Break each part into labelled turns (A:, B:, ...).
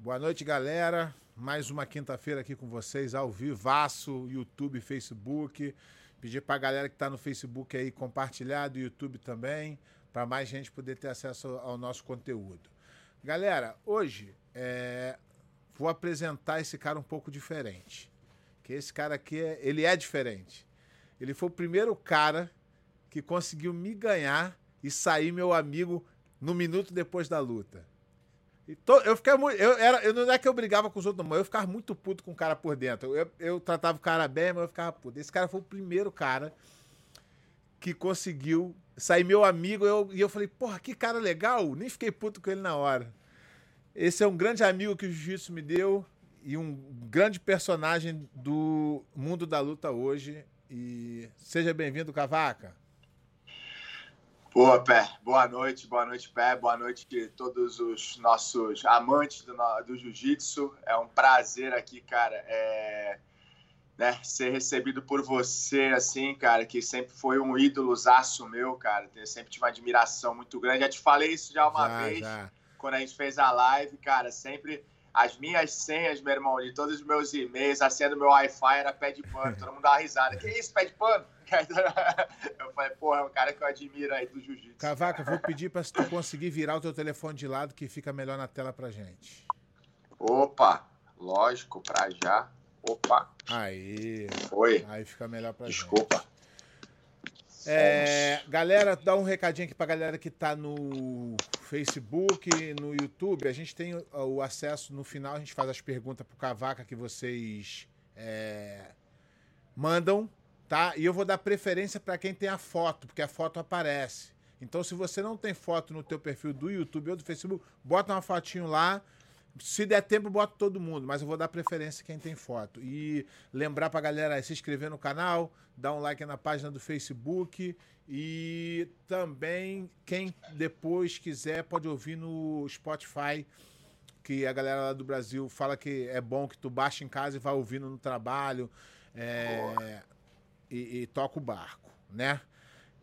A: Boa noite, galera. Mais uma quinta-feira aqui com vocês, ao vivaço, YouTube, Facebook. Pedir para a galera que está no Facebook aí compartilhar, do YouTube também, para mais gente poder ter acesso ao nosso conteúdo. Galera, hoje é, vou apresentar esse cara um pouco diferente. Que esse cara aqui, é, ele é diferente. Ele foi o primeiro cara que conseguiu me ganhar e sair meu amigo no minuto depois da luta. Então, eu fiquei muito. Eu, era, eu não é que eu brigava com os outros, não, mas eu ficava muito puto com o cara por dentro. Eu, eu tratava o cara bem, mas eu ficava puto. Esse cara foi o primeiro cara que conseguiu sair meu amigo. Eu, e eu falei, porra, que cara legal. Nem fiquei puto com ele na hora. Esse é um grande amigo que o Jiu-Jitsu me deu e um grande personagem do mundo da luta hoje. E seja bem-vindo, Cavaca.
B: Boa, Pé. Boa noite, boa noite, Pé. Boa noite a todos os nossos amantes do, do jiu-jitsu. É um prazer aqui, cara, é, né, ser recebido por você, assim, cara, que sempre foi um ídolo zaço meu, cara. Eu sempre tive uma admiração muito grande. Já te falei isso já uma já, vez, já. quando a gente fez a live, cara. Sempre as minhas senhas, meu irmão, de todos os meus e-mails, a senha do meu Wi-Fi era pé de pano. Todo mundo dava risada. Que isso, pé de pano? Eu falei, porra, é um cara que eu admiro aí do jiu-jitsu.
A: Cavaca, vou pedir para tu conseguir virar o teu telefone de lado que fica melhor na tela pra gente.
B: Opa, lógico, pra já. Opa.
A: Aí.
B: Foi.
A: Aí fica melhor pra
B: Desculpa.
A: gente. Desculpa. É, galera, dá um recadinho aqui pra galera que tá no Facebook, no YouTube. A gente tem o acesso no final, a gente faz as perguntas pro Cavaca que vocês é, mandam tá? E eu vou dar preferência para quem tem a foto, porque a foto aparece. Então, se você não tem foto no teu perfil do YouTube ou do Facebook, bota uma fotinho lá. Se der tempo, bota todo mundo, mas eu vou dar preferência quem tem foto. E lembrar pra galera se inscrever no canal, dar um like na página do Facebook e também quem depois quiser pode ouvir no Spotify, que a galera lá do Brasil fala que é bom que tu baixa em casa e vá ouvindo no trabalho. É, e, e toca o barco, né?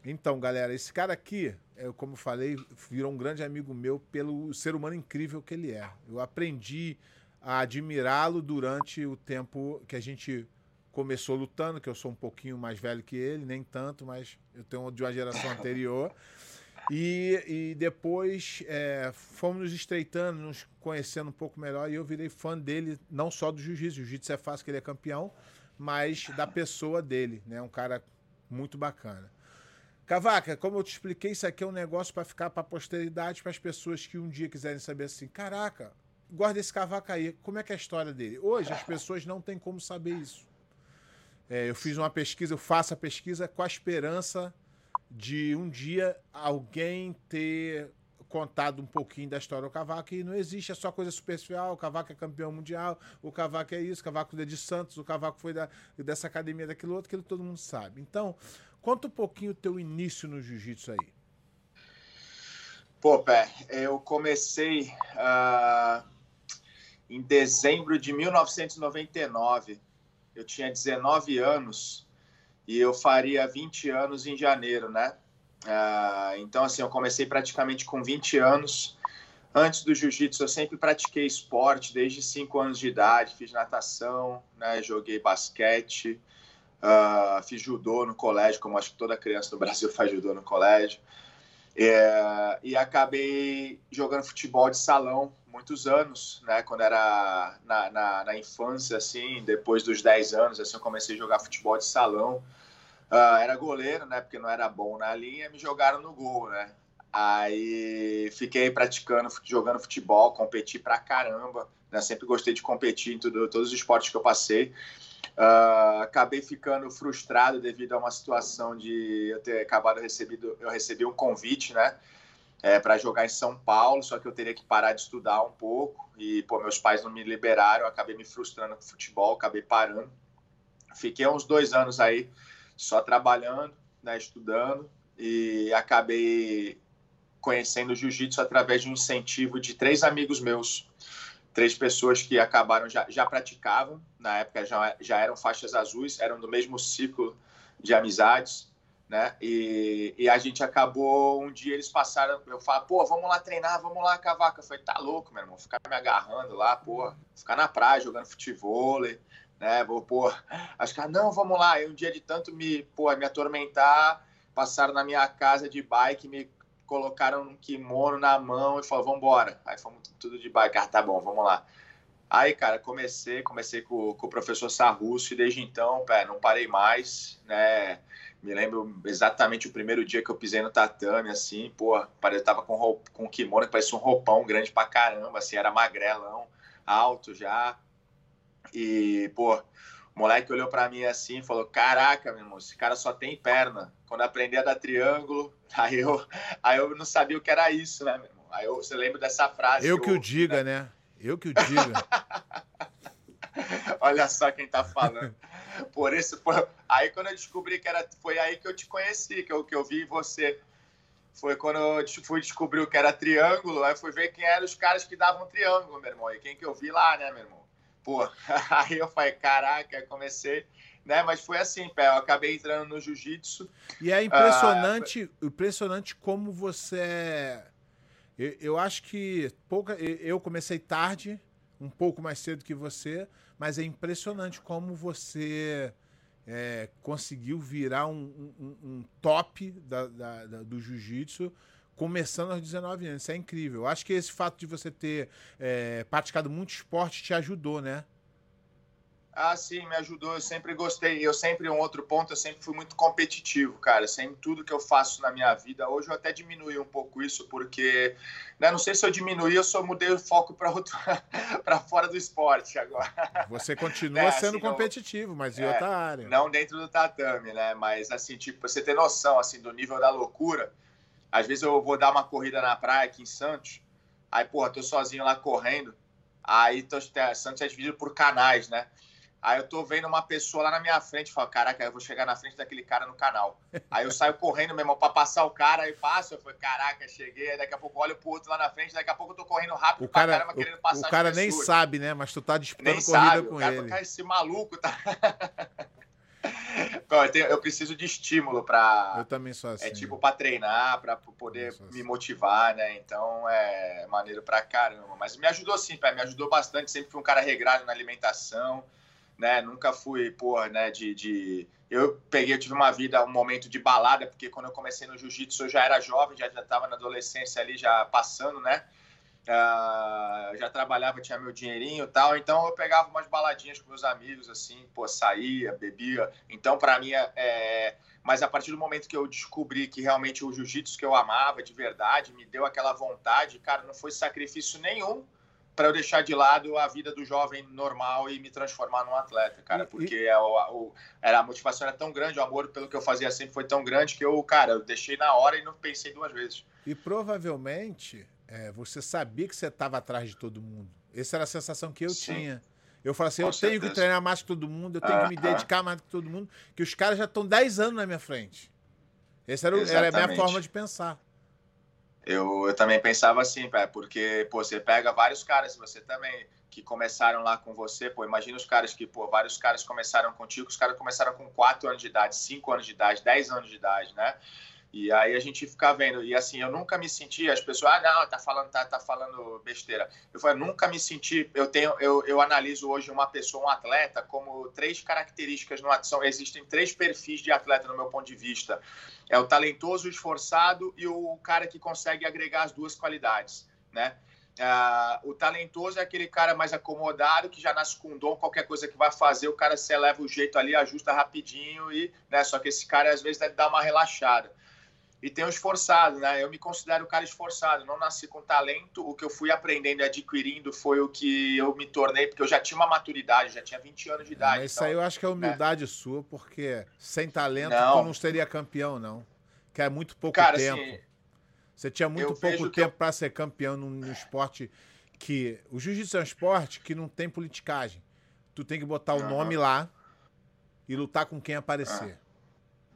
A: Então, galera, esse cara aqui, eu, como falei, virou um grande amigo meu pelo ser humano incrível que ele é. Eu aprendi a admirá-lo durante o tempo que a gente começou lutando, que eu sou um pouquinho mais velho que ele, nem tanto, mas eu tenho de uma geração anterior. E, e depois é, fomos nos estreitando, nos conhecendo um pouco melhor, e eu virei fã dele, não só do jiu-jitsu. Jiu-jitsu é fácil que ele é campeão, mas da pessoa dele, né? Um cara muito bacana. Cavaca, como eu te expliquei, isso aqui é um negócio para ficar para posteridade, para as pessoas que um dia quiserem saber assim, caraca, guarda esse cavaca aí, como é que é a história dele? Hoje as pessoas não têm como saber isso. É, eu fiz uma pesquisa, eu faço a pesquisa com a esperança de um dia alguém ter contado um pouquinho da história do Cavaco e não existe, é só coisa superficial. O Cavaco é campeão mundial, o Cavaco é isso, o Cavaco é de Santos, o Cavaco foi da, dessa academia, daquilo outro, aquilo todo mundo sabe. Então, conta um pouquinho o teu início no jiu-jitsu aí.
B: Pô, Pé, eu comecei uh, em dezembro de 1999. Eu tinha 19 anos e eu faria 20 anos em janeiro, né? Uh, então, assim, eu comecei praticamente com 20 anos. Antes do jiu-jitsu, eu sempre pratiquei esporte, desde 5 anos de idade. Fiz natação, né, joguei basquete, uh, fiz judô no colégio, como acho que toda criança do Brasil faz judô no colégio. É, e acabei jogando futebol de salão muitos anos, né? Quando era na, na, na infância, assim, depois dos 10 anos, assim, eu comecei a jogar futebol de salão. Uh, era goleiro, né? Porque não era bom na linha, me jogaram no gol, né? Aí fiquei praticando, jogando futebol, competi pra caramba, né? Sempre gostei de competir em tudo, todos os esportes que eu passei. Uh, acabei ficando frustrado devido a uma situação de eu ter acabado recebido, eu recebi um convite, né? É, para jogar em São Paulo, só que eu teria que parar de estudar um pouco e pô, meus pais não me liberaram, acabei me frustrando com futebol, acabei parando. Fiquei uns dois anos aí só trabalhando, né, estudando, e acabei conhecendo o jiu-jitsu através de um incentivo de três amigos meus, três pessoas que acabaram, já, já praticavam, na época já, já eram faixas azuis, eram do mesmo ciclo de amizades, né? E, e, a gente acabou, um dia eles passaram, eu falo, pô, vamos lá treinar, vamos lá, cavaca. Eu falei, tá louco, meu irmão, ficar me agarrando lá, pô, ficar na praia jogando futebol, né? Vou, pô, acho que, não, vamos lá. E um dia de tanto me, pô, me atormentar, passaram na minha casa de bike, me colocaram um kimono na mão e falaram, vamos embora. Aí fomos tudo de bike, ah, tá bom, vamos lá. Aí, cara, comecei, comecei com, com o professor Sarrusso e desde então, pé, não parei mais, né? Me lembro exatamente o primeiro dia que eu pisei no tatame, assim, pô, eu tava com, roupa, com kimono que parecia um roupão grande pra caramba, assim, era magrelão, alto já. E, pô, o moleque olhou para mim assim e falou: Caraca, meu irmão, esse cara só tem perna. Quando aprendi a dar triângulo, aí eu, aí eu não sabia o que era isso, né, meu irmão? Aí eu, você lembra dessa frase?
A: Eu que, eu, o diga, né? né? Eu que o diga.
B: Olha só quem tá falando. Por isso, foi... aí quando eu descobri que era, foi aí que eu te conheci, que eu, que eu vi você. Foi quando eu fui descobrir o que era triângulo, aí fui ver quem eram os caras que davam triângulo, meu irmão. E quem que eu vi lá, né, meu irmão? Pô, aí eu falei, caraca, comecei, né? Mas foi assim, pé, eu acabei entrando no jiu-jitsu.
A: E é impressionante, ah, impressionante como você. É, eu, eu acho que pouca, eu comecei tarde, um pouco mais cedo que você, mas é impressionante como você é, conseguiu virar um, um, um top da, da, da, do jiu-jitsu começando aos 19 anos. Isso é incrível. Eu acho que esse fato de você ter é, praticado muito esporte te ajudou, né?
B: Ah, sim, me ajudou. Eu sempre gostei. Eu sempre, um outro ponto, eu sempre fui muito competitivo, cara. Sempre tudo que eu faço na minha vida. Hoje eu até diminui um pouco isso, porque, né, não sei se eu diminuí, eu só mudei o foco para outro, para fora do esporte agora.
A: Você continua é, sendo assim, competitivo, não, mas em é, outra área.
B: Não dentro do tatame, né? Mas assim, tipo, você ter noção assim do nível da loucura. Às vezes eu vou dar uma corrida na praia aqui em Santos. Aí, porra, tô sozinho lá correndo. Aí tô, Santos é dividido por canais, né? Aí eu tô vendo uma pessoa lá na minha frente falo, caraca, eu vou chegar na frente daquele cara no canal. Aí eu saio correndo, meu irmão, pra passar o cara, aí passo, eu falei, caraca, cheguei, aí daqui a pouco olho pro outro lá na frente, daqui a pouco eu tô correndo rápido
A: o cara, pra caramba, o, querendo passar
B: O
A: cara nem sabe, né? Mas tu tá disputando
B: nem
A: corrida
B: sabe,
A: com
B: o cara,
A: ele.
B: Cara, esse maluco tá... eu, tenho, eu, preciso de estímulo pra...
A: Eu também sou assim.
B: É tipo pra treinar, pra poder assim. me motivar, né? Então é maneiro pra caramba. Mas me ajudou sim, pai, me ajudou bastante, sempre fui um cara regrado na alimentação, né? Nunca fui, porra, né, de, de... Eu peguei, eu tive uma vida, um momento de balada, porque quando eu comecei no jiu-jitsu eu já era jovem, já estava na adolescência ali, já passando, né? Uh, já trabalhava, tinha meu dinheirinho e tal, então eu pegava umas baladinhas com meus amigos, assim, pô, saía, bebia. Então, para mim, é, é... Mas a partir do momento que eu descobri que realmente o jiu-jitsu que eu amava de verdade, me deu aquela vontade, cara, não foi sacrifício nenhum para eu deixar de lado a vida do jovem normal e me transformar num atleta, cara, porque. É o, era, a motivação era tão grande, o amor pelo que eu fazia sempre foi tão grande que eu, cara, eu deixei na hora e não pensei duas vezes.
A: E provavelmente é, você sabia que você estava atrás de todo mundo. Essa era a sensação que eu Sim. tinha. Eu falei assim, Com eu certeza. tenho que treinar mais que todo mundo, eu tenho que me dedicar mais que todo mundo, que os caras já estão 10 anos na minha frente. Essa era, era a minha forma de pensar.
B: Eu, eu também pensava assim, porque pô, você pega vários caras, você também que começaram lá com você, pô, imagina os caras que, pô, vários caras começaram contigo, os caras começaram com 4 anos de idade, 5 anos de idade, 10 anos de idade, né? E aí a gente fica vendo. E assim, eu nunca me senti, as pessoas, ah, não, tá falando, tá, tá falando besteira. Eu falei, nunca me senti, eu tenho, eu, eu analiso hoje uma pessoa, um atleta, como três características no são Existem três perfis de atleta no meu ponto de vista. É o talentoso, o esforçado e o cara que consegue agregar as duas qualidades, né? Uh, o talentoso é aquele cara mais acomodado que já nasce com dom, qualquer coisa que vai fazer, o cara se eleva o jeito ali, ajusta rapidinho e, né? Só que esse cara às vezes deve dar uma relaxada e tem o esforçado, né? Eu me considero um cara esforçado, não nasci com talento, o que eu fui aprendendo e adquirindo foi o que eu me tornei, porque eu já tinha uma maturidade, já tinha 20 anos de é, idade.
A: Mas isso então, aí eu acho que é humildade né? sua, porque sem talento não. tu não seria campeão, não. Que é muito pouco cara, tempo. Assim, Você tinha muito pouco tempo eu... para ser campeão num, num, esporte que. O jiu-jitsu é um esporte que não tem politicagem. Tu tem que botar o uhum. nome lá e lutar com quem aparecer.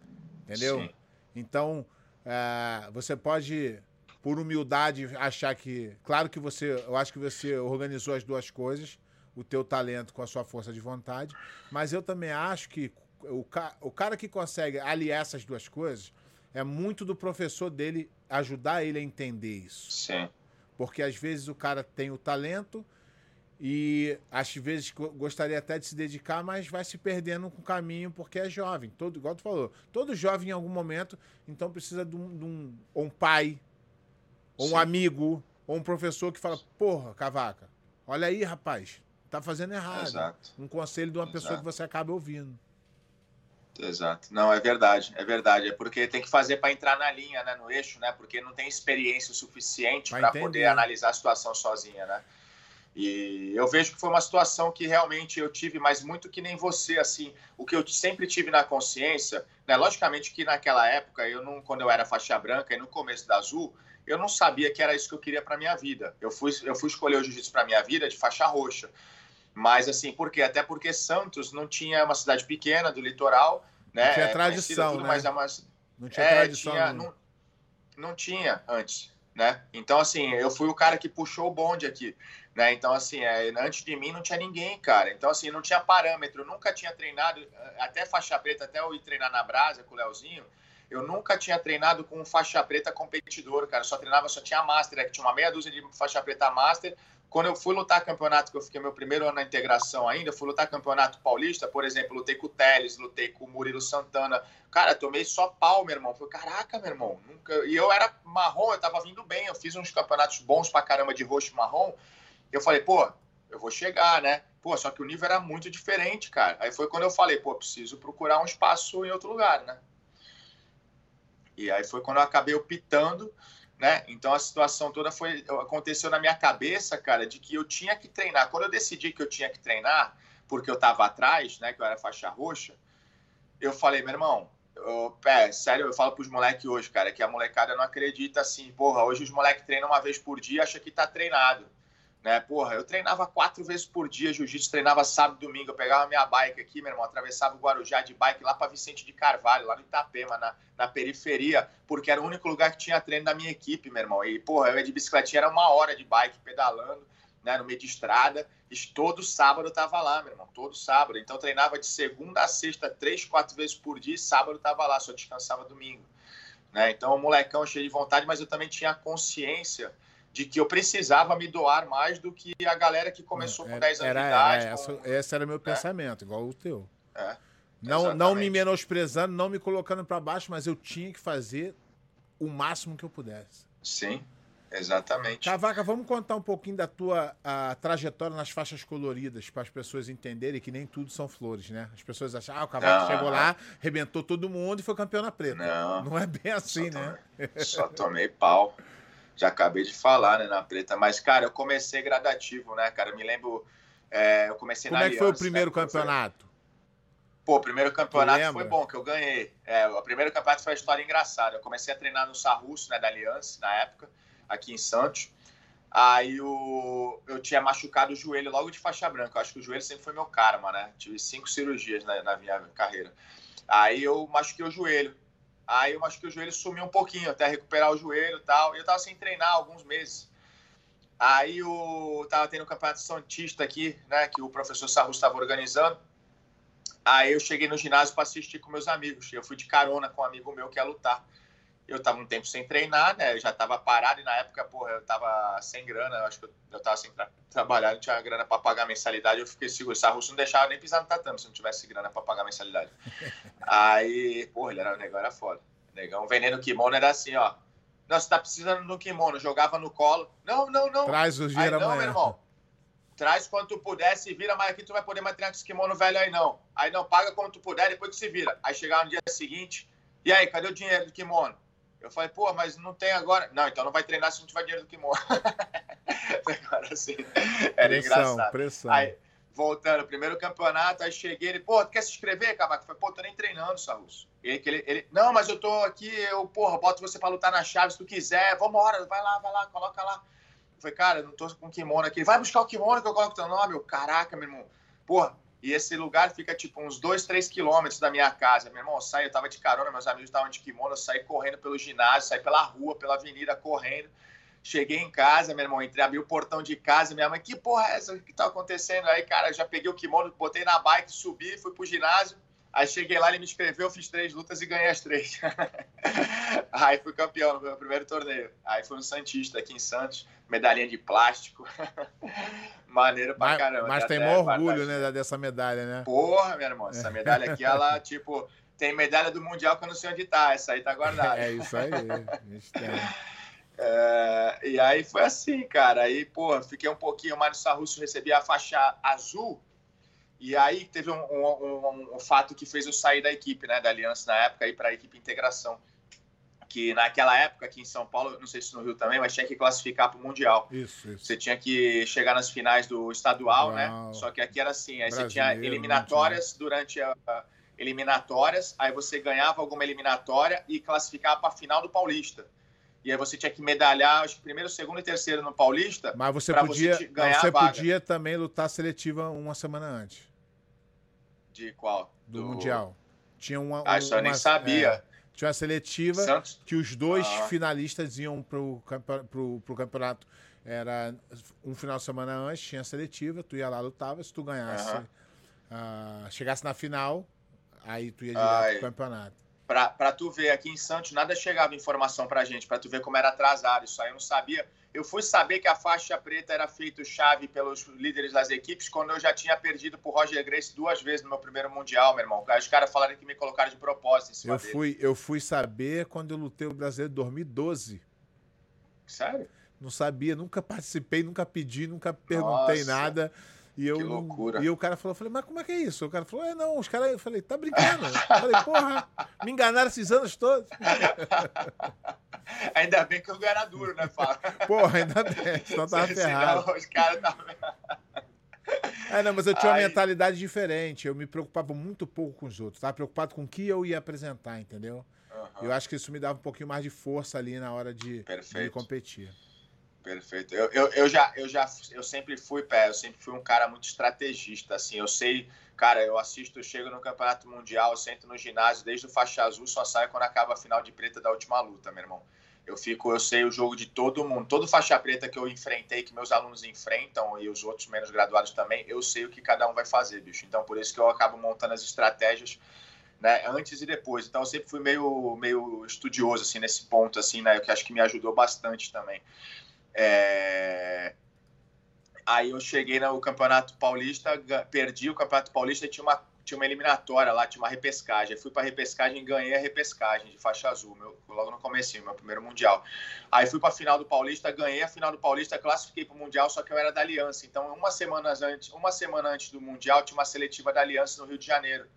A: Uhum. Entendeu? Sim. Então, é, você pode, por humildade, achar que. Claro que você. Eu acho que você organizou as duas coisas, o teu talento com a sua força de vontade. Mas eu também acho que o, ca, o cara que consegue aliar essas duas coisas é muito do professor dele ajudar ele a entender isso.
B: Sim.
A: Porque às vezes o cara tem o talento e às vezes gostaria até de se dedicar, mas vai se perdendo com o caminho porque é jovem. Todo, igual tu falou, todo jovem em algum momento, então precisa de um, de um, ou um pai, ou Sim. um amigo, ou um professor que fala: Porra, cavaca, olha aí, rapaz, tá fazendo errado.
B: Exato.
A: Um conselho de uma pessoa Exato. que você acaba ouvindo.
B: Exato. Não, é verdade, é verdade. É porque tem que fazer para entrar na linha, né, no eixo, né? Porque não tem experiência suficiente para poder analisar a situação sozinha, né? E eu vejo que foi uma situação que realmente eu tive, mas muito que nem você, assim, o que eu sempre tive na consciência, né? Logicamente que naquela época, eu não, quando eu era faixa branca e no começo da Azul, eu não sabia que era isso que eu queria para minha vida. Eu fui, eu fui escolher o jiu-jitsu para minha vida de faixa roxa. Mas assim, por quê? Até porque Santos não tinha uma cidade pequena do litoral, né?
A: Não tinha é tradição, tudo, né? Mas é. Não tinha é, tradição. Tinha,
B: não, não tinha antes, né? Então assim, eu fui o cara que puxou o bonde aqui, né? Então assim, é, antes de mim não tinha ninguém, cara. Então assim, não tinha parâmetro, eu nunca tinha treinado até faixa preta, até eu ir treinar na Brasa com o Leozinho. Eu nunca tinha treinado com faixa preta competidor, cara. Só treinava, só tinha Master, que tinha uma meia dúzia de faixa preta Master. Quando eu fui lutar campeonato, que eu fiquei meu primeiro ano na integração ainda, fui lutar campeonato paulista, por exemplo, lutei com o Teles, lutei com o Murilo Santana. Cara, tomei só pau, meu irmão. Falei, caraca, meu irmão. Nunca... E eu era marrom, eu tava vindo bem. Eu fiz uns campeonatos bons pra caramba de roxo e marrom. Eu falei, pô, eu vou chegar, né? Pô, só que o nível era muito diferente, cara. Aí foi quando eu falei, pô, preciso procurar um espaço em outro lugar, né? E aí foi quando eu acabei optando, né? Então a situação toda foi aconteceu na minha cabeça, cara, de que eu tinha que treinar. Quando eu decidi que eu tinha que treinar, porque eu estava atrás, né, que eu era faixa roxa, eu falei, meu irmão, eu, pé, sério, eu falo pros moleques hoje, cara, que a molecada não acredita assim, porra, hoje os moleques treinam uma vez por dia, acha que tá treinado. Né? Porra, eu treinava quatro vezes por dia jiu-jitsu, treinava sábado e domingo. Eu pegava minha bike aqui, meu irmão, atravessava o Guarujá de bike lá para Vicente de Carvalho, lá no Itapema, na, na periferia, porque era o único lugar que tinha treino da minha equipe, meu irmão. E, porra, eu ia de bicicletinha, era uma hora de bike pedalando, né, no meio de estrada. E todo sábado eu tava lá, meu irmão, todo sábado. Então treinava de segunda a sexta, três, quatro vezes por dia, e sábado eu tava lá, só descansava domingo. Né? Então, um molecão cheio de vontade, mas eu também tinha consciência de que eu precisava me doar mais do que a galera que começou com 10 anos de idade.
A: Era, com... essa, esse era meu é. pensamento, igual o teu. É, não, não me menosprezando, não me colocando para baixo, mas eu tinha que fazer o máximo que eu pudesse.
B: Sim, exatamente.
A: Cavaca, vamos contar um pouquinho da tua a, trajetória nas faixas coloridas para as pessoas entenderem que nem tudo são flores, né? As pessoas acham, ah, o Cavaca não, chegou lá, arrebentou todo mundo e foi campeão na preta. Não, não é bem assim,
B: só
A: né?
B: Tomei, só tomei pau já acabei de falar, né, na preta. Mas, cara, eu comecei gradativo, né, cara? Eu me lembro. É, eu comecei
A: Como
B: na
A: é que foi o primeiro né, campeonato?
B: Pô, o primeiro campeonato foi bom, que eu ganhei. É, o primeiro campeonato foi uma história engraçada. Eu comecei a treinar no Sarrusso, né, da Aliança, na época, aqui em Santos. Aí o, eu tinha machucado o joelho logo de faixa branca. Eu acho que o joelho sempre foi meu karma, né? Tive cinco cirurgias na, na minha carreira. Aí eu machuquei o joelho. Aí eu acho que o joelho sumiu um pouquinho, até recuperar o joelho e tal. E eu tava sem treinar alguns meses. Aí eu tava tendo o um campeonato Santista aqui, né? Que o professor Sarrus estava organizando. Aí eu cheguei no ginásio para assistir com meus amigos. Eu fui de carona com um amigo meu que ia lutar eu tava um tempo sem treinar, né? Eu já tava parado e na época, porra, eu tava sem grana, eu acho que eu, eu tava sem tra trabalhar, não tinha grana para pagar mensalidade, eu fiquei seguro. Essa russo não deixava nem pisar no tatame se não tivesse grana para pagar mensalidade. Aí, porra, ele era, o negão era foda. O negão vendendo kimono era assim, ó. Não, você tá precisando um kimono, jogava no colo. Não, não, não.
A: Traz o gira
B: não,
A: meu irmão.
B: Traz quando tu puder, se vira, mas aqui tu vai poder mais treinar com esse kimono velho aí não. Aí não, paga quando tu puder, depois tu se vira. Aí chegava no dia seguinte, e aí, cadê o dinheiro do kimono? Eu falei, pô, mas não tem agora. Não, então não vai treinar se não tiver dinheiro do kimono. agora assim, era pressão, engraçado.
A: Pressão.
B: Aí, voltando, primeiro campeonato, aí cheguei, ele, pô, quer se inscrever, Cavaco? Eu falei, pô, tô nem treinando, Sarrusso. Ele, ele, ele, não, mas eu tô aqui, eu, porra, boto você pra lutar na chave se tu quiser, vambora, vai lá, vai lá, coloca lá. Eu falei, cara, eu não tô com kimono aqui. Vai buscar o kimono que eu coloco teu nome. Eu, caraca, meu irmão. Porra, e esse lugar fica tipo uns 2, 3 quilômetros da minha casa. Meu irmão, eu saí, eu tava de carona, meus amigos estavam de kimono, eu saí correndo pelo ginásio, saí pela rua, pela avenida correndo. Cheguei em casa, meu irmão, entrei, abri o portão de casa, minha mãe, que porra é essa que tá acontecendo? Aí, cara, já peguei o kimono, botei na bike, subi, fui pro ginásio. Aí cheguei lá, ele me inscreveu, fiz três lutas e ganhei as três. aí fui campeão no meu primeiro torneio. Aí fui um Santista aqui em Santos, medalhinha de plástico. Maneiro pra
A: mas,
B: caramba.
A: Mas tem maior orgulho, né, dessa medalha, né?
B: Porra, meu irmão, essa medalha aqui, ela, tipo, tem medalha do Mundial que eu não sei onde tá. Essa aí tá guardada.
A: é isso aí.
B: É, e aí foi assim, cara. Aí, pô, fiquei um pouquinho. O Mário Sarrusso recebia a faixa azul e aí teve um, um, um, um, fato que fez eu sair da equipe, né, da Aliança na época, ir para a equipe integração. Que naquela época, aqui em São Paulo, não sei se no Rio também, mas tinha que classificar para o Mundial.
A: Isso, isso.
B: Você tinha que chegar nas finais do estadual, Uau. né? Só que aqui era assim: aí Brasileiro, você tinha eliminatórias durante a, a, eliminatórias, aí você ganhava alguma eliminatória e classificava para a final do Paulista. E aí você tinha que medalhar, acho que primeiro, segundo e terceiro no Paulista.
A: Mas você podia, você, ganhar você podia também lutar seletiva uma semana antes.
B: De qual?
A: Do, do... Mundial. Tinha uma.
B: Ah, isso eu nem sabia. É,
A: tinha uma seletiva Santos? que os dois ah. finalistas iam pro, pro, pro campeonato. Era um final de semana antes, tinha a seletiva, tu ia lá, lutava, se tu ganhasse, uh, chegasse na final, aí tu ia direto Ai. pro campeonato.
B: Pra, pra tu ver, aqui em Santos nada chegava informação pra gente, pra tu ver como era atrasado. Isso aí eu não sabia. Eu fui saber que a faixa preta era feito chave pelos líderes das equipes quando eu já tinha perdido pro Roger Grace duas vezes no meu primeiro Mundial, meu irmão. Os caras falaram que me colocaram de propósito em cima
A: eu dele. fui Eu fui saber quando eu lutei o Brasileiro em 2012.
B: Sério?
A: Não sabia, nunca participei, nunca pedi, nunca perguntei Nossa. nada. E eu,
B: que loucura.
A: E o cara falou, falei, mas como é que é isso? O cara falou, é não, os caras, eu falei, tá brincando. eu falei, porra, me enganaram esses anos todos.
B: Ainda bem que eu era duro, né, Fábio?
A: Porra, ainda bem, senão tava ferrado. Senão, os caras tavam... É, não, mas eu tinha uma mentalidade diferente. Eu me preocupava muito pouco com os outros. Tava preocupado com o que eu ia apresentar, entendeu? Uhum. Eu acho que isso me dava um pouquinho mais de força ali na hora de, de competir.
B: Perfeito. Eu, eu, eu, já, eu já, eu sempre fui, pé, eu sempre fui um cara muito estrategista, assim, eu sei, cara, eu assisto, eu chego no Campeonato Mundial, eu sento no ginásio, desde o faixa azul, só saio quando acaba a final de preta da última luta, meu irmão. Eu fico, eu sei o jogo de todo mundo, todo faixa preta que eu enfrentei, que meus alunos enfrentam e os outros menos graduados também, eu sei o que cada um vai fazer, bicho. Então, por isso que eu acabo montando as estratégias né, antes e depois. Então eu sempre fui meio, meio estudioso assim nesse ponto assim, né, que acho que me ajudou bastante também. É... Aí eu cheguei no Campeonato Paulista, perdi o Campeonato Paulista e tinha uma, tinha uma eliminatória lá, tinha uma repescagem. Eu fui para repescagem e ganhei a repescagem de faixa azul, meu, logo no começo, meu primeiro Mundial. Aí fui para a final do Paulista, ganhei a final do Paulista, classifiquei para o Mundial, só que eu era da Aliança. Então, uma semana antes, uma semana antes do Mundial, tinha uma seletiva da Aliança no Rio de Janeiro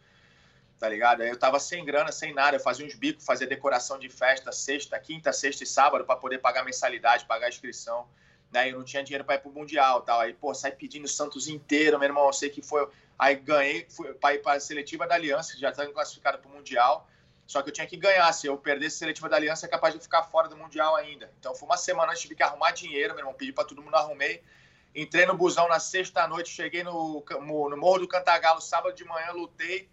B: tá ligado? Aí eu tava sem grana, sem nada, eu fazia uns bicos, fazia decoração de festa, sexta, quinta, sexta e sábado para poder pagar mensalidade, pagar inscrição, né? Eu não tinha dinheiro para ir pro mundial, tal. Aí, pô, sai pedindo Santos inteiro, meu irmão, eu sei que foi, aí ganhei, fui para ir para seletiva da Aliança, já estava classificado pro mundial. Só que eu tinha que ganhar. Se eu perdesse a seletiva da Aliança, é capaz de ficar fora do Mundial ainda. Então, foi uma semana antes, tive que arrumar dinheiro, meu irmão. Pedi para todo mundo, arrumei. Entrei no busão na sexta-noite, cheguei no, no Morro do Cantagalo sábado de manhã, lutei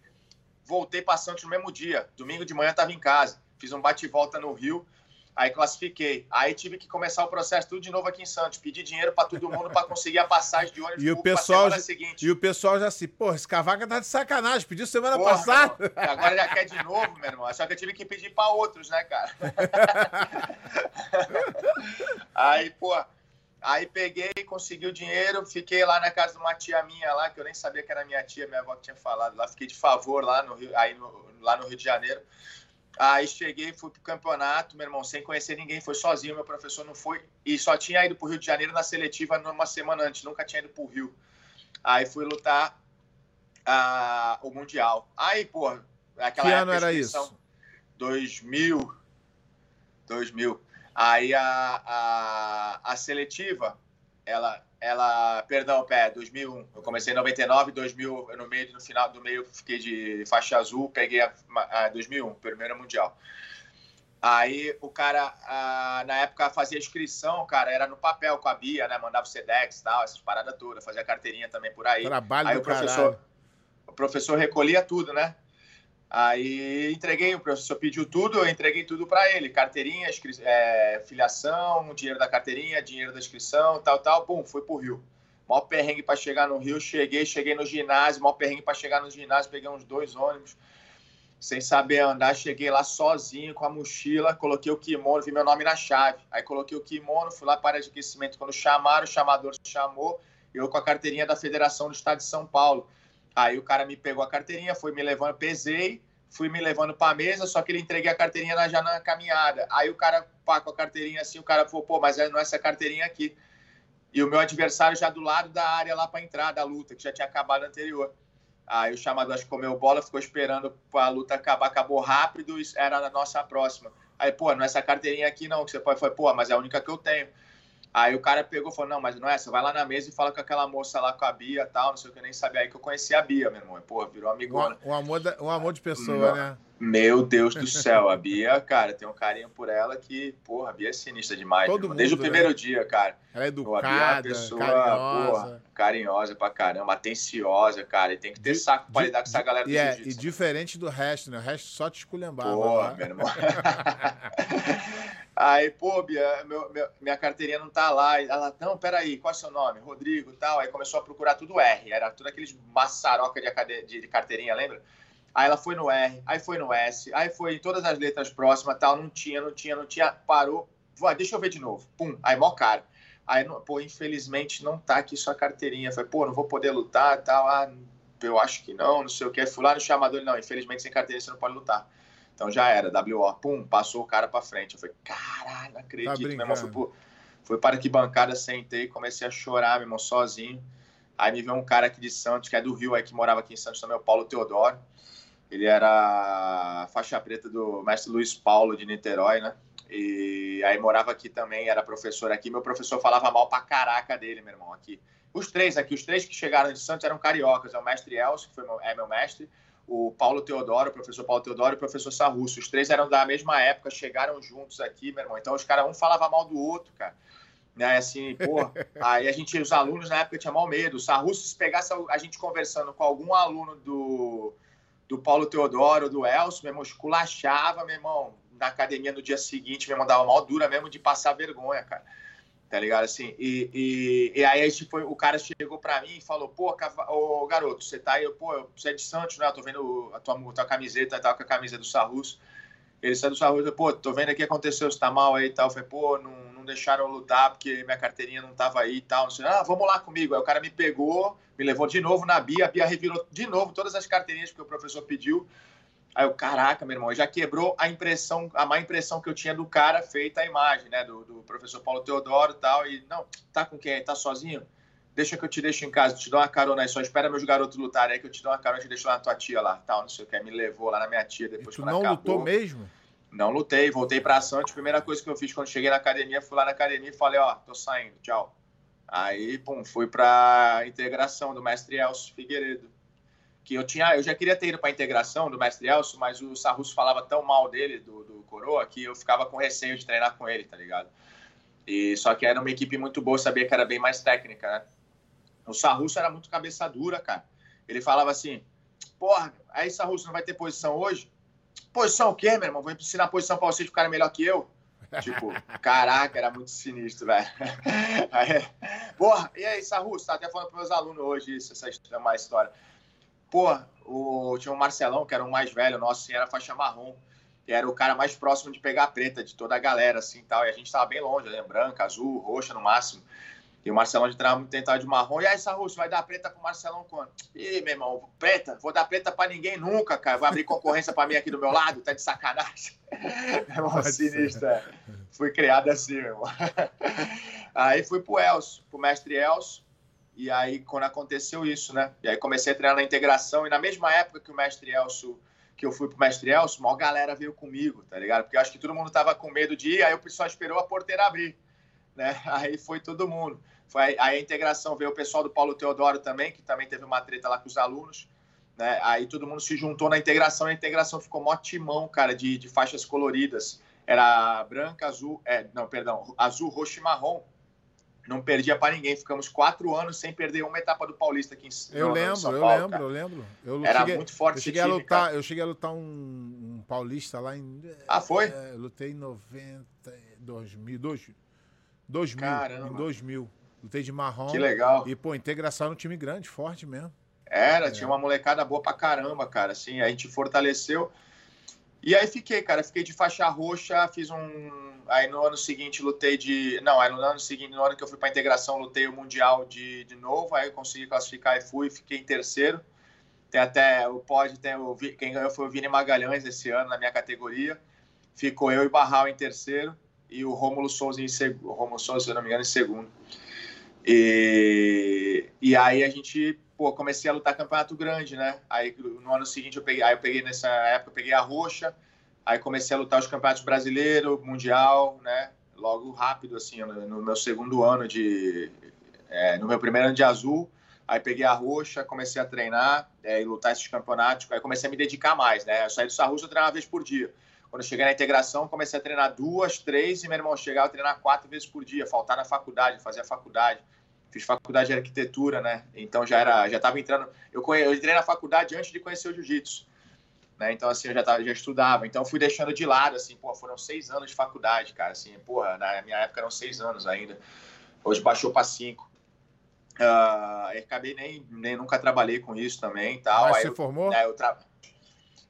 B: voltei para Santos no mesmo dia. Domingo de manhã estava em casa. Fiz um bate-volta no Rio, aí classifiquei. Aí tive que começar o processo tudo de novo aqui em Santos. Pedi dinheiro para todo mundo para conseguir a passagem de ônibus
A: e o pessoal já, seguinte. E o pessoal já assim, porra, esse cavaca tá de sacanagem. Pediu semana porra, passada.
B: Irmão, agora já quer de novo, meu irmão. Só que eu tive que pedir para outros, né, cara? aí, pô Aí peguei, consegui o dinheiro, fiquei lá na casa de uma tia minha lá, que eu nem sabia que era minha tia, minha avó que tinha falado lá, fiquei de favor lá no Rio, aí no, lá no Rio de Janeiro. Aí cheguei, fui pro campeonato, meu irmão, sem conhecer ninguém, foi sozinho, meu professor não foi, e só tinha ido pro Rio de Janeiro na seletiva numa semana antes, nunca tinha ido pro Rio. Aí fui lutar o Mundial. Aí, pô,
A: aquela que ano era isso?
B: 2000, 2000. Aí a, a, a seletiva, ela, ela, perdão, pé, 2001. Eu comecei em 99, 2000, no meio, no final do meio fiquei de faixa azul, peguei a, a 2001, primeira mundial. Aí o cara, na época, fazia inscrição, cara, era no papel com a Bia, né? Mandava o SEDEX e tal, essas paradas todas, fazia carteirinha também por aí.
A: Trabalho
B: aí
A: do
B: o professor,
A: caralho.
B: o professor recolhia tudo, né? Aí entreguei, o professor pediu tudo, eu entreguei tudo para ele: carteirinha, é, filiação, dinheiro da carteirinha, dinheiro da inscrição, tal, tal. Bum, foi pro Rio. Mó perrengue para chegar no Rio. Cheguei, cheguei no ginásio, mó perrengue para chegar no ginásio. Peguei uns dois ônibus sem saber andar. Cheguei lá sozinho com a mochila, coloquei o kimono, vi meu nome na chave. Aí coloquei o kimono, fui lá para aquecimento. Quando chamaram, o chamador chamou, eu com a carteirinha da Federação do Estado de São Paulo. Aí o cara me pegou a carteirinha, foi me levando, pesei, fui me levando para a mesa, só que ele entreguei a carteirinha na, já na caminhada. Aí o cara, pá, com a carteirinha assim, o cara falou, pô, mas não é essa carteirinha aqui. E o meu adversário já do lado da área lá para entrar da luta, que já tinha acabado anterior. Aí o chamador acho que comeu bola, ficou esperando a luta acabar, acabou rápido, era a nossa próxima. Aí, pô, não é essa carteirinha aqui não, que você pode, foi, pô, mas é a única que eu tenho. Aí o cara pegou e falou: Não, mas não é essa, vai lá na mesa e fala com aquela moça lá com a Bia e tal, não sei o que, eu nem sabia. Aí que eu conheci a Bia, meu irmão. Pô, virou amigona.
A: Um, um amor, da, um amor de pessoa, né?
B: Meu Deus do céu, a Bia, cara, tem um carinho por ela que, porra, a Bia é sinistra demais. Todo mundo, Desde o primeiro né? dia, cara.
A: Ela é educada, a Bia é uma pessoa, carinhosa. Porra,
B: carinhosa pra caramba, atenciosa, cara. E tem que ter de, saco pra de, lidar com essa galera
A: do
B: e,
A: é, e diferente do resto, né? O resto só te esculhambava.
B: Porra, meu irmão. Aí, pô, Bia, meu, meu, minha carteirinha não tá lá. Ela, não, peraí, qual é seu nome? Rodrigo tal. Aí começou a procurar tudo R. Era tudo aqueles maçaroca de, de, carteirinha, lembra? Aí ela foi no R, aí foi no S, aí foi em todas as letras próximas, tal, não tinha, não tinha, não tinha, parou. Vai, deixa eu ver de novo. Pum, aí mó cara. Aí, pô, infelizmente não tá aqui sua carteirinha. Falei, pô, não vou poder lutar, tal. Ah, eu acho que não, não sei o que. Fui lá no chamador, não, infelizmente sem carteirinha você não pode lutar. Então já era, WO, pum, passou o cara pra frente. Eu falei, caralho, não acredito. Tá meu irmão foi, pro, foi para que bancada, sentei, comecei a chorar, meu irmão, sozinho. Aí me veio um cara aqui de Santos, que é do Rio, aí que morava aqui em Santos também, o Paulo Teodoro. Ele era faixa preta do mestre Luiz Paulo de Niterói, né? E aí morava aqui também, era professor aqui. Meu professor falava mal pra caraca dele, meu irmão, aqui. Os três aqui, os três que chegaram de Santos eram cariocas. É o mestre Elcio, que foi meu, é meu mestre, o Paulo Teodoro, o professor Paulo Teodoro e o professor Sarrusso. Os três eram da mesma época, chegaram juntos aqui, meu irmão. Então os caras, um falava mal do outro, cara. Né, assim, pô, aí a gente, os alunos na época tinham mal medo. O Sarrusso, se pegasse a gente conversando com algum aluno do, do Paulo Teodoro, do Elcio, meu irmão, esculachava, meu irmão, na academia no dia seguinte, meu irmão, dava mal dura mesmo de passar vergonha, cara. Tá ligado? Assim, e, e, e aí a gente foi, o cara chegou pra mim e falou, pô, ô, garoto, você tá aí, pô, você é de Santos, né? Eu tô vendo a tua, tua camiseta e tal, com a camisa do Sarrus. Ele saiu do Sarrus, pô, tô vendo aqui aconteceu, você tá mal aí e tal. Eu falei, pô, não, não deixaram eu lutar porque minha carteirinha não tava aí e tal. Não sei, ah, vamos lá comigo. Aí o cara me pegou, me levou de novo na Bia, a Bia revirou de novo todas as carteirinhas que o professor pediu. Aí eu, caraca, meu irmão, já quebrou a impressão, a má impressão que eu tinha do cara feita a imagem, né? Do, do professor Paulo Teodoro e tal. E, não, tá com quem? Tá sozinho? Deixa que eu te deixo em casa, te dou uma carona aí, só espera meus garotos lutarem aí que eu te dou uma carona e te deixo lá na tua tia lá, tal, não sei o que. Me levou lá na minha tia depois.
A: E tu não acabou. lutou mesmo?
B: Não lutei, voltei pra Santos. Primeira coisa que eu fiz quando cheguei na academia, fui lá na academia e falei, ó, tô saindo, tchau. Aí, pum, fui pra integração do mestre Elcio Figueiredo. Que eu tinha, eu já queria ter ido pra integração do mestre Elcio, mas o Sarrusso falava tão mal dele, do, do Coroa, que eu ficava com receio de treinar com ele, tá ligado? E só que era uma equipe muito boa, sabia que era bem mais técnica, né? O Sarrusso era muito cabeça dura, cara. Ele falava assim: Porra, aí Sarrusso não vai ter posição hoje? Posição o quê, meu irmão? Vou ensinar a posição pra vocês ficarem melhor que eu? Tipo, caraca, era muito sinistro, velho. porra, e aí, Sarrusso? Tá até falando pros meus alunos hoje isso, essa é uma história. Porra, o, tinha o Marcelão, que era o mais velho nosso, assim, era faixa marrom que era o cara mais próximo de pegar a preta de toda a galera, assim, tal. E a gente estava bem longe, né? Branca, azul, roxa no máximo. E o Marcelão de trás muito tentado de marrom. E aí, Sarrusso, vai dar preta pro Marcelão quando? Ih, meu irmão, preta? Vou dar preta pra ninguém nunca, cara. Vai abrir concorrência pra mim aqui do meu lado? Tá de sacanagem. meu irmão, sinistro, é. Fui criado assim, meu irmão. aí fui pro Elcio, pro mestre Elcio. E aí, quando aconteceu isso, né? E aí comecei a treinar na integração. E na mesma época que o mestre Elcio que eu fui pro Mestre Elcio, uma galera veio comigo, tá ligado? Porque eu acho que todo mundo tava com medo de ir, aí o pessoal esperou a porteira abrir, né? Aí foi todo mundo. Foi, aí a integração veio o pessoal do Paulo Teodoro também, que também teve uma treta lá com os alunos, né? Aí todo mundo se juntou na integração, a integração ficou mó timão, cara, de, de faixas coloridas. Era branca, azul, é, não, perdão, azul, roxo e marrom não perdia para ninguém. Ficamos quatro anos sem perder uma etapa do Paulista aqui em
A: Eu no, lembro, São eu Paulo, lembro, cara. eu lembro. Eu
B: Era
A: cheguei,
B: muito forte
A: eu cheguei time, a lutar, cara. Eu cheguei a lutar um, um, Paulista lá em.
B: Ah, foi?
A: É, lutei em 90, 2000, 2000, Caramba. em 2000. lutei de marrom.
B: Que legal.
A: E, pô, integração no time grande, forte mesmo.
B: Era, é. tinha uma molecada boa pra caramba, cara. Assim, a gente fortaleceu. E aí fiquei, cara, fiquei de faixa roxa, fiz um. Aí no ano seguinte lutei de. Não, aí no ano seguinte, no ano que eu fui pra integração, lutei o Mundial de, de novo, aí eu consegui classificar e fui, fiquei em terceiro. Tem até o pódio, tem o, quem ganhou foi o Vini Magalhães esse ano na minha categoria. Ficou eu e Barral em terceiro e o Rômulo Souza em segundo. Rômulo Souza, se eu não me engano, em segundo. E, e aí a gente, pô, comecei a lutar campeonato grande, né? Aí no ano seguinte eu peguei, aí eu peguei nessa época, eu peguei a roxa, aí comecei a lutar os campeonatos brasileiro, mundial, né? Logo rápido, assim, no, no meu segundo ano de. É, no meu primeiro ano de azul, Aí peguei a roxa, comecei a treinar é, e lutar esses campeonatos. Aí comecei a me dedicar mais, né? Eu saí do Sarrusso, eu treinava uma vez por dia. Quando eu cheguei na integração, comecei a treinar duas, três, e meu irmão chegava a treinar quatro vezes por dia, faltar na faculdade, fazer a faculdade. Fiz faculdade de arquitetura, né? Então já era, já estava entrando. Eu, conhe... eu entrei na faculdade antes de conhecer o jiu-jitsu. Né? Então, assim, eu já, tava, já estudava. Então, fui deixando de lado, assim, pô, foram seis anos de faculdade, cara. Assim, porra, na minha época eram seis anos ainda. Hoje baixou para cinco. Uh, eu acabei nem, nem nunca trabalhei com isso também tal.
A: Mas
B: Aí
A: você
B: eu,
A: formou?
B: Né, eu, tra...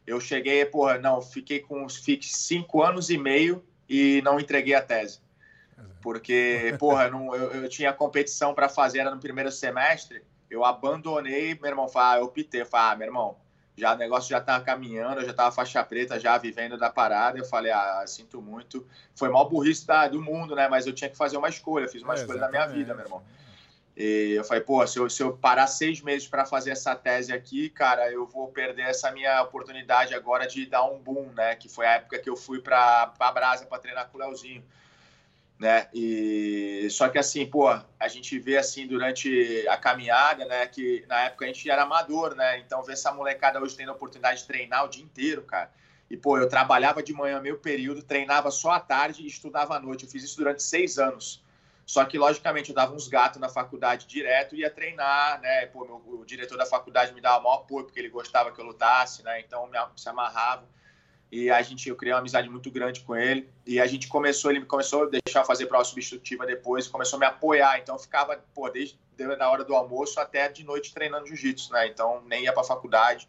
B: eu cheguei, porra, não, fiquei com fiquei cinco anos e meio e não entreguei a tese. Porque, porra, eu, não, eu, eu tinha competição para fazer, era no primeiro semestre, eu abandonei, meu irmão, falou, ah, eu optei, falei, ah, meu irmão, já o negócio já tava caminhando, eu já tava faixa preta, já vivendo da parada, eu falei, ah, sinto muito, foi mal burrice da, do mundo, né, mas eu tinha que fazer uma escolha, fiz uma é, escolha exatamente. da minha vida, meu irmão. E eu falei, pô, se eu, se eu parar seis meses para fazer essa tese aqui, cara, eu vou perder essa minha oportunidade agora de dar um boom, né? Que foi a época que eu fui para a Brasa para treinar com o Leozinho, né? E só que assim, pô, a gente vê assim durante a caminhada, né? Que na época a gente era amador, né? Então ver essa molecada hoje tendo a oportunidade de treinar o dia inteiro, cara. E pô, eu trabalhava de manhã meio período, treinava só à tarde e estudava à noite. Eu fiz isso durante seis anos. Só que, logicamente, eu dava uns gatos na faculdade direto e ia treinar, né? Pô, meu, o diretor da faculdade me dava maior apoio, porque ele gostava que eu lutasse, né? Então, me, se amarrava. E a gente, eu criei uma amizade muito grande com ele. E a gente começou, ele começou a deixar fazer prova substitutiva depois, começou a me apoiar. Então, eu ficava, pô, desde na hora do almoço até de noite treinando jiu-jitsu, né? Então, nem ia pra faculdade.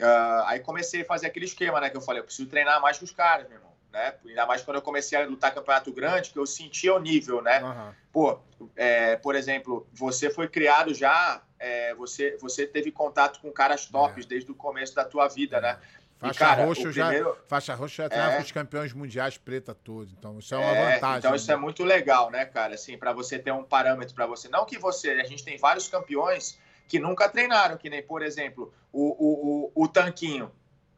B: Uh, aí comecei a fazer aquele esquema, né? Que eu falei, eu preciso treinar mais que os caras, meu irmão né? Ainda mais quando eu comecei a lutar campeonato grande, que eu sentia o nível, né? Uhum. Pô, é, por exemplo, você foi criado já, é, você, você teve contato com caras tops é. desde o começo da tua vida, né?
A: Faixa, cara, roxa, primeiro... já, faixa roxa já treinava é... os campeões mundiais preta todos, então isso é uma é, vantagem.
B: Então isso né? é muito legal, né, cara? Assim, para você ter um parâmetro para você. Não que você, a gente tem vários campeões que nunca treinaram, que nem, por exemplo, o, o, o, o Tanquinho.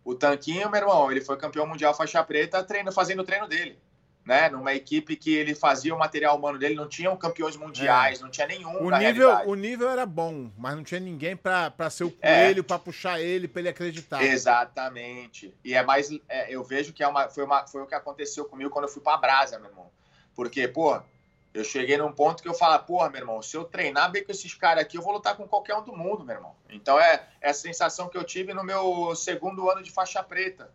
B: O Tanquinho, meu irmão, ele foi campeão mundial faixa preta treino, fazendo o treino dele. Né? Numa equipe que ele fazia o material humano dele, não tinham campeões mundiais, é. não tinha nenhum.
A: O nível, o nível era bom, mas não tinha ninguém para ser o é. coelho, é. para puxar ele, para ele acreditar.
B: Exatamente. E é mais. É, eu vejo que é uma, foi, uma, foi o que aconteceu comigo quando eu fui para Brasa, meu irmão. Porque, pô, eu cheguei num ponto que eu falo, porra, meu irmão, se eu treinar bem com esses caras aqui, eu vou lutar com qualquer um do mundo, meu irmão. Então é, é a sensação que eu tive no meu segundo ano de faixa preta,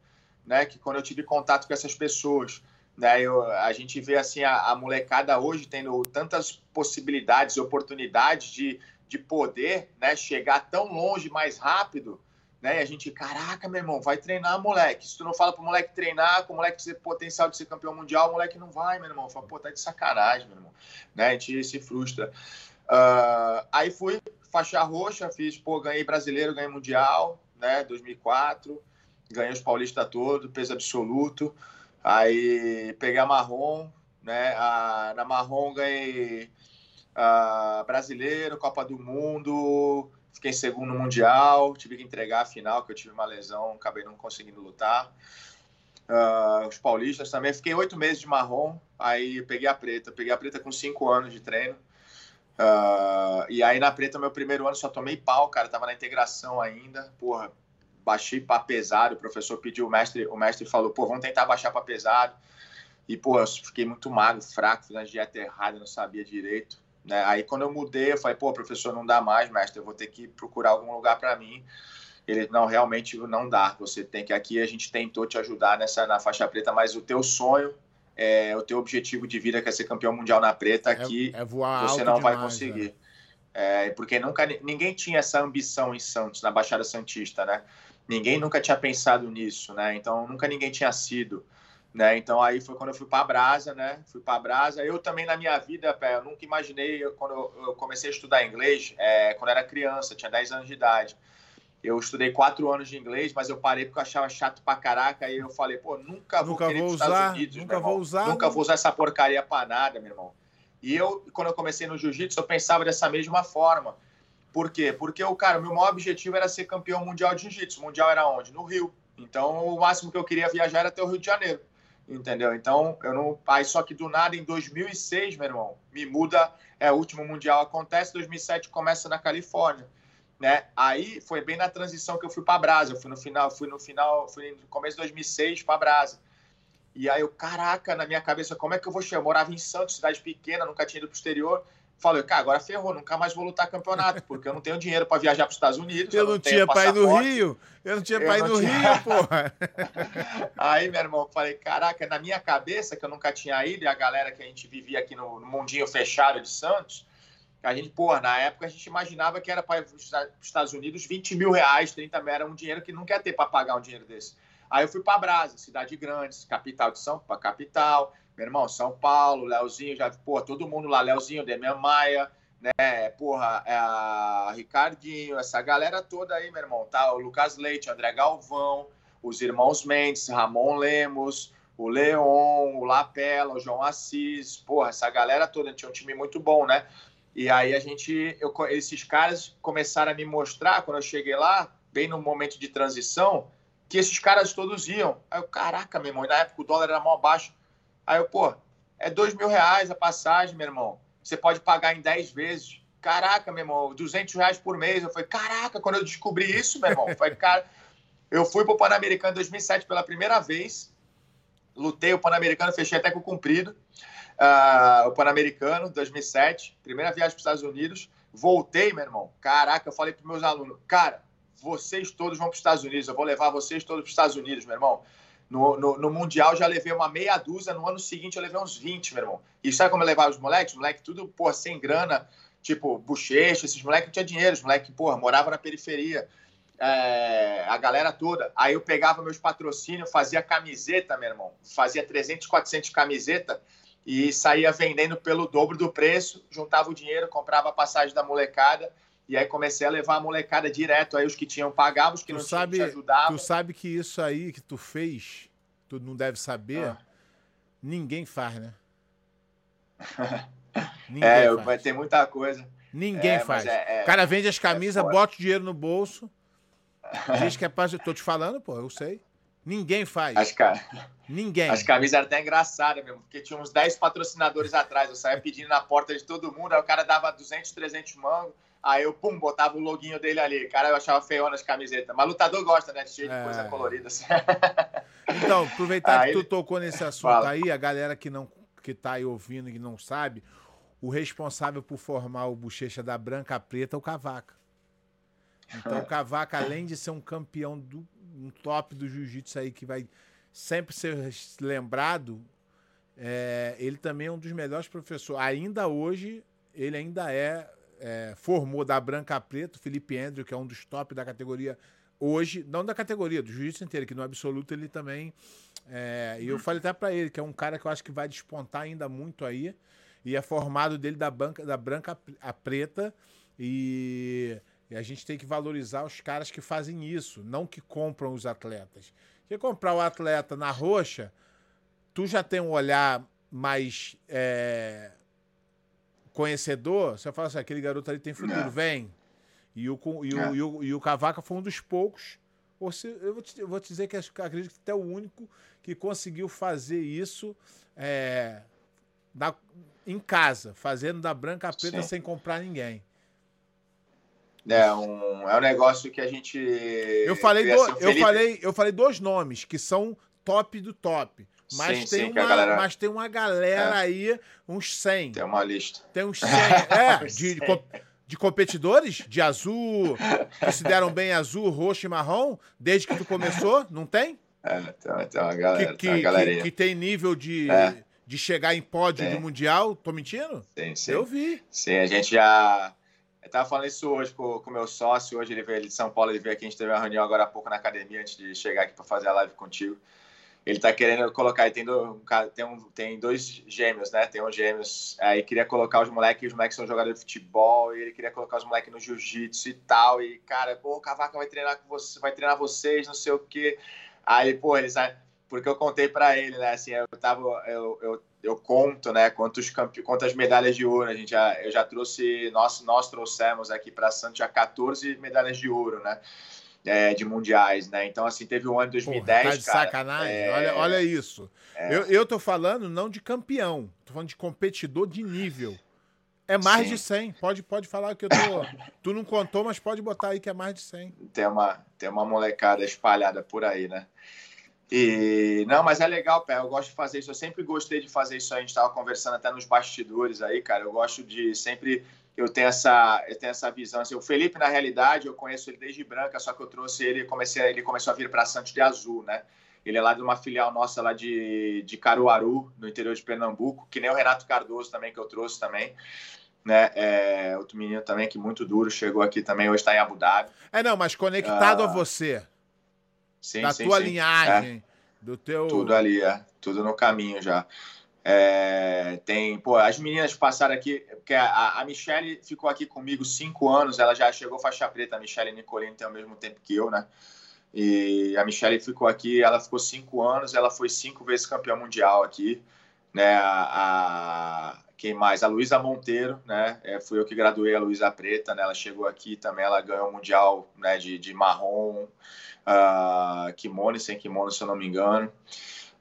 B: né? Que quando eu tive contato com essas pessoas. Né, eu, a gente vê assim a, a molecada hoje tendo tantas possibilidades, oportunidades de, de poder né, chegar tão longe mais rápido né? E a gente, caraca, meu irmão, vai treinar, moleque. Se tu não fala pro moleque treinar, com o moleque ter potencial de ser campeão mundial, o moleque não vai, meu irmão. Fala, pô, tá de sacanagem, meu irmão. Né? A gente se frustra. Uh, aí fui, faixa roxa, fiz, pô, ganhei brasileiro, ganhei mundial, né? 2004. Ganhei os paulistas todos, peso absoluto. Aí peguei a marrom, né? A, na marrom ganhei a, brasileiro, Copa do Mundo, Fiquei em segundo no Mundial, tive que entregar a final, que eu tive uma lesão, acabei não conseguindo lutar. Uh, os paulistas também. Fiquei oito meses de marrom, aí peguei a preta. Peguei a preta com cinco anos de treino. Uh, e aí na preta, meu primeiro ano, só tomei pau, cara. Tava na integração ainda. Porra, baixei para pesado. O professor pediu, o mestre, o mestre falou, pô, vamos tentar baixar para pesado. E, pô, eu fiquei muito magro, fraco, fiz a dieta errada, não sabia direito. Né? Aí quando eu mudei, eu falei, pô, professor, não dá mais, mestre, eu vou ter que procurar algum lugar para mim. Ele, não, realmente não dá. Você tem que aqui, a gente tentou te ajudar nessa na faixa preta, mas o teu sonho é, o teu objetivo de vida que é ser campeão mundial na preta, aqui
A: é, é
B: você
A: não
B: demais,
A: vai
B: conseguir. É. é. porque nunca ninguém tinha essa ambição em Santos, na Baixada Santista, né? Ninguém nunca tinha pensado nisso, né? Então nunca ninguém tinha sido. Né? Então aí foi quando eu fui para a Brasa, né? Fui para a Brasa. Eu também na minha vida, pé, eu nunca imaginei eu, quando eu, comecei a estudar inglês, é, quando eu era criança, tinha 10 anos de idade. Eu estudei quatro anos de inglês, mas eu parei porque eu achava chato pra caraca. Aí eu falei, pô, nunca vou
A: nunca
B: querer
A: vou usar, Unidos, Nunca vou usar.
B: Nunca vou usar essa porcaria pra nada, meu irmão. E eu, quando eu comecei no jiu-jitsu, eu pensava dessa mesma forma. Por quê? Porque, o cara, meu maior objetivo era ser campeão mundial de jiu-jitsu. Mundial era onde? No Rio. Então, o máximo que eu queria viajar era até o Rio de Janeiro. Entendeu? Então, eu não. Aí, só que do nada, em 2006, meu irmão, me muda. É, o último mundial acontece, 2007 começa na Califórnia né? Aí foi bem na transição que eu fui para Brasa. Eu fui no final, fui no final, fui no começo de 2006 para Brasa. E aí eu, caraca, na minha cabeça, como é que eu vou chegar? Eu morava em Santos, cidade pequena, nunca tinha ido para o exterior. Falei, cara, agora ferrou, nunca mais vou lutar campeonato, porque eu não tenho dinheiro para viajar para os Estados Unidos.
A: Eu, eu não, não tinha pai no Rio, eu não tinha pai no tinha... Rio, porra.
B: Aí, meu irmão, falei, caraca, na minha cabeça, que eu nunca tinha ido, e a galera que a gente vivia aqui no, no mundinho fechado de Santos, a gente, porra, na época a gente imaginava que era para os Estados Unidos 20 mil reais, 30 mil, era um dinheiro que não quer ter para pagar um dinheiro desse. Aí eu fui para Brasa, cidade grande, capital de São Paulo, capital, meu irmão, São Paulo, Leozinho, já, porra, todo mundo lá, Leozinho, Demian Maia, né, porra, é Ricardinho, essa galera toda aí, meu irmão, tá? O Lucas Leite, André Galvão, os irmãos Mendes, Ramon Lemos, o Leon, o Lapela, o João Assis, porra, essa galera toda, tinha um time muito bom, né? E aí a gente, eu, esses caras começaram a me mostrar, quando eu cheguei lá, bem no momento de transição, que esses caras todos iam. Aí eu, caraca, meu irmão, na época o dólar era mó baixo. Aí eu, pô, é dois mil reais a passagem, meu irmão. Você pode pagar em dez vezes. Caraca, meu irmão, 200 reais por mês. Eu falei, caraca, quando eu descobri isso, meu irmão, falei, cara, eu fui pro Pan-Americano em 2007 pela primeira vez. Lutei o Pan-Americano, fechei até com o cumprido uh, o Pan-Americano, 2007, primeira viagem para os Estados Unidos. Voltei, meu irmão. Caraca, eu falei para meus alunos, cara, vocês todos vão para os Estados Unidos, eu vou levar vocês todos para os Estados Unidos, meu irmão. No, no, no, Mundial já levei uma meia dúzia, no ano seguinte eu levei uns 20, meu irmão. E sabe como eu levava os moleques? Os moleques tudo, pô, sem grana, tipo, bochecha, esses moleques não tinham dinheiro, os moleques, porra, moravam na periferia. É, a galera toda. Aí eu pegava meus patrocínios, fazia camiseta, meu irmão. Fazia 300, 400 camiseta e saía vendendo pelo dobro do preço, juntava o dinheiro, comprava a passagem da molecada e aí comecei a levar a molecada direto aí os que tinham pagavam, os que tu não sabe, tinham te ajudavam.
A: Tu sabe que isso aí que tu fez, tu não deve saber, ah. ninguém faz, né?
B: ninguém é, faz. tem muita coisa.
A: Ninguém é, faz. É, é, o cara vende as camisas, bota o dinheiro no bolso, diz que é. Eu tô te falando, pô, eu sei. Ninguém faz.
B: As, ca...
A: Ninguém.
B: As camisas eram até engraçadas mesmo, porque tinha uns 10 patrocinadores atrás. Eu saía pedindo na porta de todo mundo, aí o cara dava 200, 300 mangos. Aí eu, pum, botava o loginho dele ali. Cara, eu achava feio nas camisetas. Mas lutador gosta, né? De cheio de é. coisa colorida. Assim.
A: Então, aproveitar aí... que tu tocou nesse assunto Fala. aí, a galera que não que tá aí ouvindo e não sabe, o responsável por formar o bochecha da branca preta é o Cavaca. Então, o Cavaca, além de ser um campeão do um top do jiu-jitsu aí que vai sempre ser lembrado, é, ele também é um dos melhores professores. Ainda hoje, ele ainda é, é formou da branca a preto, Felipe Andrew, que é um dos top da categoria hoje, não da categoria, do jiu-jitsu inteiro, que no absoluto ele também. É, e eu falei até para ele, que é um cara que eu acho que vai despontar ainda muito aí. E é formado dele da, banca, da branca a preta. E e a gente tem que valorizar os caras que fazem isso, não que compram os atletas. Porque comprar o atleta na roxa, tu já tem um olhar mais é, conhecedor, você fala assim, aquele garoto ali tem futuro, é. vem. E o, e, o, é. e, o, e o Cavaca foi um dos poucos, ou se, eu, vou te, eu vou te dizer que acredito que até o único que conseguiu fazer isso é, em casa, fazendo da branca a preta Sim. sem comprar ninguém.
B: É um, é um negócio que a gente.
A: Eu falei, do, assim, eu, falei, eu falei dois nomes que são top do top. Mas, sim, tem, sim, uma, galera... mas tem uma galera é. aí, uns 100.
B: Tem uma lista.
A: Tem uns 100. é, de, de, de, competidores de azul, que se deram bem azul, roxo e marrom, desde que tu começou, não tem?
B: É, tem, tem uma galera.
A: Que, que,
B: tem,
A: que, que tem nível de, é. de chegar em pódio sim. do Mundial. Tô mentindo?
B: Sim, sim.
A: Eu vi.
B: Sim, a gente já. Eu tava falando isso hoje com o meu sócio. Hoje ele veio de São Paulo, ele veio aqui. A gente teve uma reunião agora há pouco na academia antes de chegar aqui para fazer a live contigo. Ele tá querendo colocar, tem, do, tem, um, tem dois gêmeos, né? Tem um gêmeos. Aí queria colocar os moleques, os moleques são jogadores de futebol, e ele queria colocar os moleques no jiu-jitsu e tal. E, cara, pô, o Cavaca vai treinar com você, vai treinar vocês, não sei o quê. Aí, pô, eles porque eu contei para ele, né? Assim, eu tava, eu, eu, eu conto, né? Quantos campe... quantas medalhas de ouro a gente já, eu já trouxe, nós, nós trouxemos aqui para Santos já 14 medalhas de ouro, né? É, de mundiais, né? Então, assim, teve um ano de 2010. Porra, tá de
A: cara, sacanagem. É... Olha, olha isso. É... Eu, eu tô falando não de campeão, tô falando de competidor de nível. É mais Sim. de 100. Pode, pode falar que eu tô. tu não contou, mas pode botar aí que é mais de 100.
B: Tem uma, tem uma molecada espalhada por aí, né? E não, mas é legal, Pé. Eu gosto de fazer isso. Eu sempre gostei de fazer isso. A gente estava conversando até nos bastidores aí, cara. Eu gosto de sempre. Eu tenho essa, eu tenho essa visão. Assim, o Felipe, na realidade, eu conheço ele desde branca, só que eu trouxe ele, comecei, ele começou a vir para Santos de Azul, né? Ele é lá de uma filial nossa lá de, de Caruaru, no interior de Pernambuco, que nem o Renato Cardoso também, que eu trouxe também. Né? É, outro menino também que muito duro, chegou aqui também, hoje está em Abu Dhabi.
A: É, não, mas conectado a você. Sim, da sim, tua sim. linhagem, é. do teu.
B: Tudo ali, é. Tudo no caminho já. É, tem, pô, as meninas passaram aqui, porque a, a Michelle ficou aqui comigo cinco anos, ela já chegou faixa preta, a Michelle Nicolini tem o mesmo tempo que eu, né? E a Michelle ficou aqui, ela ficou cinco anos, ela foi cinco vezes campeã mundial aqui, né? A, a quem mais? A Luísa Monteiro, né? É, fui eu que graduei a Luísa Preta, né? Ela chegou aqui também, ela ganhou o mundial, né? De, de marrom uh, kimono, sem kimono, se eu não me engano.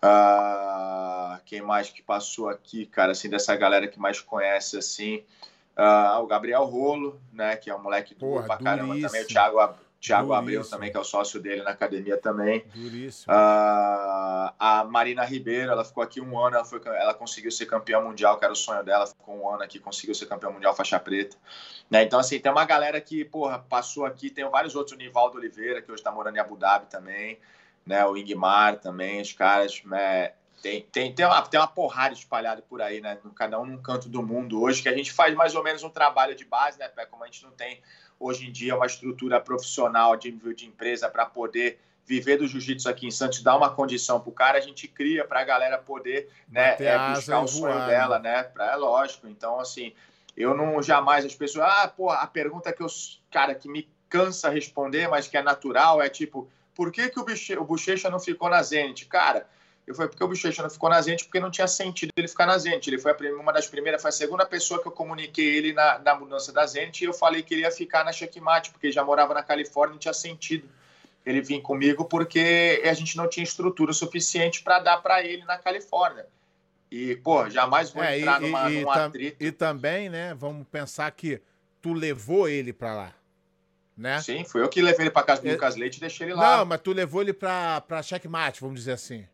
B: Uh, quem mais que passou aqui, cara, assim, dessa galera que mais conhece, assim, uh, o Gabriel Rolo, né, que é um moleque duro pra caramba também, o Thiago, Thiago Abreu também, que é o sócio dele na academia também.
A: Duríssimo.
B: Uh, a Marina Ribeiro, ela ficou aqui um ano, ela, foi, ela conseguiu ser campeã mundial, que era o sonho dela, ficou um ano aqui, conseguiu ser campeã mundial faixa preta. Né? Então, assim, tem uma galera que, porra, passou aqui, tem vários outros, o Nivaldo Oliveira, que hoje está morando em Abu Dhabi também, né? O Ingmar também, os caras, né? Tem, tem, tem, uma, tem uma porrada espalhada por aí, né? Cada um num canto do mundo hoje, que a gente faz mais ou menos um trabalho de base, né? Como a gente não tem hoje em dia uma estrutura profissional de nível de empresa para poder viver do jiu-jitsu aqui em Santos, dar uma condição para o cara, a gente cria para a galera poder né, é, buscar o sonho voar, dela, né? Pra, é lógico. Então, assim, eu não jamais as pessoas. Ah, pô, a pergunta que eu, cara, que me cansa responder, mas que é natural, é tipo, por que, que o, Bochecha, o Bochecha não ficou na Zenit? Cara, eu falei, porque o Bochecha não ficou na Zenit porque não tinha sentido ele ficar na Zenit. Ele foi uma das primeiras, foi a segunda pessoa que eu comuniquei ele na, na mudança da Zenit e eu falei que ele ia ficar na Checkmate, porque ele já morava na Califórnia e não tinha sentido ele vir comigo porque a gente não tinha estrutura suficiente para dar para ele na Califórnia. E, pô, jamais vou é, entrar e, numa, e, num atrito.
A: E também, né, vamos pensar que tu levou ele para lá, né?
B: Sim, foi eu que levei ele para casa do é... Lucas Leite e deixei ele lá.
A: Não, mas tu levou ele para checkmate, vamos dizer assim.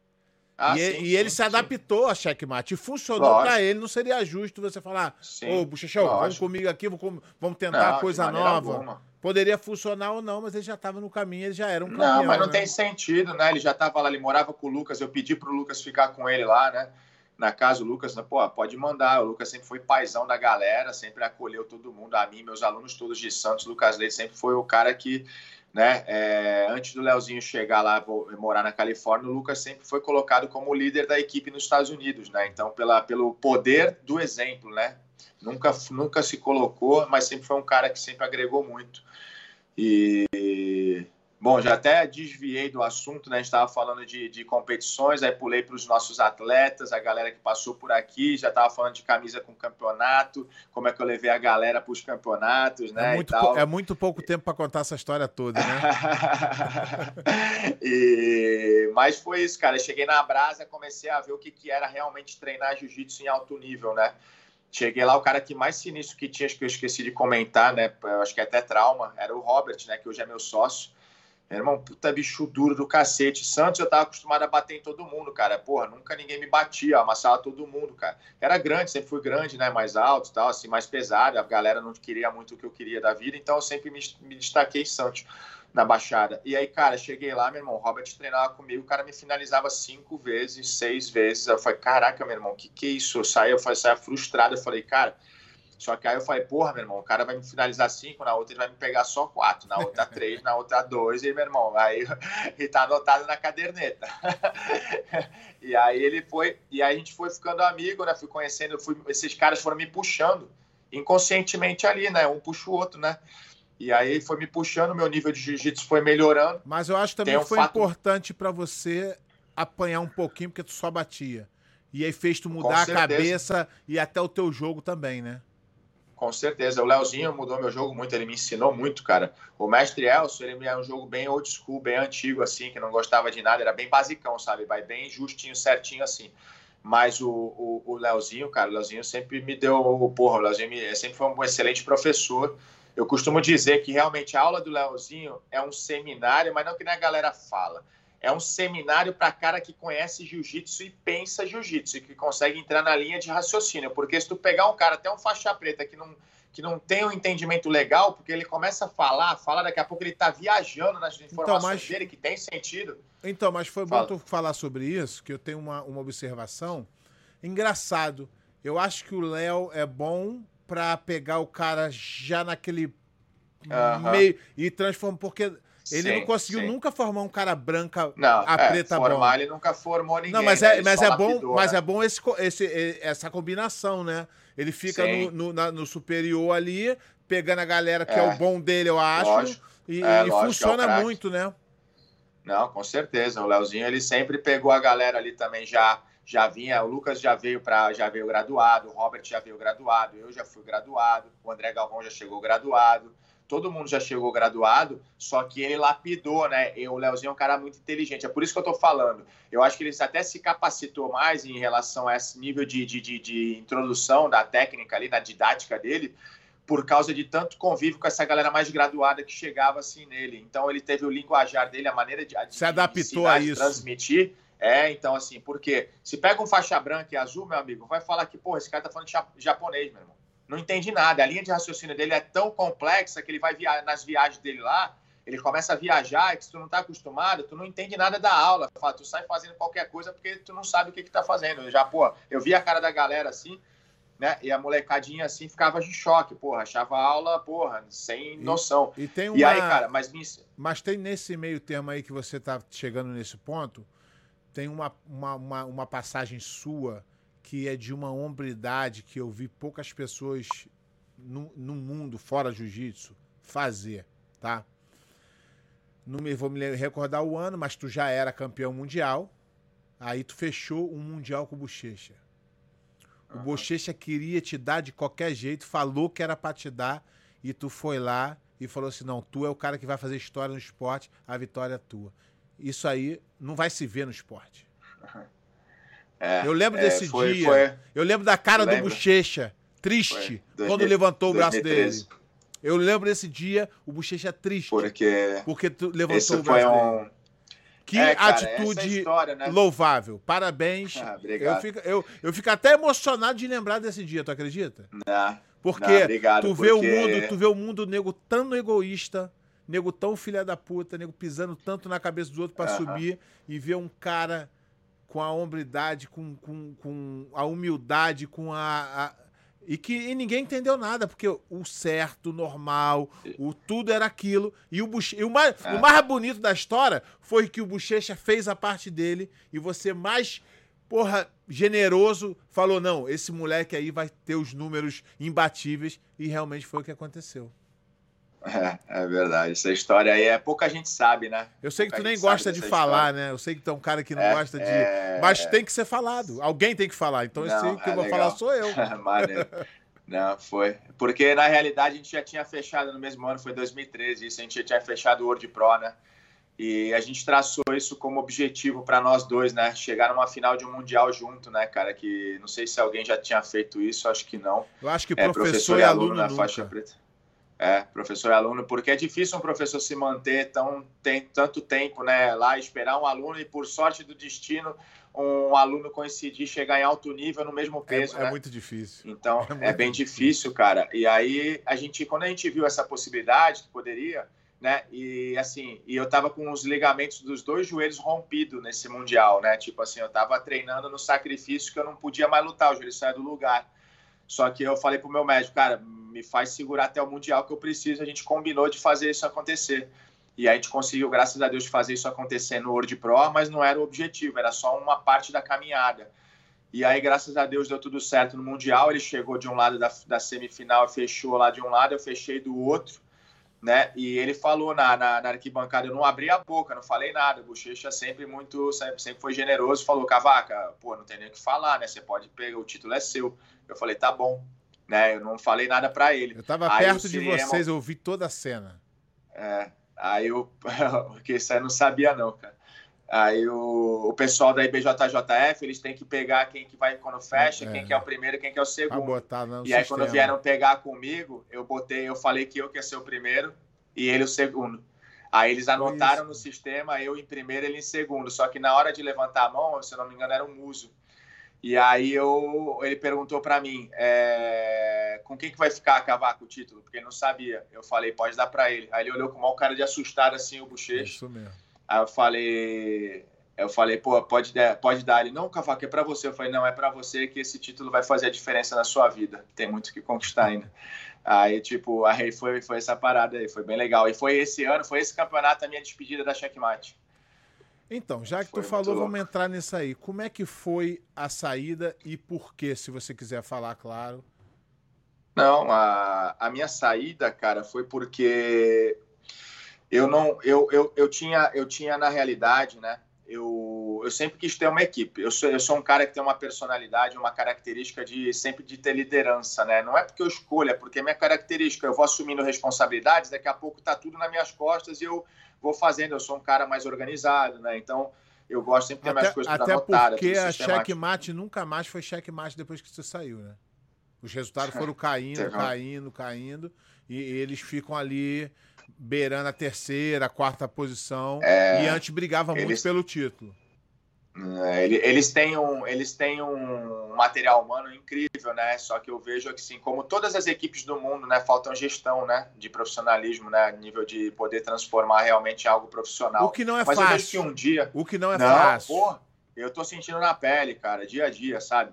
A: Ah, e, sim, e sim, ele se adaptou a checkmate. E funcionou para ele. Não seria justo você falar, ô, Bochechão, vamos comigo aqui, vamos tentar não, coisa nova. Alguma. Poderia funcionar ou não, mas ele já estava no caminho, ele já era um campeão.
B: Não, mas não
A: né?
B: tem sentido, né? Ele já estava lá, ele morava com o Lucas. Eu pedi para o Lucas ficar com ele lá, né? Na casa, o Lucas, pô, pode mandar. O Lucas sempre foi paizão da galera, sempre acolheu todo mundo, a mim, meus alunos todos de Santos. O Lucas Leite sempre foi o cara que né? É, antes do Leozinho chegar lá, vou morar na Califórnia, o Lucas sempre foi colocado como líder da equipe nos Estados Unidos, né? Então, pela, pelo poder do exemplo, né? Nunca, nunca se colocou, mas sempre foi um cara que sempre agregou muito. E Bom, já até desviei do assunto, né? A gente estava falando de, de, competições, aí pulei para os nossos atletas, a galera que passou por aqui, já estava falando de camisa com campeonato, como é que eu levei a galera para os campeonatos, né?
A: É muito, é muito pouco tempo para contar essa história toda, né?
B: e... Mas foi isso, cara. Eu cheguei na Brasa, comecei a ver o que, que era realmente treinar jiu-jitsu em alto nível, né? Cheguei lá, o cara que mais sinistro que tinha, acho que eu esqueci de comentar, né? Eu acho que é até trauma, era o Robert, né? Que hoje é meu sócio. Meu irmão, puta bicho duro do cacete. Santos eu tava acostumado a bater em todo mundo, cara. Porra, nunca ninguém me batia, amassava todo mundo, cara. Era grande, sempre fui grande, né? Mais alto tal, assim, mais pesado. A galera não queria muito o que eu queria da vida, então eu sempre me, me destaquei em Santos. na Baixada. E aí, cara, cheguei lá, meu irmão, Robert treinava comigo, o cara me finalizava cinco vezes, seis vezes. Eu falei, caraca, meu irmão, que que é isso? Eu saí, eu saia frustrado, eu falei, cara. Só que aí eu falei, porra, meu irmão, o cara vai me finalizar cinco, na outra ele vai me pegar só quatro, na outra três, na outra dois, e meu irmão, aí e tá anotado na caderneta. e aí ele foi, e aí a gente foi ficando amigo, né? Fui conhecendo, fui, esses caras foram me puxando inconscientemente ali, né? Um puxa o outro, né? E aí foi me puxando, meu nível de jiu-jitsu foi melhorando.
A: Mas eu acho também que foi fato... importante para você apanhar um pouquinho, porque tu só batia. E aí fez tu mudar a cabeça e até o teu jogo também, né?
B: Com certeza. O Leozinho mudou meu jogo muito, ele me ensinou muito, cara. O mestre Elcio, ele é um jogo bem old school, bem antigo, assim, que não gostava de nada, era bem basicão, sabe? Vai bem justinho, certinho, assim. Mas o, o, o Leozinho, cara, o Leozinho sempre me deu. Porra, o Leozinho me, sempre foi um excelente professor. Eu costumo dizer que realmente a aula do Leozinho é um seminário, mas não que nem a galera fala. É um seminário para cara que conhece jiu-jitsu e pensa jiu-jitsu, e que consegue entrar na linha de raciocínio. Porque se tu pegar um cara, até um faixa preta, que não, que não tem um entendimento legal, porque ele começa a falar, fala daqui a pouco ele está viajando nas então, informações então, mas... dele, que tem sentido.
A: Então, mas foi Fala. bom tu falar sobre isso, que eu tenho uma, uma observação. Engraçado. Eu acho que o Léo é bom para pegar o cara já naquele meio e transformar porque ele sim, não conseguiu sim. nunca formar um cara branca
B: não, a é, preta formar, bom. ele nunca formou ninguém.
A: Não, mas é, mas é bom, lapidou, mas né? é bom esse, esse, essa combinação, né? Ele fica no, no, na, no, superior ali, pegando a galera que é, é o bom dele, eu acho. Lógico, e, é, e lógico, é funciona muito, né?
B: Não, com certeza. O Leozinho ele sempre pegou a galera ali também já já vinha, o Lucas já veio para já veio graduado, o Robert já veio graduado, eu já fui graduado, o André Galvão já chegou graduado, todo mundo já chegou graduado, só que ele lapidou, né? E o Leozinho é um cara muito inteligente, é por isso que eu tô falando. Eu acho que ele até se capacitou mais em relação a esse nível de, de, de, de introdução da técnica ali, da didática dele, por causa de tanto convívio com essa galera mais graduada que chegava assim nele. Então ele teve o linguajar dele, a maneira de,
A: de se adaptou a isso,
B: transmitir é, então, assim, porque se pega um faixa branca e azul, meu amigo, vai falar que, pô, esse cara tá falando japonês, meu irmão. Não entende nada. A linha de raciocínio dele é tão complexa que ele vai via nas viagens dele lá, ele começa a viajar e que se tu não tá acostumado, tu não entende nada da aula. Tu sai fazendo qualquer coisa porque tu não sabe o que que tá fazendo. Eu já, pô, eu vi a cara da galera assim, né? E a molecadinha assim ficava de choque, porra, achava a aula, porra, sem noção.
A: E, e tem uma... E aí, cara, mas Mas tem nesse meio termo aí que você tá chegando nesse ponto, tem uma, uma, uma, uma, passagem sua que é de uma hombridade que eu vi poucas pessoas no, no mundo, fora jiu-jitsu, fazer, tá? Não me vou me recordar o ano, mas tu já era campeão mundial. Aí tu fechou um mundial com o Bochecha. O uhum. Bochecha queria te dar de qualquer jeito, falou que era para te dar, e tu foi lá e falou assim: não, tu é o cara que vai fazer história no esporte, a vitória é tua. Isso aí não vai se ver no esporte. É, eu lembro é, desse foi, dia. Foi, eu lembro da cara do Bochecha, triste, quando levantou o braço 2013. dele. Eu lembro desse dia, o Bochecha triste.
B: Porque,
A: porque tu levantou o braço um... dele. Que é, cara, atitude história, né? louvável. Parabéns. Ah, eu, fico, eu, eu fico até emocionado de lembrar desse dia, tu acredita?
B: Não.
A: Porque não, obrigado, tu vê porque... o mundo, tu vê o mundo nego tão egoísta, nego tão filha da puta, nego pisando tanto na cabeça dos outros para uh -huh. subir e ver um cara com a hombridade, com, com, com a humildade, com a, a e que e ninguém entendeu nada, porque o certo, o normal, o tudo era aquilo. E o, Buche, e o, mais, é. o mais bonito da história foi que o Bochecha fez a parte dele e você mais, porra, generoso, falou: não, esse moleque aí vai ter os números imbatíveis. E realmente foi o que aconteceu.
B: É, é verdade. Essa história aí é pouca gente sabe, né?
A: Eu sei
B: pouca
A: que tu nem gosta de falar, história. né? Eu sei que tu é um cara que não é, gosta de. É... Mas tem que ser falado. Alguém tem que falar. Então, não, esse que eu vou legal. falar sou eu.
B: não, foi. Porque na realidade a gente já tinha fechado no mesmo ano, foi 2013, isso a gente já tinha fechado o World Pro, né? E a gente traçou isso como objetivo para nós dois, né? Chegar numa final de um mundial junto, né, cara? Que não sei se alguém já tinha feito isso, acho que não.
A: Eu acho que é, professor, professor e aluno, aluno na nunca. faixa preta.
B: É, professor e aluno, porque é difícil um professor se manter tão, tem, tanto tempo né, lá, esperar um aluno e, por sorte do destino, um aluno coincidir, chegar em alto nível no mesmo é, peso.
A: É,
B: né?
A: é muito difícil.
B: Então, é, é bem difícil, difícil, cara. E aí, a gente, quando a gente viu essa possibilidade, que poderia, né? E assim, e eu tava com os ligamentos dos dois joelhos rompidos nesse mundial, né? Tipo assim, eu tava treinando no sacrifício que eu não podia mais lutar, o joelho saiu do lugar. Só que eu falei pro meu médico, cara, me faz segurar até o mundial que eu preciso. A gente combinou de fazer isso acontecer. E a gente conseguiu, graças a Deus, fazer isso acontecer no World Pro, mas não era o objetivo, era só uma parte da caminhada. E aí, graças a Deus, deu tudo certo no Mundial. Ele chegou de um lado da, da semifinal, fechou lá de um lado, eu fechei do outro né? E ele falou na, na, na, arquibancada, eu não abri a boca, não falei nada. O Bochecha sempre muito, sempre, sempre foi generoso, falou, Cavaca, pô, não tem nem o que falar, né? Você pode pegar, o título é seu. Eu falei, tá bom, né? Eu não falei nada para ele.
A: Eu tava aí perto de vocês, eu vi toda a cena.
B: É, aí eu, porque isso aí eu não sabia não, cara. Aí o, o pessoal da IBJJF, eles têm que pegar quem que vai quando fecha, é. quem que é o primeiro, quem que é o segundo.
A: Botar,
B: e aí quando vieram pegar comigo, eu botei, eu falei que eu que ia ser o primeiro e ele o segundo. Aí eles anotaram no sistema, eu em primeiro, ele em segundo. Só que na hora de levantar a mão, se eu não me engano, era um muso. E aí eu, ele perguntou para mim, é, com quem que vai ficar Cavaco o título? Porque ele não sabia. Eu falei, pode dar para ele. Aí ele olhou com uma cara de assustado assim, o bochecho.
A: Isso mesmo.
B: Aí eu falei, eu falei, pô, pode, pode dar. Ele, não, Cavaco, é para você. Eu falei, não, é para você que esse título vai fazer a diferença na sua vida. Tem muito que conquistar ainda. Aí, tipo, aí foi, foi essa parada aí, foi bem legal. E foi esse ano, foi esse campeonato a minha despedida da Checkmate.
A: Então, já que foi tu falou, vamos entrar nisso aí. Como é que foi a saída e por quê, se você quiser falar, claro?
B: Não, a, a minha saída, cara, foi porque eu não eu, eu, eu tinha eu tinha na realidade né eu, eu sempre quis ter uma equipe. Eu sou, eu sou um cara que tem uma personalidade uma característica de sempre de ter liderança né. Não é porque eu escolho é porque é minha característica. Eu vou assumindo responsabilidades daqui a pouco tá tudo nas minhas costas e eu vou fazendo. Eu sou um cara mais organizado né. Então eu gosto sempre de ter
A: até,
B: minhas coisas
A: até anotadas porque a checkmate nunca mais foi checkmate depois que você saiu né. Os resultados foram caindo caindo caindo e eles ficam ali beirando a terceira, a quarta posição. É, e antes brigava eles, muito pelo título.
B: É, eles, têm um, eles têm um material humano incrível, né? Só que eu vejo que, sim, como todas as equipes do mundo, né, faltam gestão, né, de profissionalismo, né, nível de poder transformar realmente em algo profissional.
A: O que não é Mas fácil.
B: Mas eu vejo que um dia.
A: O que não é não, fácil.
B: Pô, eu tô sentindo na pele, cara, dia a dia, sabe?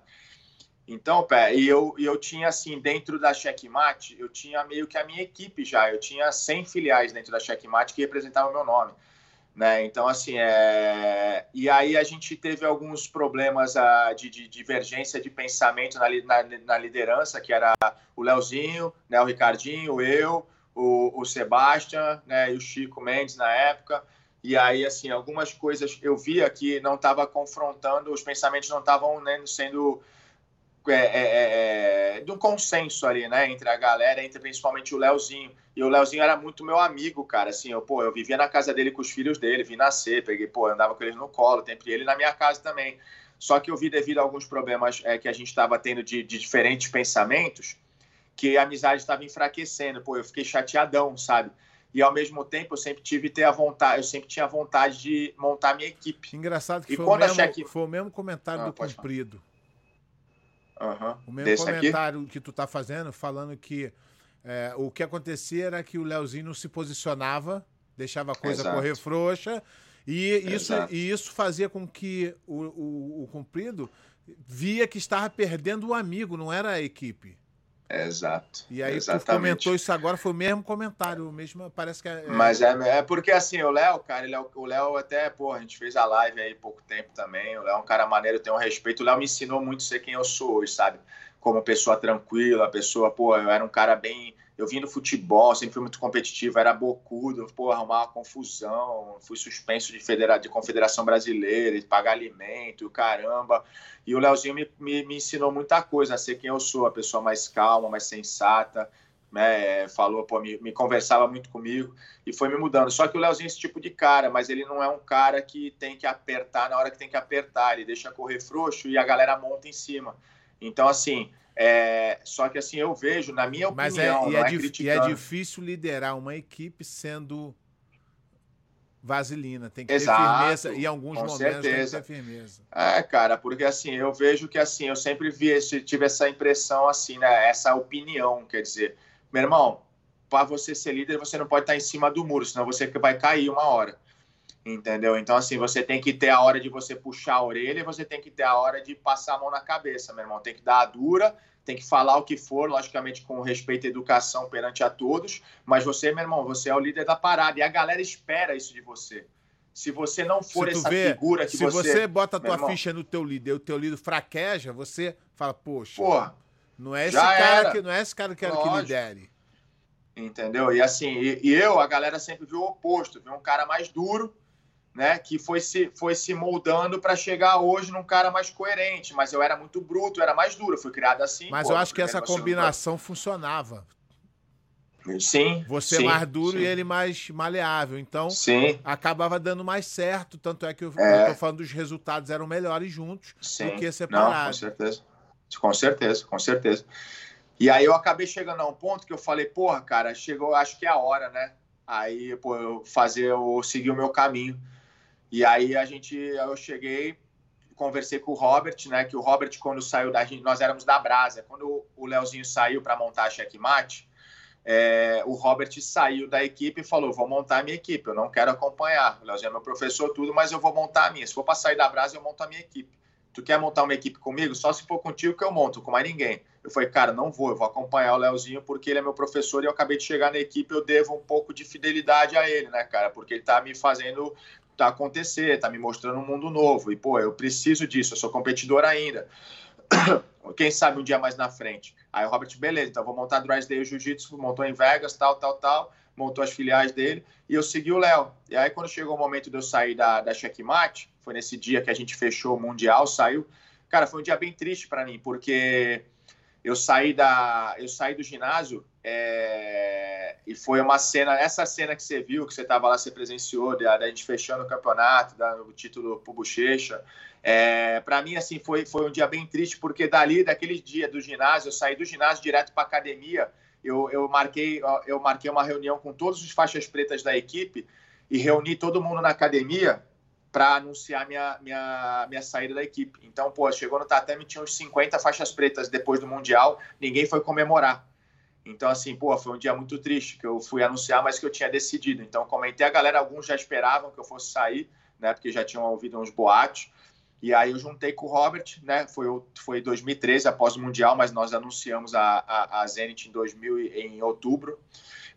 B: Então, pé, e eu, eu tinha assim, dentro da Checkmate, eu tinha meio que a minha equipe já, eu tinha 100 filiais dentro da Checkmate que representavam o meu nome. Né? Então, assim, é... e aí a gente teve alguns problemas uh, de, de, divergência de pensamento na, na, na, liderança, que era o Leozinho, né, o Ricardinho, eu, o, o Sebastian né, e o Chico Mendes na época. E aí, assim, algumas coisas eu via que não estava confrontando, os pensamentos não estavam né, sendo é, é, é, de um consenso ali, né, entre a galera, entre principalmente o Leozinho. E o Leozinho era muito meu amigo, cara. Assim, eu, pô, eu vivia na casa dele com os filhos dele, vi nascer, peguei, pô, andava com eles no colo, sempre ele na minha casa também. Só que eu vi, devido a alguns problemas é, que a gente estava tendo de, de, diferentes pensamentos, que a amizade estava enfraquecendo. Pô, eu fiquei chateadão, sabe? E ao mesmo tempo eu sempre tive ter a vontade, eu sempre tinha vontade de montar minha equipe.
A: Engraçado que foi, o mesmo, cheque... foi o mesmo comentário ah, do Cumprido.
B: Falar. Uhum.
A: O mesmo Desse comentário aqui? que tu tá fazendo, falando que é, o que acontecia era que o Leozinho não se posicionava, deixava a coisa Exato. correr frouxa, e isso, e isso fazia com que o, o, o cumprido via que estava perdendo o amigo, não era a equipe.
B: Exato.
A: E aí tu comentou isso agora, foi o mesmo comentário, o mesmo, parece que é...
B: Mas é, é porque assim, o Léo, cara, ele é, o Léo até, pô, a gente fez a live aí pouco tempo também, o Léo é um cara maneiro, tem um respeito, o Léo me ensinou muito a ser quem eu sou hoje, sabe? Como pessoa tranquila, pessoa, pô, eu era um cara bem eu vim do futebol, sempre fui muito competitivo, era bocudo, pô, arrumar uma confusão, fui suspenso de, federa de confederação brasileira, de pagar alimento, caramba. E o Leozinho me, me, me, ensinou muita coisa, a ser quem eu sou, a pessoa mais calma, mais sensata, né? Falou, pô, me, me conversava muito comigo e foi me mudando. Só que o Leozinho é esse tipo de cara, mas ele não é um cara que tem que apertar na hora que tem que apertar, ele deixa correr frouxo e a galera monta em cima. Então, assim, é, só que assim, eu vejo, na minha Mas é, opinião,
A: é, e, é, é e é difícil liderar uma equipe sendo vaselina, tem que Exato, ter firmeza e em alguns momentos certeza. tem que ter firmeza.
B: É, cara, porque assim, eu vejo que assim, eu sempre vi esse, tive essa impressão assim, né, essa opinião, quer dizer, meu irmão, para você ser líder, você não pode estar em cima do muro, senão você vai cair uma hora. Entendeu? Então, assim, você tem que ter a hora de você puxar a orelha e você tem que ter a hora de passar a mão na cabeça, meu irmão. Tem que dar a dura, tem que falar o que for, logicamente com respeito e educação perante a todos, mas você, meu irmão, você é o líder da parada e a galera espera isso de você. Se você não for essa vê, figura que
A: se você... Se você bota a tua irmão, ficha no teu líder e o teu líder fraqueja, você fala, poxa, Porra, não é esse cara que não é esse cara que quero que lidere.
B: Entendeu? E assim, e, e eu, a galera sempre viu o oposto, viu um cara mais duro, né, que foi se, foi se moldando para chegar hoje num cara mais coerente. Mas eu era muito bruto, era mais duro, fui criado assim.
A: Mas pô, eu acho que essa combinação funcionava.
B: Sim.
A: Você
B: sim,
A: mais duro
B: sim.
A: e ele mais maleável. Então,
B: sim.
A: acabava dando mais certo. Tanto é que eu, é. eu tô falando dos resultados eram melhores juntos
B: sim.
A: do que separados.
B: Com certeza. Com certeza, com certeza. E aí eu acabei chegando a um ponto que eu falei, porra, cara, chegou, acho que é a hora, né? Aí, pô, eu fazer, eu seguir o meu caminho. E aí a gente, eu cheguei, conversei com o Robert, né? Que o Robert, quando saiu da gente, nós éramos da Brasa. Quando o Leozinho saiu para montar a Checkmate, é, o Robert saiu da equipe e falou: Vou montar a minha equipe, eu não quero acompanhar. O Leozinho é meu professor, tudo, mas eu vou montar a minha. Se for para sair da Brasa, eu monto a minha equipe. Tu quer montar uma equipe comigo? Só se for contigo que eu monto, com mais ninguém. Eu falei, cara, não vou, eu vou acompanhar o Leozinho porque ele é meu professor e eu acabei de chegar na equipe, eu devo um pouco de fidelidade a ele, né, cara? Porque ele tá me fazendo tá acontecer, tá me mostrando um mundo novo. E, pô, eu preciso disso, eu sou competidor ainda. Quem sabe um dia mais na frente. Aí o Robert, beleza, então vou montar Drysdale Jiu-Jitsu, montou em Vegas, tal, tal, tal, montou as filiais dele, e eu segui o Léo. E aí, quando chegou o momento de eu sair da, da Checkmate, foi nesse dia que a gente fechou o Mundial, saiu. Cara, foi um dia bem triste para mim, porque eu saí da eu saí do ginásio é, e foi uma cena essa cena que você viu que você estava lá você presenciou da, gente fechando o campeonato dando o título pro Bochecha é, para mim assim foi foi um dia bem triste porque dali daquele dia do ginásio eu saí do ginásio direto para academia eu, eu marquei eu marquei uma reunião com todos os faixas pretas da equipe e reuni todo mundo na academia para anunciar minha, minha, minha saída da equipe. Então, pô, chegou no tatame, tinha uns 50 faixas pretas depois do Mundial, ninguém foi comemorar. Então, assim, pô, foi um dia muito triste que eu fui anunciar, mas que eu tinha decidido. Então, comentei, a galera, alguns já esperavam que eu fosse sair, né, porque já tinham ouvido uns boatos. E aí eu juntei com o Robert, né, foi, foi 2013, após o Mundial, mas nós anunciamos a, a, a Zenit em, 2000, em outubro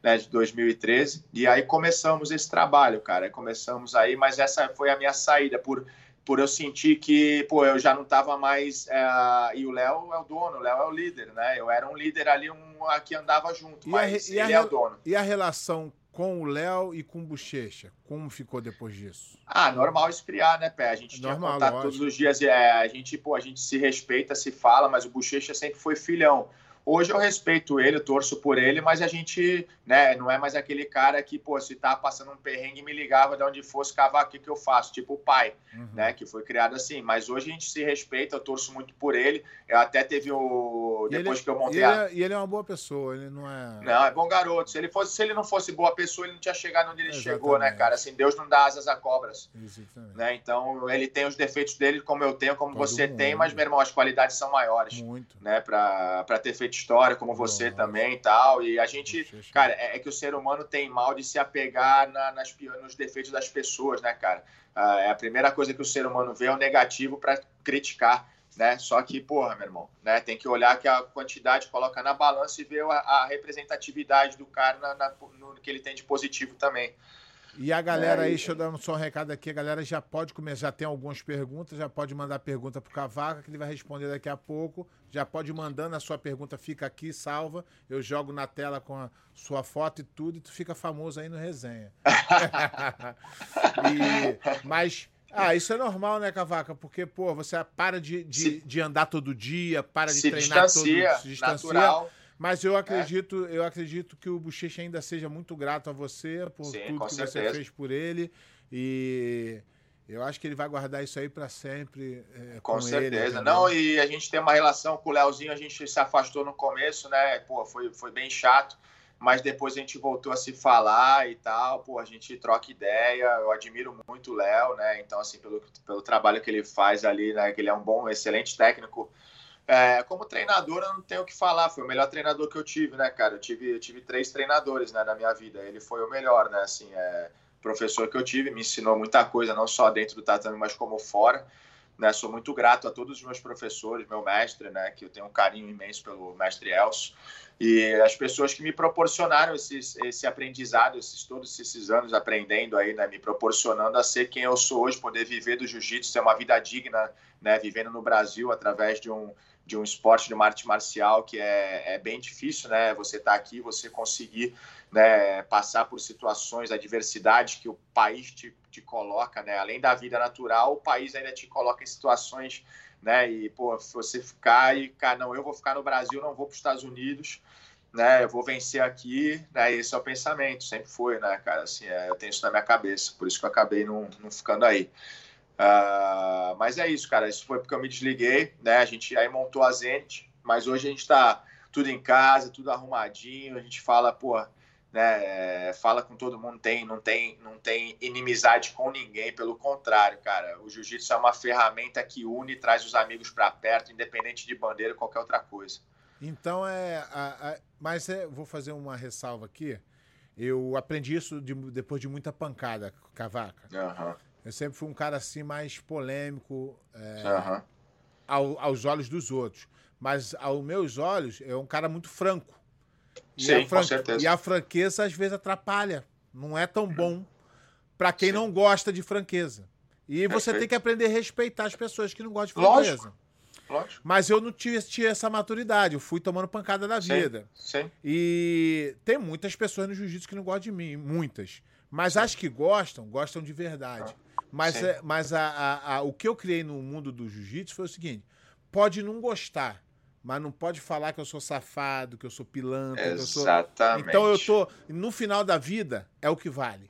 B: né, de 2013. E aí começamos esse trabalho, cara. Começamos aí, mas essa foi a minha saída por por eu sentir que, pô, eu já não estava mais. É, e o Léo é o dono, o Léo é o líder, né? Eu era um líder ali, um que andava junto, e mas a, ele é o dono.
A: E a relação com o Léo e com o Bochecha, como ficou depois disso?
B: Ah, normal esfriar, né, Pé? A gente normal, tinha contato lógico. todos os dias, é, a gente, pô, a gente se respeita, se fala, mas o Bochecha sempre foi filhão. Hoje eu respeito ele, eu torço por ele, mas a gente, né, não é mais aquele cara que, pô, se tá passando um perrengue, me ligava de onde fosse, cavar o que, que eu faço, tipo o pai, uhum. né, que foi criado assim. Mas hoje a gente se respeita, eu torço muito por ele. Eu até teve o. Depois
A: ele,
B: que eu montei.
A: E ele, é, e ele é uma boa pessoa, ele não é.
B: Não, é bom garoto. Se ele, fosse, se ele não fosse boa pessoa, ele não tinha chegado onde ele Exatamente. chegou, né, cara? Assim, Deus não dá asas a cobras. Exatamente. Né? Então, ele tem os defeitos dele, como eu tenho, como Todo você mundo. tem, mas, meu irmão, as qualidades são maiores. Muito. Né, pra, pra ter feito história, como você você também e tal. E a gente, cara, é, é, que o ser humano tem mal de se apegar na, nas, nos defeitos das pessoas, né, cara? Ah, é a primeira coisa que o ser humano vê é o negativo para criticar, né? Só que, porra, meu irmão, né? Tem que olhar que a quantidade coloca na balança e ver a, a representatividade do cara na, na, no que ele tem de positivo também.
A: E a galera é, aí, deixa eu dar só um recado aqui, a galera já pode começar, já tem algumas perguntas, já pode mandar pergunta pro Cavaca, que ele vai responder daqui a pouco. Já pode ir mandando, a sua pergunta fica aqui, salva. Eu jogo na tela com a sua foto e tudo, e tu fica famoso aí no resenha. e, mas ah, isso é normal, né, Cavaca? Porque, pô, você para de, de, se, de andar todo dia, para de treinar
B: distancia, todo se distancia. Natural.
A: Mas eu acredito, é. eu acredito que o Bochecha ainda seja muito grato a você por Sim, tudo que certeza. você fez por ele. E eu acho que ele vai guardar isso aí para sempre.
B: É, com, com, certeza. Ele, Não, e a gente tem uma relação com o Leozinho, a gente se afastou no começo, né? Pô, foi, foi bem chato. Mas depois a gente voltou a se falar e tal, pô, a gente troca ideia, eu admiro muito o Léo, né? Então, assim, pelo, pelo trabalho que ele faz ali, né? Que ele é um bom, excelente técnico É, como treinador, eu não tenho o que falar. Foi o melhor treinador que eu tive, né, cara? Eu tive, eu tive três treinadores né, na minha vida. Ele foi o melhor, né? Assim, é, professor que eu tive, me ensinou muita coisa, não só dentro do tatame, mas como fora. Né, sou muito grato a todos os meus professores, meu mestre, né, que eu tenho um carinho imenso pelo mestre Elcio, e as pessoas que me proporcionaram esse, esse aprendizado, esses todos esses anos aprendendo aí, né, me proporcionando a ser quem eu sou hoje, poder viver do jiu-jitsu, ter uma vida digna, né, vivendo no Brasil através de um, de um esporte de uma arte marcial que é, é bem difícil, né, você tá aqui, você conseguir né, passar por situações, adversidades que o país te, te coloca, né? Além da vida natural, o país ainda te coloca em situações, né? E, pô, você ficar e, cara, não, eu vou ficar no Brasil, não vou para os Estados Unidos, né? Eu vou vencer aqui, né? Esse é o pensamento, sempre foi, né, cara? Assim, é, eu tenho isso na minha cabeça, por isso que eu acabei não, não ficando aí. Uh, mas é isso, cara. Isso foi porque eu me desliguei, né? A gente aí montou a Zenit, mas hoje a gente está tudo em casa, tudo arrumadinho. A gente fala, pô, né? Fala com todo mundo, tem, não tem, não tem inimizade com ninguém, pelo contrário, cara. O jiu-jitsu é uma ferramenta que une e traz os amigos para perto, independente de bandeira ou qualquer outra coisa.
A: Então é, a, a, mas é, vou fazer uma ressalva aqui. Eu aprendi isso de, depois de muita pancada, Cavaca.
B: Uhum.
A: Eu sempre fui um cara assim mais polêmico é, uhum. ao, aos olhos dos outros, mas aos meus olhos é um cara muito franco.
B: E Sim, com certeza.
A: E a franqueza às vezes atrapalha. Não é tão bom para quem Sim. não gosta de franqueza. E você tem que aprender a respeitar as pessoas que não gostam de franqueza.
B: Lógico. Lógico.
A: Mas eu não tive, tive, essa maturidade, eu fui tomando pancada da vida.
B: Sim.
A: E tem muitas pessoas no jiu-jitsu que não gostam de mim, muitas. Mas sim. as que gostam, gostam de verdade. Ah, mas é, mas a, a, a, o que eu criei no mundo do jiu-jitsu foi o seguinte: pode não gostar, mas não pode falar que eu sou safado, que eu sou pilantra.
B: Exatamente.
A: Eu sou... Então eu tô. No final da vida, é o que vale.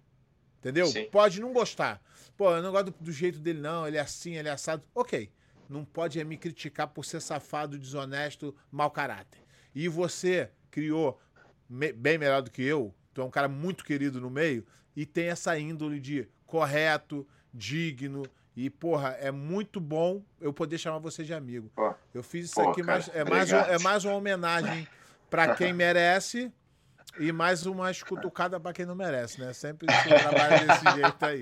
A: Entendeu? Sim. Pode não gostar. Pô, eu não gosto do, do, jeito dele, não. Ele é assim, ele é assado. Ok. Não pode me criticar por ser safado, desonesto, mau caráter. E você criou me, bem melhor do que eu. Tu é um cara muito querido no meio e tem essa índole de correto, digno, e, porra, é muito bom eu poder chamar você de amigo. Pô, eu fiz isso pô, aqui, cara, mas é, mais, é mais uma homenagem para quem merece e mais uma escutucada para quem não merece, né? Sempre trabalha desse jeito aí.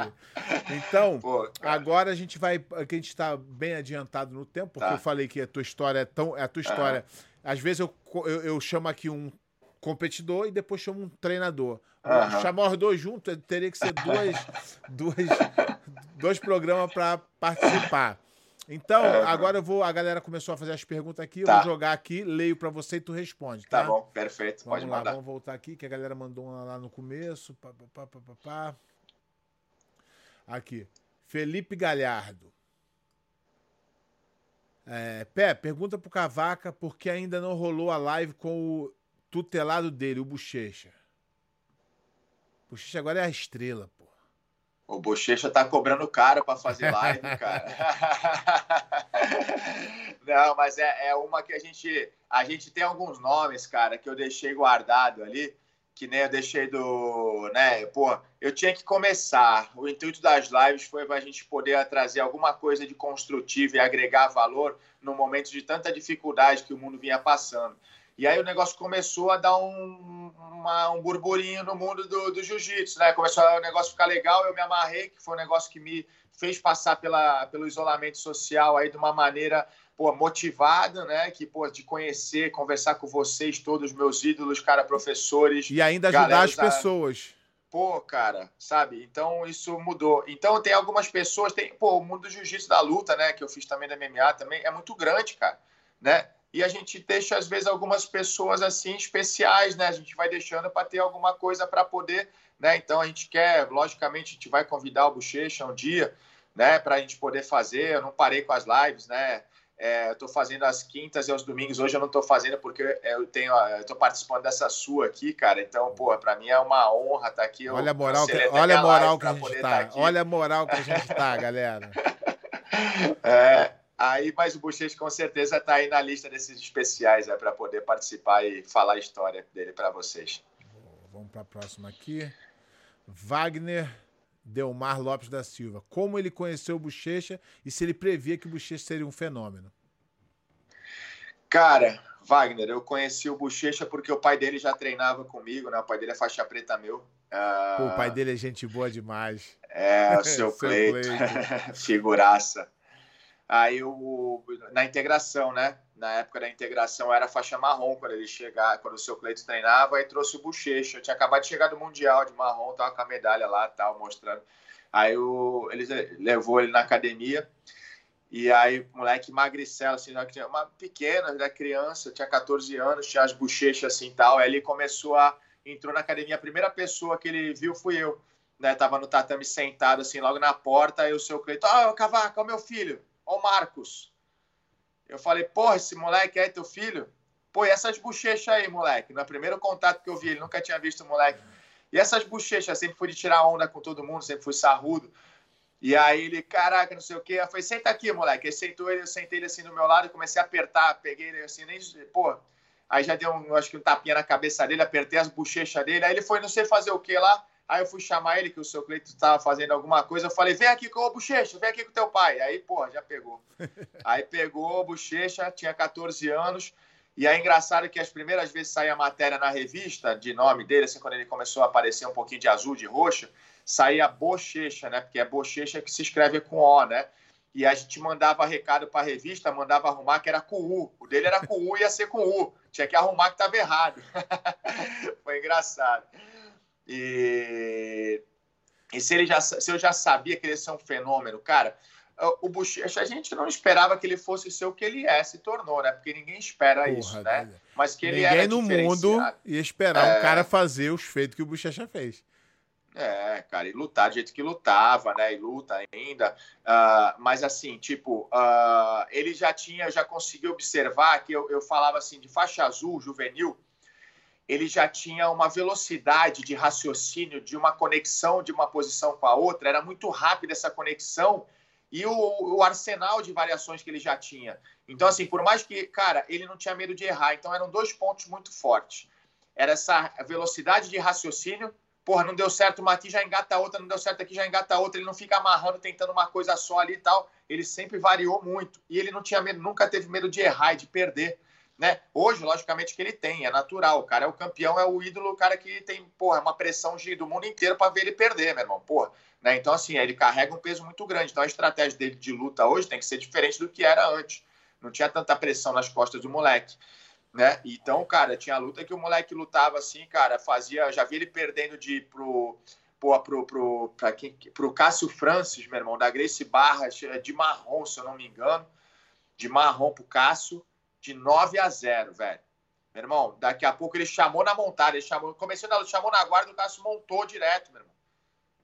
A: Então, pô, agora a gente vai. Aqui a gente está bem adiantado no tempo, porque tá. eu falei que a tua história é tão. É a tua história. Às vezes eu, eu, eu chamo aqui um competidor e depois chamo um treinador. Uhum. Chamar os dois juntos teria que ser duas, duas, dois programas para participar. Então, uhum. agora eu vou. A galera começou a fazer as perguntas aqui. Tá. Eu vou jogar aqui, leio para você e tu responde. Tá,
B: tá bom, perfeito.
A: Vamos
B: Pode
A: lá,
B: mandar.
A: Vamos voltar aqui, que a galera mandou uma lá no começo. Pá, pá, pá, pá, pá. Aqui. Felipe Galhardo. É, Pé, pergunta pro Cavaca por que ainda não rolou a live com o tutelado dele, o Bochecha. Bochecha agora é a estrela, pô.
B: O Bochecha tá cobrando caro para fazer live, cara. Não, mas é, é uma que a gente. A gente tem alguns nomes, cara, que eu deixei guardado ali, que nem eu deixei do. né, pô, eu tinha que começar. O intuito das lives foi para a gente poder trazer alguma coisa de construtivo e agregar valor no momento de tanta dificuldade que o mundo vinha passando. E aí o negócio começou a dar um, uma, um burburinho no mundo do, do jiu-jitsu, né? Começou o negócio ficar legal, eu me amarrei, que foi um negócio que me fez passar pela, pelo isolamento social aí de uma maneira pô, motivada, né? Que, pô, de conhecer, conversar com vocês, todos os meus ídolos, cara, professores.
A: E ainda ajudar as pessoas.
B: Pô, cara, sabe? Então isso mudou. Então tem algumas pessoas, tem, pô, o mundo do jiu-jitsu da luta, né? Que eu fiz também da MMA também, é muito grande, cara, né? E a gente deixa às vezes algumas pessoas assim especiais, né? A gente vai deixando para ter alguma coisa para poder, né? Então a gente quer, logicamente, a gente vai convidar o Bochecha um dia, né? Para a gente poder fazer. Eu não parei com as lives, né? É, eu estou fazendo as quintas e aos domingos. Hoje eu não estou fazendo porque eu tenho, estou participando dessa sua aqui, cara. Então, pô, para mim é uma honra estar tá aqui.
A: olha a moral, que, olha a moral que a gente tá. tá olha a moral que a gente tá, galera.
B: É, Aí, mas o Bochecha com certeza está aí na lista desses especiais é, para poder participar e falar a história dele para vocês.
A: Vamos para a próxima aqui. Wagner Delmar Lopes da Silva. Como ele conheceu o Bochecha e se ele previa que o Bochecha seria um fenômeno?
B: Cara, Wagner, eu conheci o Bochecha porque o pai dele já treinava comigo, né? O pai dele é faixa preta meu.
A: Uh... Pô, o pai dele é gente boa demais.
B: É, o seu, seu Cleito, figuraça. Aí o, na integração, né? Na época da integração era faixa marrom quando ele chegar, quando o seu Cleito treinava, aí trouxe o Bochecha. Eu tinha acabado de chegar do Mundial de marrom, tava com a medalha lá, tal, mostrando. Aí o, ele levou ele na academia. E aí, moleque magricela, assim, uma pequena, da criança, tinha 14 anos, tinha as bochechas assim tal. Aí ele começou a. entrou na academia. A primeira pessoa que ele viu fui eu. Né? Tava no tatame sentado, assim, logo na porta. Aí o seu Cleiton, ah, oh, Cavaca, o meu filho, ó o Marcos. Eu falei, porra, esse moleque é teu filho? Pô, e essas bochechas aí, moleque? No primeiro contato que eu vi, ele nunca tinha visto o moleque. E essas bochechas, sempre fui de tirar onda com todo mundo, sempre fui sarrudo. E aí ele, caraca, não sei o quê. Eu falei, senta aqui, moleque. Ele sentou ele, eu sentei ele assim do meu lado comecei a apertar, peguei ele assim, nem. Pô, aí já deu um, acho que um tapinha na cabeça dele, apertei as bochechas dele. Aí ele foi, não sei fazer o que lá. Aí eu fui chamar ele, que o seu Cleito estava fazendo alguma coisa. Eu falei, vem aqui com o bochecha, vem aqui com teu pai. Aí, pô, já pegou. aí pegou o bochecha, tinha 14 anos. E é engraçado que as primeiras vezes saía matéria na revista de nome dele, assim, quando ele começou a aparecer um pouquinho de azul, de roxo, saía bochecha, né? Porque é bochecha que se escreve com O, né? E a gente mandava recado para a revista, mandava arrumar que era com U. O dele era com U, ia ser com U. Tinha que arrumar que estava errado. Foi engraçado. E, e se, ele já, se eu já sabia que ele ia ser um fenômeno, cara, o Bochecha, a gente não esperava que ele fosse ser o que ele é, se tornou, né? Porque ninguém espera Porra, isso, né?
A: Mas que ele ninguém era no mundo ia esperar é... um cara fazer os feitos que o Bochecha fez.
B: É, cara, e lutar do jeito que lutava, né? E luta ainda. Uh, mas assim, tipo, uh, ele já tinha, já conseguiu observar que eu, eu falava assim, de faixa azul, juvenil, ele já tinha uma velocidade de raciocínio, de uma conexão de uma posição com a outra, era muito rápida essa conexão e o, o, arsenal de variações que ele já tinha. Então, assim, por mais que, cara, ele não tinha medo de errar, então eram dois pontos muito fortes. Era essa velocidade de raciocínio porra, não deu certo uma aqui, já engata outra, não deu certo aqui, já engata outra. Ele não fica amarrando, tentando uma coisa só ali e tal. Ele sempre variou muito. E ele não tinha medo, nunca teve medo de errar e de perder. Né? Hoje, logicamente, que ele tem, é natural. O cara é o campeão, é o ídolo, o cara que tem, porra, uma pressão do mundo inteiro para ver ele perder, meu irmão. Porra. Né? Então, assim, ele carrega um peso muito grande. Então, a estratégia dele de luta hoje tem que ser diferente do que era antes. Não tinha tanta pressão nas costas do moleque né? Então, cara, tinha luta que o moleque lutava assim, cara, fazia, já vi ele perdendo de pro pô, pro, pro, pra quem, pro Cássio Francis, meu irmão, da Grace Barras, de marrom, se eu não me engano, de marrom pro Cássio, de 9 a 0, velho. Meu irmão, daqui a pouco ele chamou na montada, ele chamou, começou na chamou na guarda, o Cássio montou direto, meu irmão.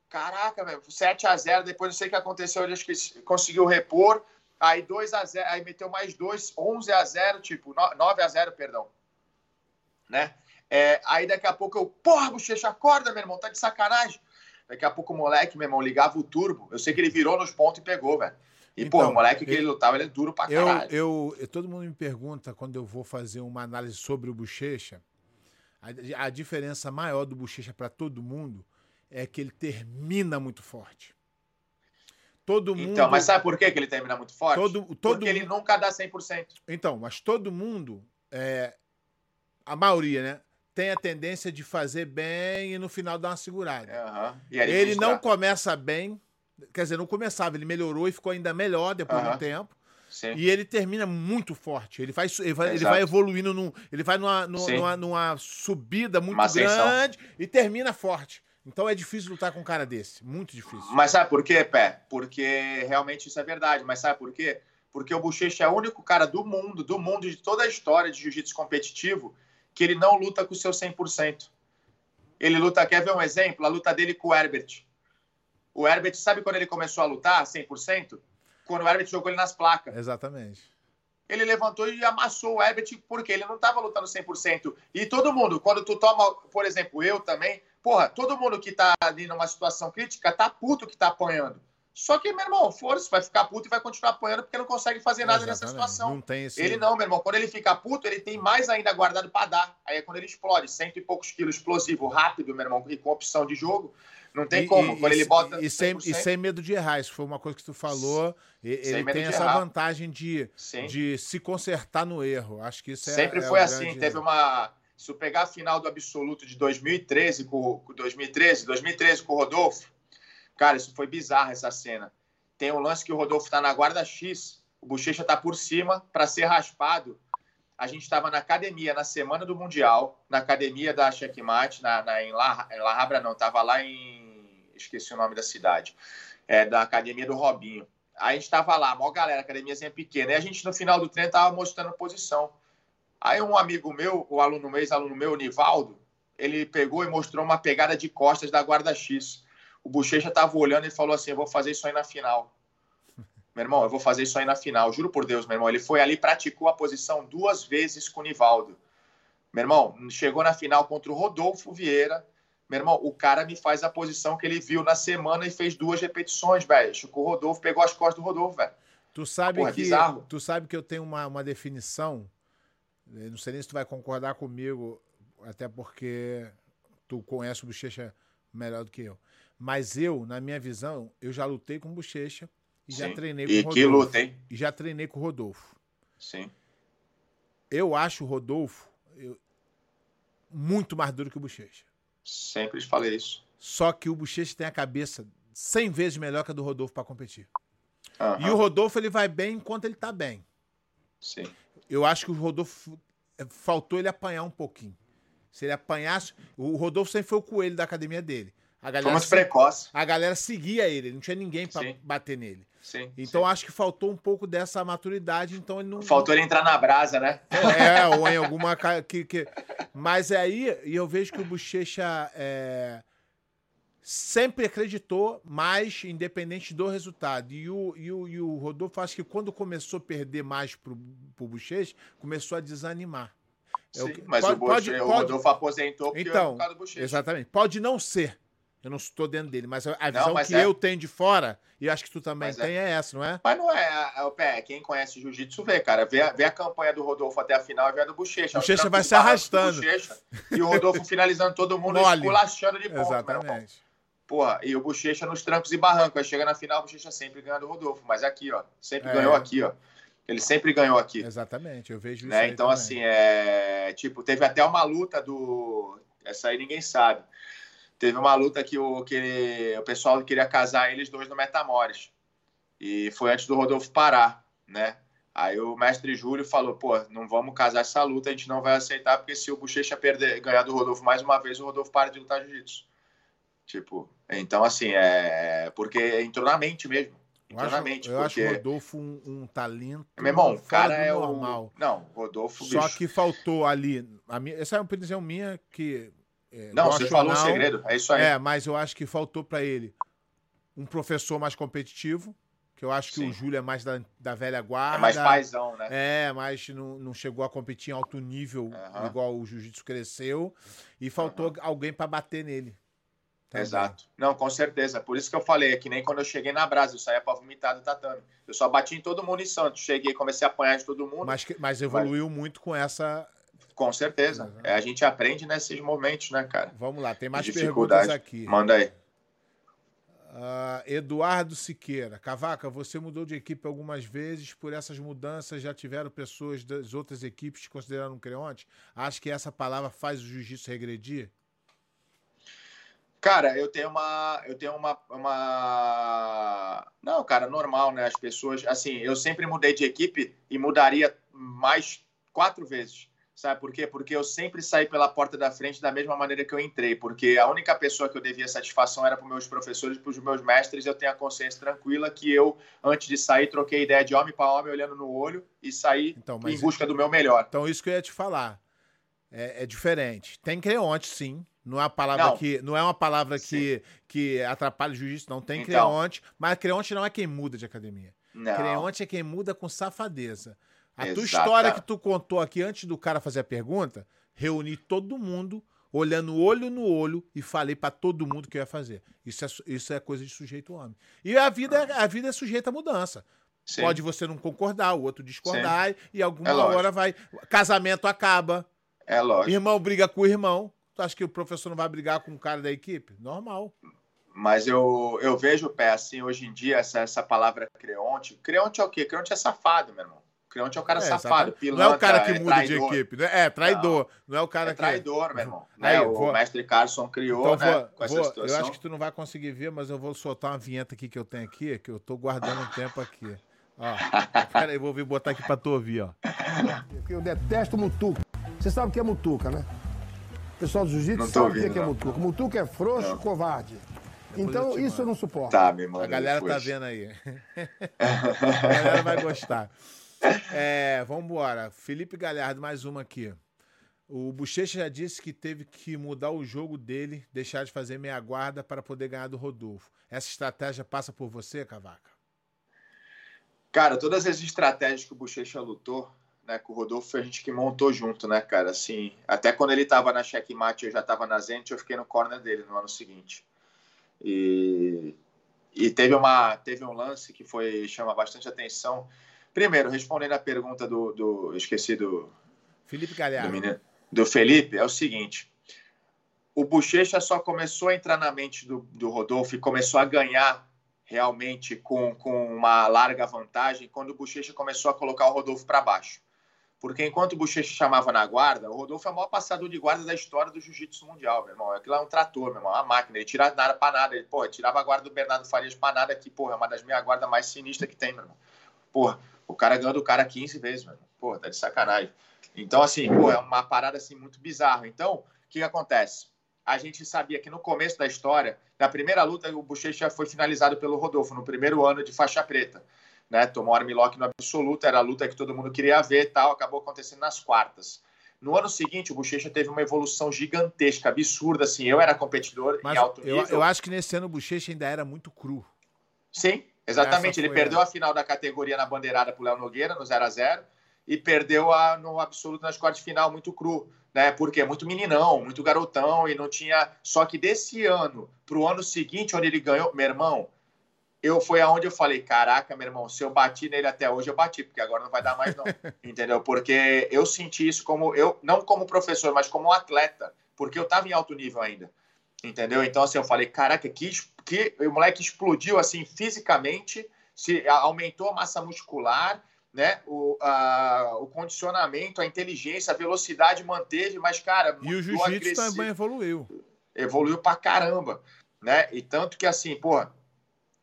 B: Caraca, velho, 7 a 0, depois não sei o que aconteceu, ele acho que conseguiu repor, Aí 2 a 0 aí meteu mais 2, 11 a 0 tipo, 9 a 0 perdão. Né? É, aí daqui a pouco eu, porra, bochecha, acorda, meu irmão, tá de sacanagem. Daqui a pouco o moleque, meu irmão, ligava o turbo. Eu sei que ele virou nos pontos e pegou, velho. E, então, pô, o moleque que ele lutava, ele é duro pra caralho.
A: Eu, eu, todo mundo me pergunta, quando eu vou fazer uma análise sobre o bochecha, a, a diferença maior do bochecha para todo mundo é que ele termina muito forte. Todo mundo.
B: Então, mas sabe por que ele termina muito forte? Todo, todo Porque mundo... ele nunca dá 100%.
A: Então, mas todo mundo, é... a maioria, né? Tem a tendência de fazer bem e no final dar uma segurada.
B: Uhum.
A: ele não começa bem, quer dizer, não começava, ele melhorou e ficou ainda melhor depois uhum. do tempo. Sim. E ele termina muito forte. Ele, faz, ele, vai, ele vai evoluindo, num, ele vai numa, numa, numa subida muito grande e termina forte. Então é difícil lutar com um cara desse. Muito difícil.
B: Mas sabe por quê, Pé? Porque realmente isso é verdade. Mas sabe por quê? Porque o Bochecha é o único cara do mundo, do mundo, de toda a história de jiu-jitsu competitivo, que ele não luta com o seu 100%. Ele luta, quer ver um exemplo? A luta dele com o Herbert. O Herbert, sabe quando ele começou a lutar 100%? Quando o Herbert jogou ele nas placas.
A: Exatamente.
B: Ele levantou e amassou o Herbert porque ele não estava lutando 100%. E todo mundo, quando tu toma, por exemplo, eu também, Porra, todo mundo que tá ali numa situação crítica tá puto que tá apanhando. Só que, meu irmão, foda-se, vai ficar puto e vai continuar apanhando porque não consegue fazer nada Exatamente. nessa situação.
A: Não tem esse...
B: Ele não, meu irmão. Quando ele fica puto, ele tem mais ainda guardado para dar. Aí é quando ele explode, cento e poucos quilos explosivo, rápido, meu irmão, e com opção de jogo. Não tem como.
A: E,
B: Quando
A: e,
B: ele bota.
A: E sem, e sem medo de errar. Isso foi uma coisa que tu falou. Ele tem essa errar. vantagem de, de se consertar no erro. Acho que isso
B: é. Sempre
A: é
B: foi assim. Grande... Teve uma. Se eu pegar a final do absoluto de 2013 com, com 2013, 2013 com o Rodolfo, cara, isso foi bizarro essa cena. Tem um lance que o Rodolfo tá na guarda X, o Bochecha tá por cima para ser raspado a gente estava na academia na semana do Mundial, na academia da Checkmate, na, na, em, La, em La Habra não, estava lá em... esqueci o nome da cidade, é, da academia do Robinho. Aí a gente estava lá, maior galera, academiazinha pequena, e a gente no final do treino estava mostrando posição. Aí um amigo meu, o aluno meu, ex-aluno meu, o Nivaldo, ele pegou e mostrou uma pegada de costas da guarda X. O Bochecha estava olhando e falou assim, eu vou fazer isso aí na final. Meu irmão, eu vou fazer isso aí na final, juro por Deus, meu irmão. Ele foi ali, praticou a posição duas vezes com o Nivaldo. Meu irmão, chegou na final contra o Rodolfo Vieira. Meu irmão, o cara me faz a posição que ele viu na semana e fez duas repetições, velho. O Rodolfo pegou as costas do Rodolfo, velho.
A: Tu sabe Porra, que tu sabe que eu tenho uma, uma definição. Não sei nem se tu vai concordar comigo, até porque tu conhece o Bochecha melhor do que eu. Mas eu, na minha visão, eu já lutei com Bochecha e já treinei com
B: e o Rodolfo. que luta, hein?
A: E já treinei com o Rodolfo.
B: Sim.
A: Eu acho o Rodolfo eu, muito mais duro que o Bochecha.
B: Sempre falei isso.
A: Só que o Bochecha tem a cabeça 100 vezes melhor que a do Rodolfo para competir. Uhum. E o Rodolfo ele vai bem enquanto ele tá bem.
B: Sim.
A: Eu acho que o Rodolfo é, faltou ele apanhar um pouquinho. Se ele apanhasse, o Rodolfo sempre foi o coelho da academia dele.
B: A galera precoce.
A: A galera seguia ele, não tinha ninguém para bater nele.
B: Sim,
A: então
B: sim.
A: acho que faltou um pouco dessa maturidade, então ele não.
B: Faltou ele entrar na brasa, né?
A: É, ou em alguma. Que, que... Mas aí, e eu vejo que o Bochecha é... sempre acreditou mais, independente do resultado. E o, e o, e o Rodolfo, acho que quando começou a perder mais pro, pro Bochecha, começou a desanimar.
B: É Sim, mas pode, o, pode, o Rodolfo aposentou porque
A: então, é do Bochecha. Exatamente. Pode não ser eu não estou dentro dele, mas a visão não, que é... eu tenho de fora, e acho que tu também mas é. tem, é... é. essa, não é?
B: Mas não é, o pé. Quem conhece jiu-jitsu vê, cara. Vê, vê a campanha do Rodolfo até a final e vê a do Bochecha.
A: O Bochecha vai se arrastando.
B: e o Rodolfo finalizando todo mundo esculachando de ponto,
A: Exatamente.
B: Porra, e o Bochecha nos trancos e barrancos. Aí chega na final, o Bochecha sempre ganha do Rodolfo. Mas aqui, ó. Sempre é. ganhou aqui, ó. Ele sempre ganhou aqui.
A: Exatamente, eu vejo isso.
B: Né? Então,
A: também.
B: assim, é. Tipo, teve até uma luta do. Essa aí ninguém sabe teve uma luta que o, que ele, o pessoal queria casar eles dois no Metamores. E foi antes do Rodolfo parar, né? Aí o mestre Júlio falou, pô, não vamos casar essa luta, a gente não vai aceitar, porque se o Bochecha perder, ganhar do Rodolfo mais uma vez, o Rodolfo para de lutar jiu-jitsu. Tipo, então assim, é... Porque entrou na mente mesmo.
A: Eu acho. Eu porque... acho o Rodolfo um, um talento
B: Meu irmão, o cara é normal. o... Não, Rodolfo,
A: Só bicho. que faltou ali... A minha... Essa é uma opinião minha que
B: é, não, você falou o um segredo, é isso aí.
A: É, mas eu acho que faltou para ele um professor mais competitivo, que eu acho que Sim. o Júlio é mais da, da velha guarda. É
B: mais paizão, né?
A: É, mas não, não chegou a competir em alto nível, uhum. igual o jiu-jitsu cresceu. E faltou uhum. alguém para bater nele.
B: Também. Exato. Não, com certeza. Por isso que eu falei, é que nem quando eu cheguei na Brasa, eu saía pra vomitar do tatame. Eu só bati em todo mundo em Santos. Cheguei, comecei a apanhar de todo mundo.
A: Mas, mas evoluiu mas... muito com essa
B: com certeza. Uhum. É, a gente aprende nesses momentos, né, cara?
A: Vamos lá, tem mais perguntas aqui.
B: Manda aí.
A: Uh, Eduardo Siqueira. Cavaca, você mudou de equipe algumas vezes. Por essas mudanças, já tiveram pessoas das outras equipes te considerando um creonte? Acho que essa palavra faz o jiu-jitsu regredir?
B: Cara, eu tenho uma. Eu tenho uma, uma. Não, cara, normal, né? As pessoas. Assim, eu sempre mudei de equipe e mudaria mais quatro vezes. Sabe por quê? Porque eu sempre saí pela porta da frente da mesma maneira que eu entrei, porque a única pessoa que eu devia satisfação era para os meus professores, para os meus mestres. Eu tenho a consciência tranquila que eu, antes de sair, troquei ideia de homem para homem, olhando no olho e saí então, em busca do meu melhor.
A: Então, isso que eu ia te falar. É, é diferente. Tem creonte, sim. Não é uma palavra não. que não é uma palavra que, que atrapalha o jiu-jitsu, não tem então, creonte, mas creonte não é quem muda de academia. Não. Creonte é quem muda com safadeza. A tua história que tu contou aqui antes do cara fazer a pergunta, reuni todo mundo, olhando olho no olho e falei para todo mundo que eu ia fazer. Isso é, isso é coisa de sujeito homem. E a vida, é, a vida é sujeita a mudança. Sim. Pode você não concordar, o outro discordar, Sim. e alguma é hora vai. Casamento acaba.
B: É lógico.
A: Irmão briga com o irmão. Tu acha que o professor não vai brigar com o cara da equipe? Normal.
B: Mas eu, eu vejo o pé assim, hoje em dia, essa, essa palavra creonte. Creonte é o quê? Creonte é safado, meu irmão. Creonte é o cara é, safado,
A: pilantra, Não é o cara que é muda traidor. de equipe, né? É, traidor. Não, não é o cara é
B: que... traidor, meu irmão. Aí, né? O mestre Carson criou, então, né, vou, com essa
A: vou,
B: situação.
A: Eu acho que tu não vai conseguir ver, mas eu vou soltar uma vinheta aqui que eu tenho aqui, que eu tô guardando um tempo aqui. Ó, pera aí, vou vir botar aqui pra tu ouvir, ó.
C: Eu detesto mutuca. Você sabe o que é mutuca, né? O pessoal do jiu-jitsu sabe o que é, é mutuca. Mutuca é frouxo, não. covarde. Depois então, eu isso eu não suporto.
B: Tá, meu irmão.
A: A galera tá vendo aí. a galera vai gostar. É, vamos embora. Felipe Galhardo, mais uma aqui. O Bochecha já disse que teve que mudar o jogo dele, deixar de fazer meia guarda para poder ganhar do Rodolfo. Essa estratégia passa por você, Cavaca?
B: Cara, todas as estratégias que o Bochecha lutou, né, com o Rodolfo, foi a gente que montou junto, né, cara? Assim, até quando ele tava na checkmate, eu já tava na Zente, eu fiquei no corner dele no ano seguinte. E, e teve, uma, teve um lance que foi chama bastante atenção. Primeiro, respondendo a pergunta do, do esqueci do
A: Felipe Galhardo.
B: Do, menino, do Felipe, é o seguinte: o Bochecha só começou a entrar na mente do, do Rodolfo e começou a ganhar realmente com, com uma larga vantagem quando o Bochecha começou a colocar o Rodolfo para baixo. Porque enquanto o Bochecha chamava na guarda, o Rodolfo é o maior passador de guarda da história do jiu-jitsu mundial, meu irmão. Aquilo é um trator, meu irmão, uma máquina. Ele tira nada para nada. Ele, porra, tirava a guarda do Bernardo Farias para nada, que, porra, é uma das minhas guardas mais sinistras que tem, meu irmão. Porra, o cara ganhou do cara 15 vezes, irmão. Porra, tá de sacanagem. Então, assim, porra, é uma parada assim muito bizarra. Então, o que, que acontece? a gente sabia que no começo da história, na primeira luta, o Bochecha foi finalizado pelo Rodolfo, no primeiro ano de faixa preta. Né? Tomou armlock no absoluto, era a luta que todo mundo queria ver tal, acabou acontecendo nas quartas. No ano seguinte, o Bochecha teve uma evolução gigantesca, absurda, assim. Eu era competidor
A: Mas em alto nível. Eu, eu acho que nesse ano o Bochecha ainda era muito cru.
B: Sim, exatamente. Ele perdeu a... a final da categoria na bandeirada pro Léo Nogueira, no 0 a 0 e perdeu a, no absoluto nas quartas de final, muito cru né? Porque é muito meninão, muito garotão e não tinha. Só que desse ano para o ano seguinte, onde ele ganhou, meu irmão, eu foi aonde eu falei, caraca, meu irmão, se eu bati nele até hoje, eu bati, porque agora não vai dar mais não, entendeu? Porque eu senti isso como eu, não como professor, mas como atleta, porque eu estava em alto nível ainda, entendeu? Então assim, eu falei, caraca, que que o moleque explodiu assim fisicamente, se aumentou a massa muscular né? O, a, o condicionamento, a inteligência, a velocidade manteve, mas, cara.
A: E o jiu-jitsu também evoluiu.
B: Evoluiu pra caramba, né? E tanto que, assim, porra.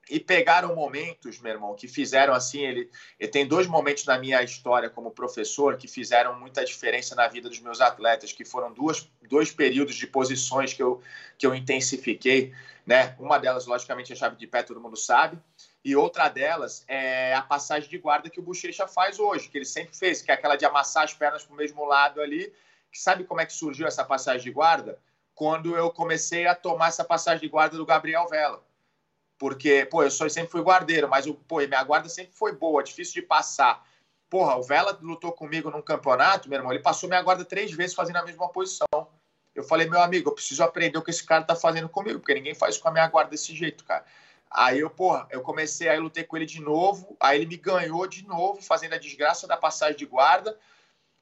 B: E pegaram momentos, meu irmão, que fizeram assim. Ele, ele tem dois momentos na minha história como professor que fizeram muita diferença na vida dos meus atletas, que foram duas, dois períodos de posições que eu, que eu intensifiquei, né? Uma delas, logicamente, a chave de pé, todo mundo sabe e outra delas é a passagem de guarda que o Bochecha faz hoje, que ele sempre fez, que é aquela de amassar as pernas para o mesmo lado ali. Sabe como é que surgiu essa passagem de guarda? Quando eu comecei a tomar essa passagem de guarda do Gabriel Vela. Porque, pô, eu só sempre fui guardeiro, mas pô, minha guarda sempre foi boa, difícil de passar. Porra, o Vela lutou comigo num campeonato, meu irmão, ele passou minha guarda três vezes fazendo a mesma posição. Eu falei, meu amigo, eu preciso aprender o que esse cara tá fazendo comigo, porque ninguém faz com a minha guarda desse jeito, cara. Aí eu, porra, eu comecei, aí eu lutei com ele de novo, aí ele me ganhou de novo, fazendo a desgraça da passagem de guarda.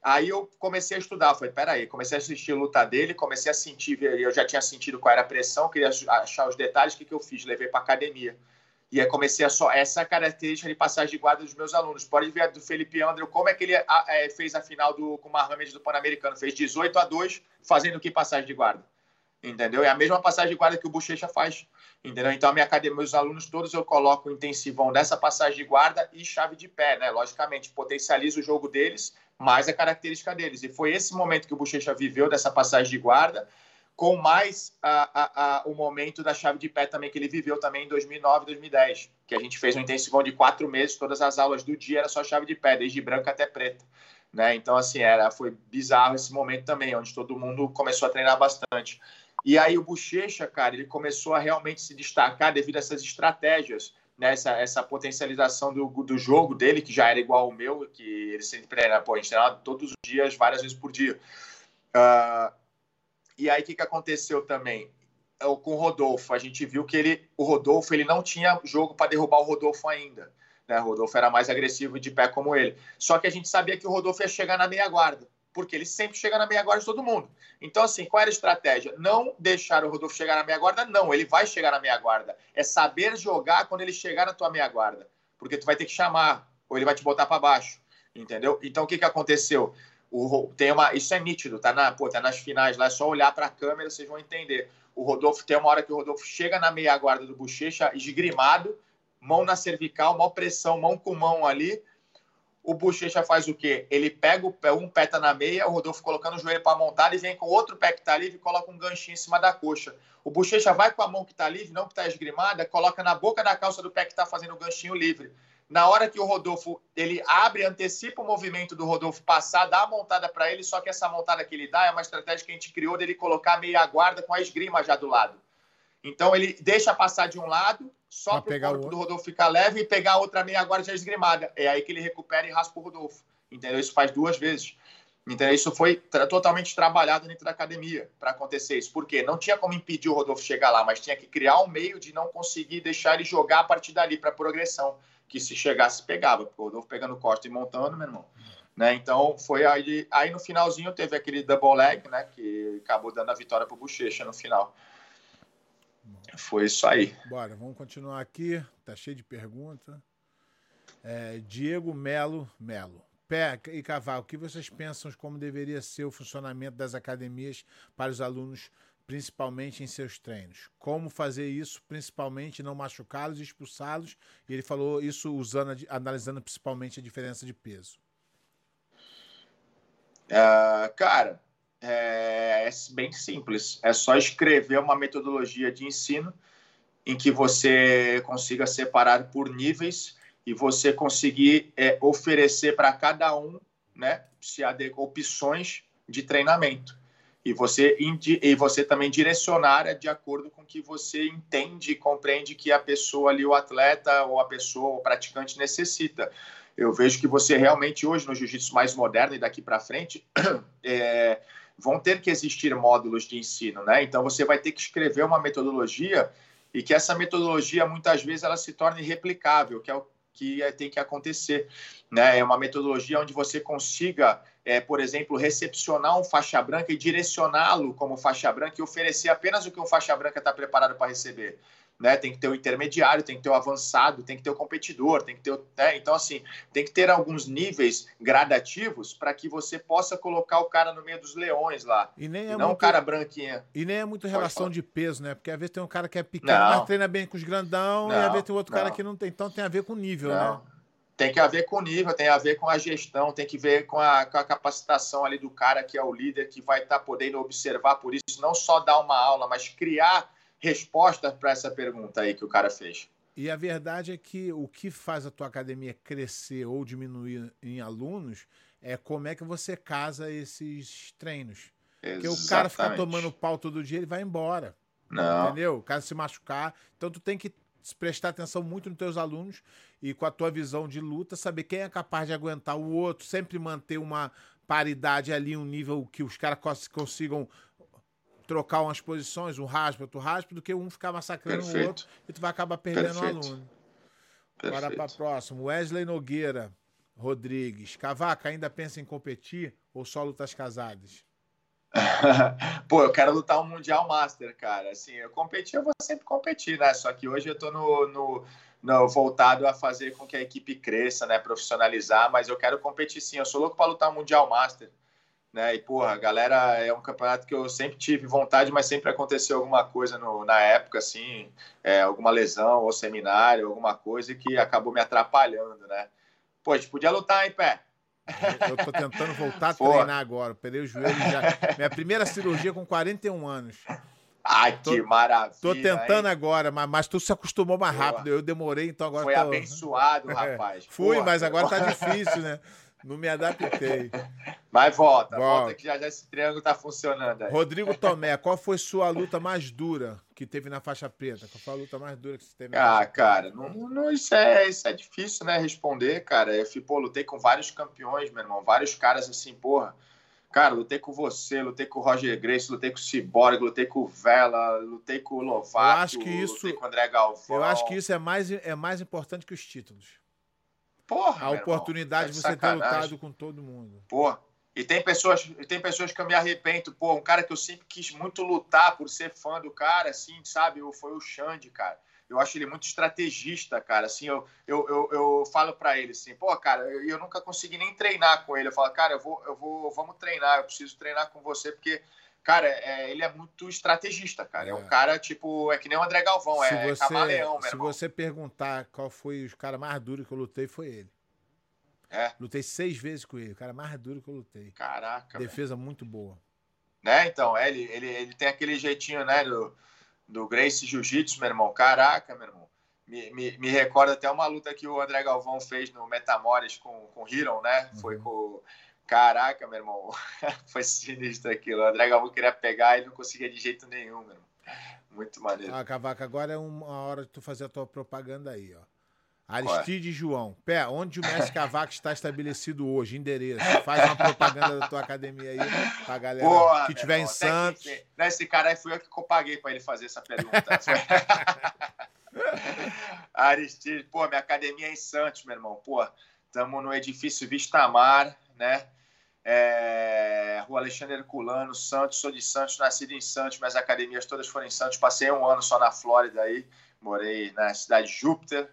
B: Aí eu comecei a estudar, falei, peraí, comecei a assistir a luta dele, comecei a sentir, eu já tinha sentido qual era a pressão, queria achar os detalhes, o que, que eu fiz? Levei para academia. E aí comecei a só essa característica de passagem de guarda dos meus alunos. Pode ver do Felipe André, como é que ele é, fez a final do, com o Mohamed do Pan-Americano. Fez 18 a 2, fazendo que passagem de guarda. Entendeu? É a mesma passagem de guarda que o Bochecha faz. Entendeu? Então, a minha academia, meus alunos todos eu coloco intensivão dessa passagem de guarda e chave de pé, né? Logicamente, potencializa o jogo deles, mais a característica deles. E foi esse momento que o Bochecha viveu dessa passagem de guarda, com mais a, a, a, o momento da chave de pé também que ele viveu também em 2009, 2010, que a gente fez um intensivão de quatro meses, todas as aulas do dia era só chave de pé, desde branca até preta. Né? Então, assim, era, foi bizarro esse momento também, onde todo mundo começou a treinar bastante. E aí o Bochecha, cara, ele começou a realmente se destacar devido a essas estratégias, né? essa, essa potencialização do, do jogo dele, que já era igual ao meu, que ele sempre treina, pô, a gente treinava todos os dias, várias vezes por dia. Uh, e aí o que, que aconteceu também? Com o Rodolfo, a gente viu que ele, o Rodolfo ele não tinha jogo para derrubar o Rodolfo ainda. Né? O Rodolfo era mais agressivo de pé como ele. Só que a gente sabia que o Rodolfo ia chegar na meia guarda. Porque ele sempre chega na meia guarda de todo mundo. Então, assim, qual era a estratégia? Não deixar o Rodolfo chegar na meia guarda, não, ele vai chegar na meia guarda. É saber jogar quando ele chegar na tua meia guarda, porque tu vai ter que chamar, ou ele vai te botar para baixo, entendeu? Então, o que, que aconteceu? O, tem uma, isso é nítido, tá, na, pô, tá nas finais lá, é só olhar para a câmera, vocês vão entender. O Rodolfo tem uma hora que o Rodolfo chega na meia guarda do Bochecha, esgrimado, mão na cervical, mão pressão, mão com mão ali, o Bochecha faz o quê? Ele pega o pé, um pé tá na meia, o Rodolfo colocando o joelho para montar, e vem com outro pé que tá livre e coloca um ganchinho em cima da coxa. O Bochecha vai com a mão que tá livre, não que tá esgrimada, coloca na boca da calça do pé que tá fazendo o ganchinho livre. Na hora que o Rodolfo ele abre, antecipa o movimento do Rodolfo passar, dá a montada para ele, só que essa montada que ele dá é uma estratégia que a gente criou dele colocar meia guarda com a esgrima já do lado. Então ele deixa passar de um lado, só para o corpo do Rodolfo ficar leve e pegar a outra meia guarda já esgrimada. É aí que ele recupera e raspa o Rodolfo. Entendeu? Isso faz duas vezes. Entendeu? Isso foi tra totalmente trabalhado dentro da academia para acontecer isso. Por quê? Não tinha como impedir o Rodolfo chegar lá, mas tinha que criar um meio de não conseguir deixar ele jogar a partir dali para progressão. Que se chegasse, pegava. Porque o Rodolfo pegando costa e montando, meu irmão. Né? Então foi aí, aí no finalzinho teve aquele double leg, né? Que acabou dando a vitória para o Bochecha no final. Foi isso aí.
A: Bora, vamos continuar aqui. Tá cheio de pergunta. É, Diego Melo Melo. Pé e Cavalo, o que vocês pensam como deveria ser o funcionamento das academias para os alunos, principalmente em seus treinos? Como fazer isso, principalmente não machucá-los e expulsá-los? E ele falou isso usando, analisando principalmente a diferença de peso.
B: Uh, cara, é, é bem simples. É só escrever uma metodologia de ensino em que você consiga separar por níveis e você conseguir é, oferecer para cada um né, se opções de treinamento. E você, e você também direcionar de acordo com que você entende e compreende que a pessoa ali, o atleta ou a pessoa, o praticante necessita. Eu vejo que você realmente hoje no jiu-jitsu mais moderno e daqui para frente, é, vão ter que existir módulos de ensino, né? Então você vai ter que escrever uma metodologia e que essa metodologia muitas vezes ela se torne replicável, que é o que é, tem que acontecer, né? É uma metodologia onde você consiga, é, por exemplo, recepcionar um faixa branca e direcioná-lo como faixa branca e oferecer apenas o que um faixa branca está preparado para receber né? Tem que ter o intermediário, tem que ter o avançado, tem que ter o competidor, tem que ter o, né? Então, assim, tem que ter alguns níveis gradativos para que você possa colocar o cara no meio dos leões lá. E nem é não muito... o cara branquinho.
A: E nem é muito relação de peso, né? Porque às vezes tem um cara que é pequeno, não. mas treina bem com os grandão, não, e às vezes tem outro não. cara que não tem. Então tem a ver com o nível, né?
B: Tem que haver com o nível, tem a ver com a gestão, tem que ver com a, com a capacitação ali do cara que é o líder, que vai estar tá podendo observar por isso, não só dar uma aula, mas criar resposta para essa pergunta aí que o cara fez.
A: E a verdade é que o que faz a tua academia crescer ou diminuir em alunos é como é que você casa esses treinos. Exatamente. Porque o cara ficar tomando pau todo dia, ele vai embora. Não. Entendeu? O cara se machucar. Então tu tem que prestar atenção muito nos teus alunos e com a tua visão de luta, saber quem é capaz de aguentar o outro, sempre manter uma paridade ali, um nível que os caras consigam trocar umas posições, um raspa, outro raspa, do que um ficar massacrando Perfeito. o outro e tu vai acabar perdendo o aluno. Perfeito. Bora para próximo. Wesley Nogueira Rodrigues. Cavaca, ainda pensa em competir ou só lutas casadas?
B: Pô, eu quero lutar um Mundial Master, cara. Assim, eu competir, eu vou sempre competir, né? Só que hoje eu tô no, no, no, voltado a fazer com que a equipe cresça, né? Profissionalizar, mas eu quero competir sim. Eu sou louco para lutar um Mundial Master né? E, porra, galera, é um campeonato que eu sempre tive vontade, mas sempre aconteceu alguma coisa no, na época, assim, é, alguma lesão ou seminário, alguma coisa que acabou me atrapalhando, né? Pô, a gente podia lutar em pé.
A: Eu tô tentando voltar a treinar agora. Perei o joelho já. Minha primeira cirurgia com 41 anos.
B: Ai, tô, que maravilha.
A: Tô tentando hein? agora, mas, mas tu se acostumou mais rápido. Eu demorei, então agora.
B: Foi
A: tô...
B: abençoado, rapaz.
A: Fui, Porra, mas agora tá difícil, né? Não me adaptei.
B: Mas volta, volta, volta que já, já esse triângulo tá funcionando aí.
A: Rodrigo Tomé, qual foi sua luta mais dura que teve na faixa preta? Qual foi a luta mais dura que você teve
B: na Ah, cara, não, não, isso, é, isso é difícil, né, responder, cara. Eu fui, pô, lutei com vários campeões, meu irmão, vários caras assim, porra. Cara, lutei com você, lutei com o Roger Grace, lutei com o Cyborg, lutei com o Vela, lutei com o Lovato, eu
A: acho que isso,
B: lutei com o André Galvão.
A: Eu acho que isso é mais, é mais importante que os títulos.
B: Porra,
A: a oportunidade de você sacanagem. ter lutado com todo mundo.
B: Porra, E tem pessoas, tem pessoas que eu me arrependo. Pô, um cara que eu sempre quis muito lutar por ser fã do cara, assim, sabe? Foi o Xande, cara. Eu acho ele muito estrategista, cara. Assim, eu, eu, eu, eu falo para ele assim, pô, cara, eu, eu, nunca consegui nem treinar com ele. Eu falo, cara, eu vou, eu vou, vamos treinar, eu preciso treinar com você, porque, cara, é, ele é muito estrategista, cara. É, é um cara, tipo, é que nem o André Galvão, se é você, camaleão,
A: Se irmão. você perguntar qual foi o cara mais duro que eu lutei, foi ele.
B: É.
A: Lutei seis vezes com ele, o cara mais duro que eu lutei.
B: Caraca.
A: Defesa muito boa.
B: Né, então, é, ele, ele, ele tem aquele jeitinho, né, do, do Grace Jiu-Jitsu, meu irmão. Caraca, meu irmão. Me, me, me recorda até uma luta que o André Galvão fez no Metamores com, com o Hiron, né? Uhum. Foi com. Caraca, meu irmão. Foi sinistro aquilo. O André Galvão queria pegar e não conseguia de jeito nenhum, meu irmão. Muito maneiro.
A: Ah, Cavaca, agora é uma hora de tu fazer a tua propaganda aí, ó. Aristide João. Pé, onde o Mestre Cavaco está estabelecido hoje? Endereço. Faz uma propaganda da tua academia aí pra galera Porra, que tiver em Santos. Que,
B: esse cara aí fui eu que paguei para ele fazer essa pergunta. Aristide, pô, minha academia é em Santos, meu irmão. Pô, estamos no edifício Vistamar, né? É, Rua Alexandre Herculano, Santos. Sou de Santos, nascido em Santos, minhas academias todas foram em Santos. Passei um ano só na Flórida aí. Morei na cidade de Júpiter.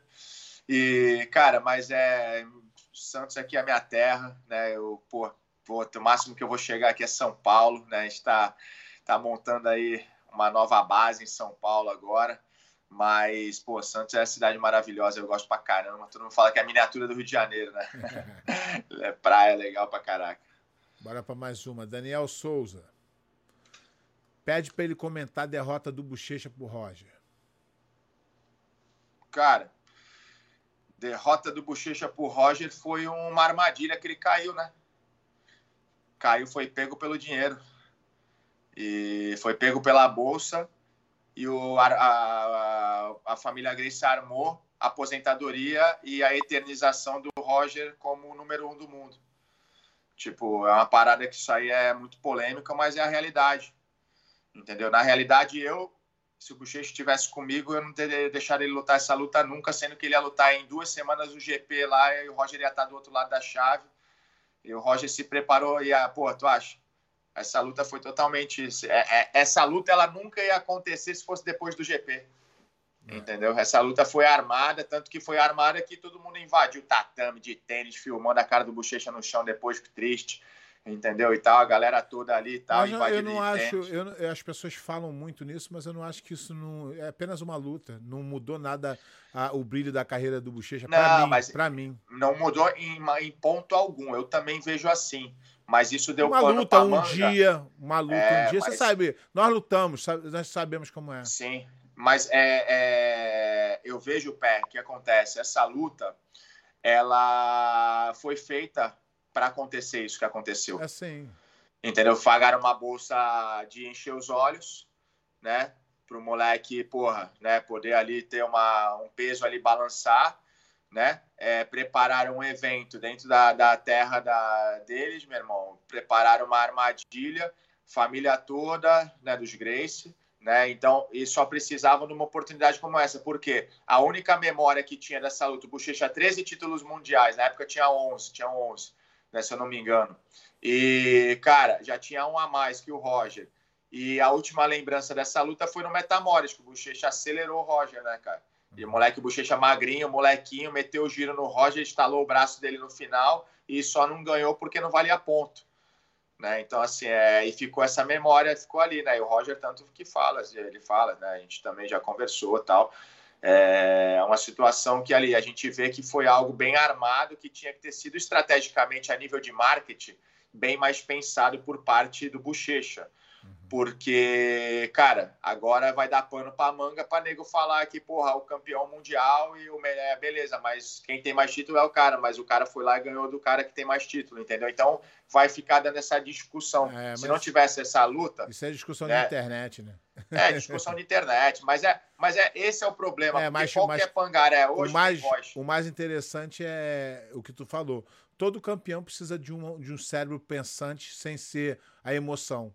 B: E, cara, mas é. Santos aqui é a minha terra, né? Eu, pô, pô, o máximo que eu vou chegar aqui é São Paulo, né? A gente tá, tá montando aí uma nova base em São Paulo agora. Mas, pô, Santos é uma cidade maravilhosa, eu gosto pra caramba. Todo mundo fala que é a miniatura do Rio de Janeiro, né? é praia legal pra caraca.
A: Bora pra mais uma. Daniel Souza. Pede pra ele comentar a derrota do Bochecha pro Roger.
B: Cara, derrota do Bochecha por Roger foi uma armadilha que ele caiu, né? Caiu, foi pego pelo dinheiro. E foi pego pela bolsa e o, a, a, a família Grace armou a aposentadoria e a eternização do Roger como o número um do mundo. Tipo, é uma parada que isso aí é muito polêmica, mas é a realidade. Entendeu? Na realidade, eu se o Bochecha estivesse comigo, eu não teria deixado ele lutar essa luta nunca, sendo que ele ia lutar em duas semanas o GP lá e o Roger ia estar do outro lado da chave. E o Roger se preparou e, a, pô, tu acha? Essa luta foi totalmente. É, é, essa luta ela nunca ia acontecer se fosse depois do GP. É. Entendeu? Essa luta foi armada, tanto que foi armada que todo mundo invadiu o tatame de tênis, filmando a cara do Bochecha no chão depois, triste entendeu? E tal, a galera toda ali e tal,
A: mas eu não acho, eu, as pessoas falam muito nisso, mas eu não acho que isso não é apenas uma luta, não mudou nada a, o brilho da carreira do Bochecha para mim, para mim.
B: Não mudou em, em, ponto algum. Eu também vejo assim. Mas isso deu
A: uma luta um dia, uma luta é, um dia. Mas... Você sabe, nós lutamos, nós sabemos como é.
B: Sim, mas é, é eu vejo o pé que acontece. Essa luta, ela foi feita para acontecer isso que aconteceu.
A: É sim.
B: Entendeu? Pagaram uma bolsa de encher os olhos, né? Para o moleque, porra, né? Poder ali ter uma, um peso ali balançar, né? É, prepararam um evento dentro da, da terra da, deles, meu irmão. Prepararam uma armadilha, família toda, né? Dos Grace, né? Então, e só precisavam de uma oportunidade como essa, porque a única memória que tinha dessa luta, o Bochecha 13 títulos mundiais, na época tinha 11, tinha 11 né, se eu não me engano. E, cara, já tinha um a mais que o Roger. E a última lembrança dessa luta foi no Metamores, que o Bochecha acelerou o Roger, né, cara? E o moleque Bochecha magrinho, o molequinho, meteu o giro no Roger, instalou o braço dele no final e só não ganhou porque não valia ponto. Né? Então, assim, é, e ficou essa memória, ficou ali, né? E o Roger tanto que fala, ele fala, né? A gente também já conversou tal. É uma situação que ali a gente vê que foi algo bem armado, que tinha que ter sido estrategicamente a nível de marketing bem mais pensado por parte do Bochecha. Porque, cara, agora vai dar pano pra manga pra nego falar que, porra, o campeão mundial e o é, beleza, mas quem tem mais título é o cara, mas o cara foi lá e ganhou do cara que tem mais título, entendeu? Então vai ficar dando essa discussão. É, Se não tivesse essa luta.
A: Isso é discussão né? de internet, né?
B: É, discussão de internet, mas é, mas é esse é o problema. É, mas, qualquer mas, pangaré hoje
A: o mais, o mais interessante é o que tu falou. Todo campeão precisa de um, de um cérebro pensante sem ser a emoção.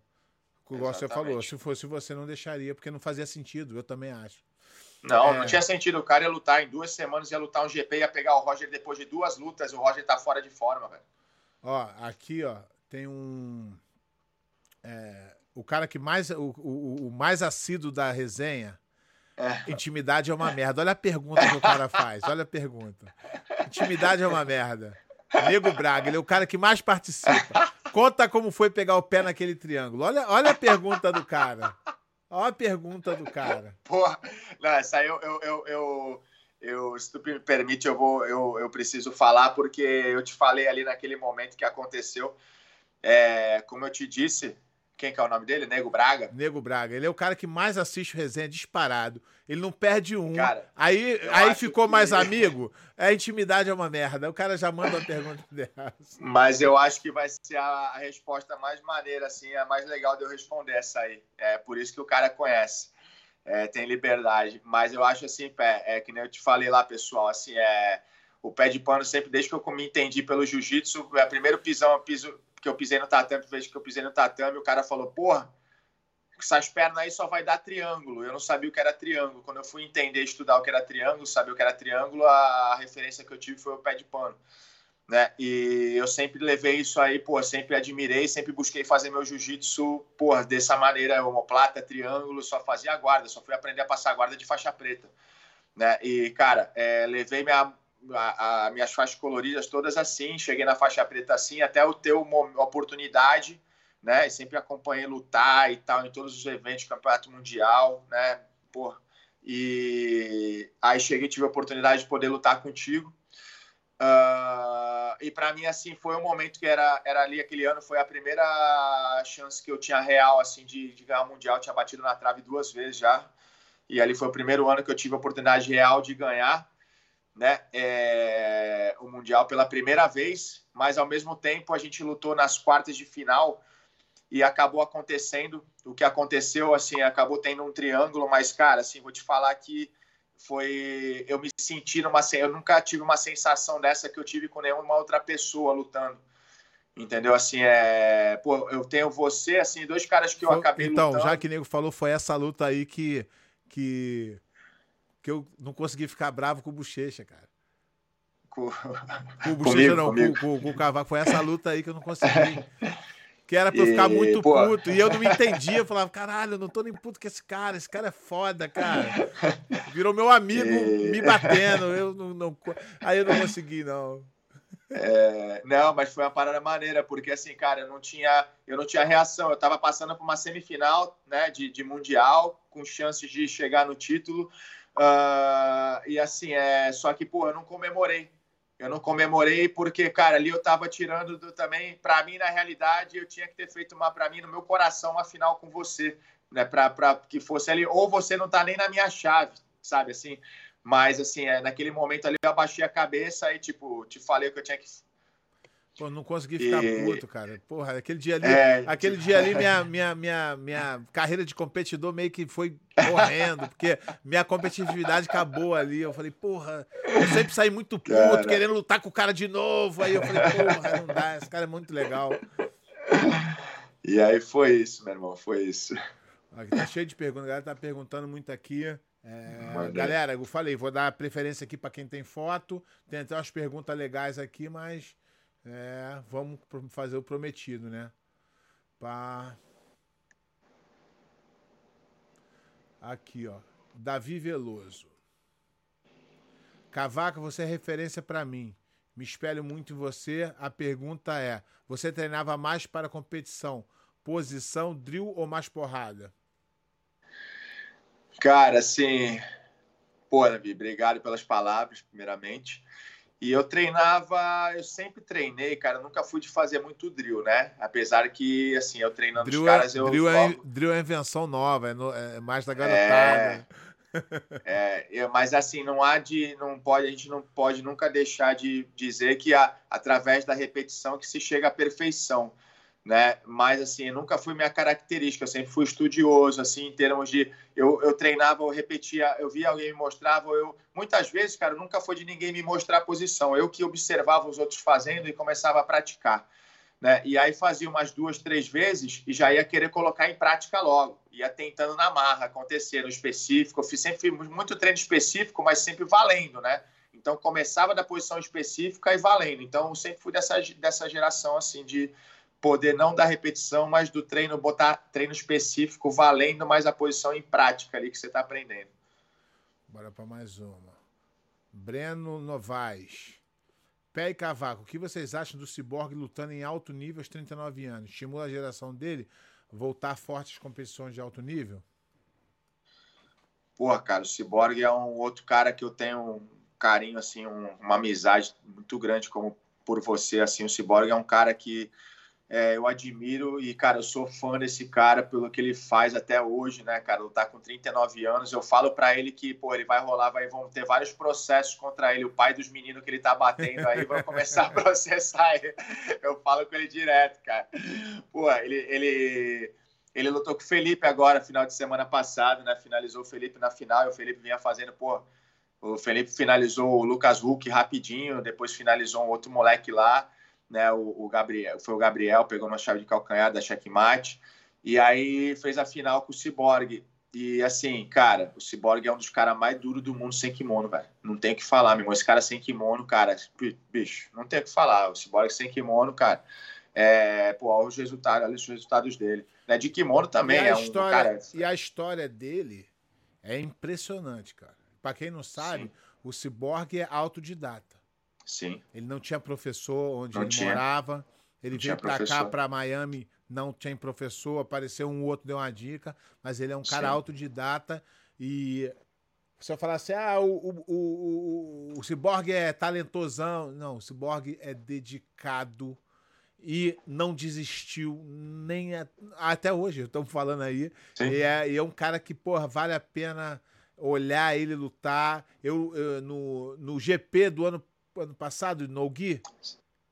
A: Igual você falou, se fosse você, não deixaria, porque não fazia sentido, eu também acho.
B: Não, é... não tinha sentido. O cara ia lutar em duas semanas, ia lutar um GP, ia pegar o Roger depois de duas lutas, o Roger tá fora de forma, velho.
A: Ó, aqui, ó, tem um. É, o cara que mais. O, o, o mais assíduo da resenha. É. Intimidade é uma merda. Olha a pergunta que o cara faz. Olha a pergunta. Intimidade é uma merda. Nego Braga, ele é o cara que mais participa. Conta como foi pegar o pé naquele triângulo. Olha, olha a pergunta do cara. Olha a pergunta do cara.
B: Porra, não, essa aí eu, eu, eu, eu, eu, se tu me permite, eu, vou, eu, eu preciso falar, porque eu te falei ali naquele momento que aconteceu. É, como eu te disse, quem que é o nome dele? Nego Braga?
A: Nego Braga. Ele é o cara que mais assiste o resenha disparado. Ele não perde um. Cara, aí aí ficou que... mais amigo. A intimidade é uma merda. O cara já manda uma pergunta dessa.
B: Mas eu acho que vai ser a, resposta mais maneira, assim, a mais legal de eu responder essa aí. É por isso que o cara conhece. É, tem liberdade. Mas eu acho assim, pé, é que nem eu te falei lá, pessoal, assim, é. O pé de pano, sempre desde que eu me entendi pelo jiu-jitsu, é o primeiro pisão, piso, que eu pisei no tatame, vez que eu pisei no tatame, o cara falou, porra, essas pernas aí só vai dar triângulo. Eu não sabia o que era triângulo. Quando eu fui entender, estudar o que era triângulo, saber o que era triângulo, a referência que eu tive foi o pé de pano. Né? E eu sempre levei isso aí, pô, sempre admirei, sempre busquei fazer meu jiu-jitsu, pô, dessa maneira, homoplata, triângulo, só fazia guarda, só fui aprender a passar guarda de faixa preta, né? E, cara, é, levei minha a, a, minhas faixas coloridas todas assim, cheguei na faixa preta assim, até eu ter uma oportunidade, né? Sempre acompanhei lutar e tal em todos os eventos, campeonato mundial, né? Pô, e aí cheguei tive a oportunidade de poder lutar contigo. Uh, e para mim assim foi um momento que era, era ali aquele ano foi a primeira chance que eu tinha real assim de, de ganhar o mundial tinha batido na trave duas vezes já e ali foi o primeiro ano que eu tive a oportunidade real de ganhar né, é, o Mundial pela primeira vez, mas ao mesmo tempo a gente lutou nas quartas de final e acabou acontecendo o que aconteceu, assim, acabou tendo um triângulo, mas, cara, assim, vou te falar que foi. Eu me senti numa. Eu nunca tive uma sensação dessa que eu tive com nenhuma outra pessoa lutando. Entendeu? Assim, é. Pô, eu tenho você, assim, dois caras que eu foi, acabei
A: então,
B: lutando.
A: Então, já que o nego falou, foi essa luta aí que. que que eu não consegui ficar bravo com o Bochecha, cara. Com, com o Bochecha não, com, com, com, o Cavaco. Foi essa luta aí que eu não consegui. Que era pra eu ficar muito puto. E eu não me entendia. Eu falava, caralho, eu não tô nem puto com esse cara. Esse cara é foda, cara. Virou meu amigo e... me batendo. Eu não, não, Aí eu não consegui, não.
B: É, não, mas foi uma parada maneira, porque assim, cara, eu não tinha, eu não tinha reação. Eu tava passando por uma semifinal, né, de, de mundial, com chances de chegar no título. Uh, e assim, é, só que, pô, eu não comemorei. Eu não comemorei porque, cara, ali eu tava tirando do, também, para mim, na realidade, eu tinha que ter feito uma, para mim, no meu coração, uma final com você, né, pra que fosse ali, ou você não tá nem na minha chave, sabe, assim, mas, assim, é, naquele momento ali eu abaixei a cabeça e, tipo, te falei que eu tinha que
A: Pô, não consegui ficar e... puto, cara. Porra, aquele dia ali, é, aquele dia ali minha, minha, minha, minha carreira de competidor meio que foi correndo, porque minha competitividade acabou ali. Eu falei, porra, eu sempre saí muito puto, cara... querendo lutar com o cara de novo. Aí eu falei, porra, não dá, esse cara é muito legal.
B: E aí foi isso, meu irmão, foi isso.
A: Aqui tá cheio de perguntas, a galera tá perguntando muito aqui. É, galera, eu falei, vou dar preferência aqui para quem tem foto. Tem até umas perguntas legais aqui, mas é, vamos fazer o prometido, né? Pá. Aqui, ó. Davi Veloso. Cavaca, você é referência para mim. Me espelho muito em você. A pergunta é: você treinava mais para competição, posição, drill ou mais porrada?
B: Cara, assim, pô, Davi, obrigado pelas palavras, primeiramente. E eu treinava, eu sempre treinei, cara, nunca fui de fazer muito drill, né? Apesar que, assim, eu treinando drill os caras,
A: é,
B: eu.
A: Drill é, drill é invenção nova, é, no, é mais da garotada.
B: É, é, mas assim, não há de. Não pode, a gente não pode nunca deixar de dizer que a, através da repetição que se chega à perfeição né? Mas assim, nunca fui minha característica, eu sempre fui estudioso, assim, em termos de eu, eu treinava, eu repetia, eu via alguém me mostrava, eu muitas vezes, cara, nunca foi de ninguém me mostrar a posição, eu que observava os outros fazendo e começava a praticar, né? E aí fazia umas duas, três vezes e já ia querer colocar em prática logo, ia tentando na marra acontecer no específico, eu fiz, sempre fiz muito treino específico, mas sempre valendo, né? Então começava da posição específica e valendo. Então sempre fui dessa dessa geração assim de poder não dar repetição, mas do treino botar treino específico valendo mais a posição em prática ali que você está aprendendo.
A: Bora para mais uma. Breno Novaes. Pé e Cavaco, o que vocês acham do Cyborg lutando em alto nível aos 39 anos? Estimula a geração dele voltar fortes competições de alto nível?
B: Porra, cara, o Cyborg é um outro cara que eu tenho um carinho, assim, um, uma amizade muito grande como por você, assim, o Cyborg é um cara que é, eu admiro e, cara, eu sou fã desse cara pelo que ele faz até hoje, né, cara? Ele tá com 39 anos. Eu falo para ele que, pô, ele vai rolar, vai, vão ter vários processos contra ele. O pai dos meninos que ele tá batendo aí vai começar a processar ele. Eu falo com ele direto, cara. Pô, ele, ele, ele lutou com o Felipe agora, final de semana passado, né? Finalizou o Felipe na final e o Felipe vinha fazendo, pô. O Felipe finalizou o Lucas Huck rapidinho, depois finalizou um outro moleque lá né? O, o, Gabriel, foi o Gabriel, pegou uma chave de calcanhar da checkmate, e aí fez a final com o Cyborg. E assim, cara, o Cyborg é um dos caras mais duros do mundo sem kimono, velho. Não tem o que falar, meu irmão. Esse cara sem kimono, cara, bicho, não tem o que falar. O Cyborg sem kimono, cara, é, pô, olha os resultados, olha os resultados dele. Né? De kimono também é
A: história,
B: um cara.
A: E a história dele é impressionante, cara. Para quem não sabe, Sim. o Cyborg é autodidata.
B: Sim.
A: Ele não tinha professor onde não ele tinha. morava. Ele não veio para cá, para Miami, não tinha professor, apareceu um outro, deu uma dica, mas ele é um cara Sim. autodidata e se eu falar assim, ah, o, o, o, o, o Cyborg é talentosão. Não, o Cyborg é dedicado e não desistiu nem a, até hoje, estamos falando aí. E é, e é um cara que, porra, vale a pena olhar ele lutar. Eu, eu no, no GP do ano ano passado, no Gui,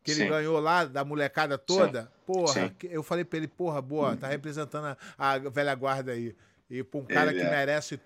A: que ele Sim. ganhou lá da molecada toda. Sim. Porra, Sim. eu falei pra ele, porra, boa, tá representando a, a velha guarda aí. E pra um cara ele que é. merece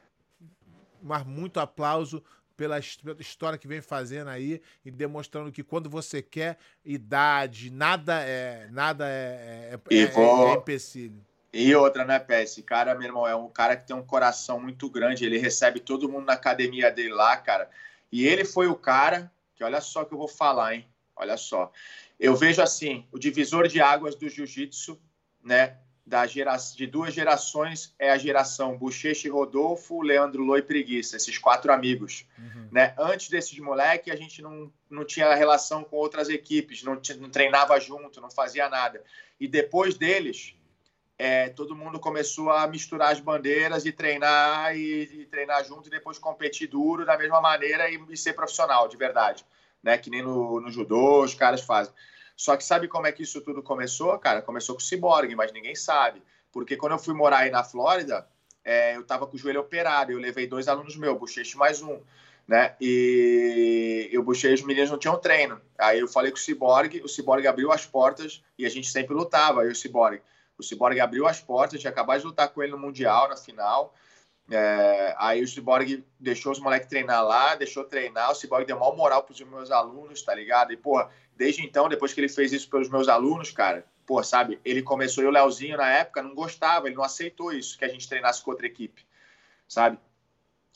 A: mas muito aplauso pela história que vem fazendo aí e demonstrando que quando você quer, idade, nada é nada é, é, é, vou... é empecilho.
B: E outra, né, Pé? Esse cara, meu irmão, é um cara que tem um coração muito grande. Ele recebe todo mundo na academia dele lá, cara. E ele foi o cara que olha só que eu vou falar, hein? Olha só. Eu vejo assim, o divisor de águas do jiu-jitsu, né? Da gera... De duas gerações é a geração Bochecha e Rodolfo, Leandro Loi e Preguiça, esses quatro amigos. Uhum. Né? Antes desses moleques, a gente não, não tinha relação com outras equipes, não, não treinava junto, não fazia nada. E depois deles, é, todo mundo começou a misturar as bandeiras e treinar e, e, treinar junto e depois competir duro da mesma maneira e, e ser profissional de verdade, né? Que nem no, no, judô os caras fazem. Só que sabe como é que isso tudo começou, cara? Começou com o ciborgue, mas ninguém sabe. Porque quando eu fui morar aí na Flórida, é, eu tava com o joelho operado, eu levei dois alunos meus, bochecho mais um, né? E eu buchei os meninos não tinham treino. Aí eu falei com o ciborgue, o ciborgue abriu as portas e a gente sempre lutava, eu e o ciborgue. O Cyborg abriu as portas, tinha acabado de lutar com ele no Mundial, na final. É, aí o Cyborg deixou os moleques treinar lá, deixou treinar. O Cyborg deu maior moral para os meus alunos, tá ligado? E, porra, desde então, depois que ele fez isso pelos meus alunos, cara, pô, sabe, ele começou e o Leozinho, na época, não gostava, ele não aceitou isso, que a gente treinasse com outra equipe, sabe?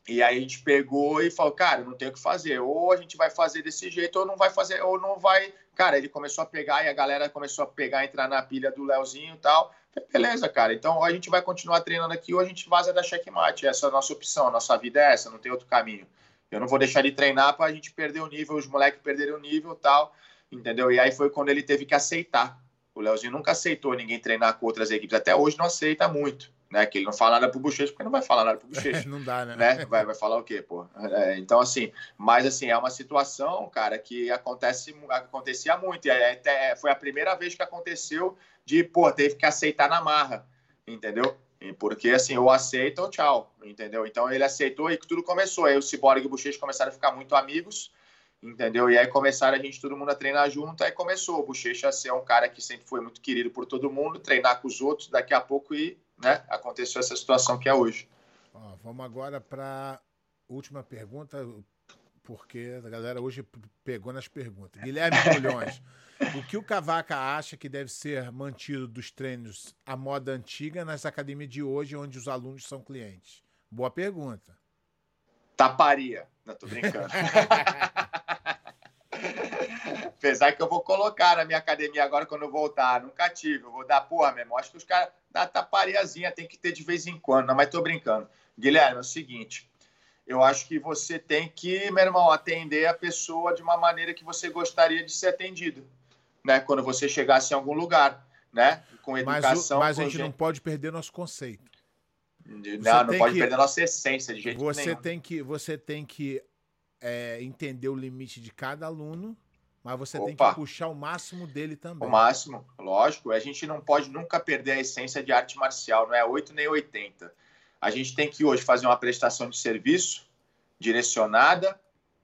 B: E aí a gente pegou e falou, cara, não tem o que fazer. Ou a gente vai fazer desse jeito, ou não vai fazer, ou não vai Cara, ele começou a pegar e a galera começou a pegar, entrar na pilha do Leozinho e tal. Beleza, cara. Então, a gente vai continuar treinando aqui ou a gente vaza da checkmate. Essa é a nossa opção. A nossa vida é essa, não tem outro caminho. Eu não vou deixar de treinar para a gente perder o nível, os moleques perderem o nível tal. Entendeu? E aí foi quando ele teve que aceitar. O Leozinho nunca aceitou ninguém treinar com outras equipes. Até hoje não aceita muito né? Que ele não fala nada pro Bochecha, porque não vai falar nada pro Bochecha.
A: não dá, né?
B: né? Vai, vai falar o quê, pô? É, então, assim, mas assim, é uma situação, cara, que acontece, acontecia muito. E até foi a primeira vez que aconteceu de, pô, teve que aceitar na marra, entendeu? Porque assim, ou aceita ou tchau, entendeu? Então ele aceitou e tudo começou. Aí o Cyborg e o Bochecha começaram a ficar muito amigos, entendeu? E aí começaram a gente, todo mundo a treinar junto, aí começou o Bochecha a ser um cara que sempre foi muito querido por todo mundo, treinar com os outros, daqui a pouco e né, aconteceu essa situação que é hoje.
A: Ó, vamos agora para última pergunta, porque a galera hoje pegou nas perguntas. Guilherme Mulhões, o que o Cavaca acha que deve ser mantido dos treinos à moda antiga nas academias de hoje, onde os alunos são clientes? Boa pergunta.
B: Taparia. Não, tô brincando. Apesar que eu vou colocar na minha academia agora quando eu voltar. Nunca tive. Eu vou dar, porra, meu irmão. Acho que os caras dá tapariazinha, tem que ter de vez em quando. Não, mas tô brincando. Guilherme, é o seguinte. Eu acho que você tem que, meu irmão, atender a pessoa de uma maneira que você gostaria de ser atendido, né? Quando você chegasse em algum lugar, né? Com educação.
A: Mas, o, mas a gente não pode perder nosso conceito.
B: Não, não pode que, perder nossa essência de jeito
A: você
B: nenhum.
A: Tem que, você tem que é, entender o limite de cada aluno, mas você Opa. tem que puxar o máximo dele também.
B: O máximo, lógico. A gente não pode nunca perder a essência de arte marcial, não é 8 nem 80. A gente tem que hoje fazer uma prestação de serviço direcionada,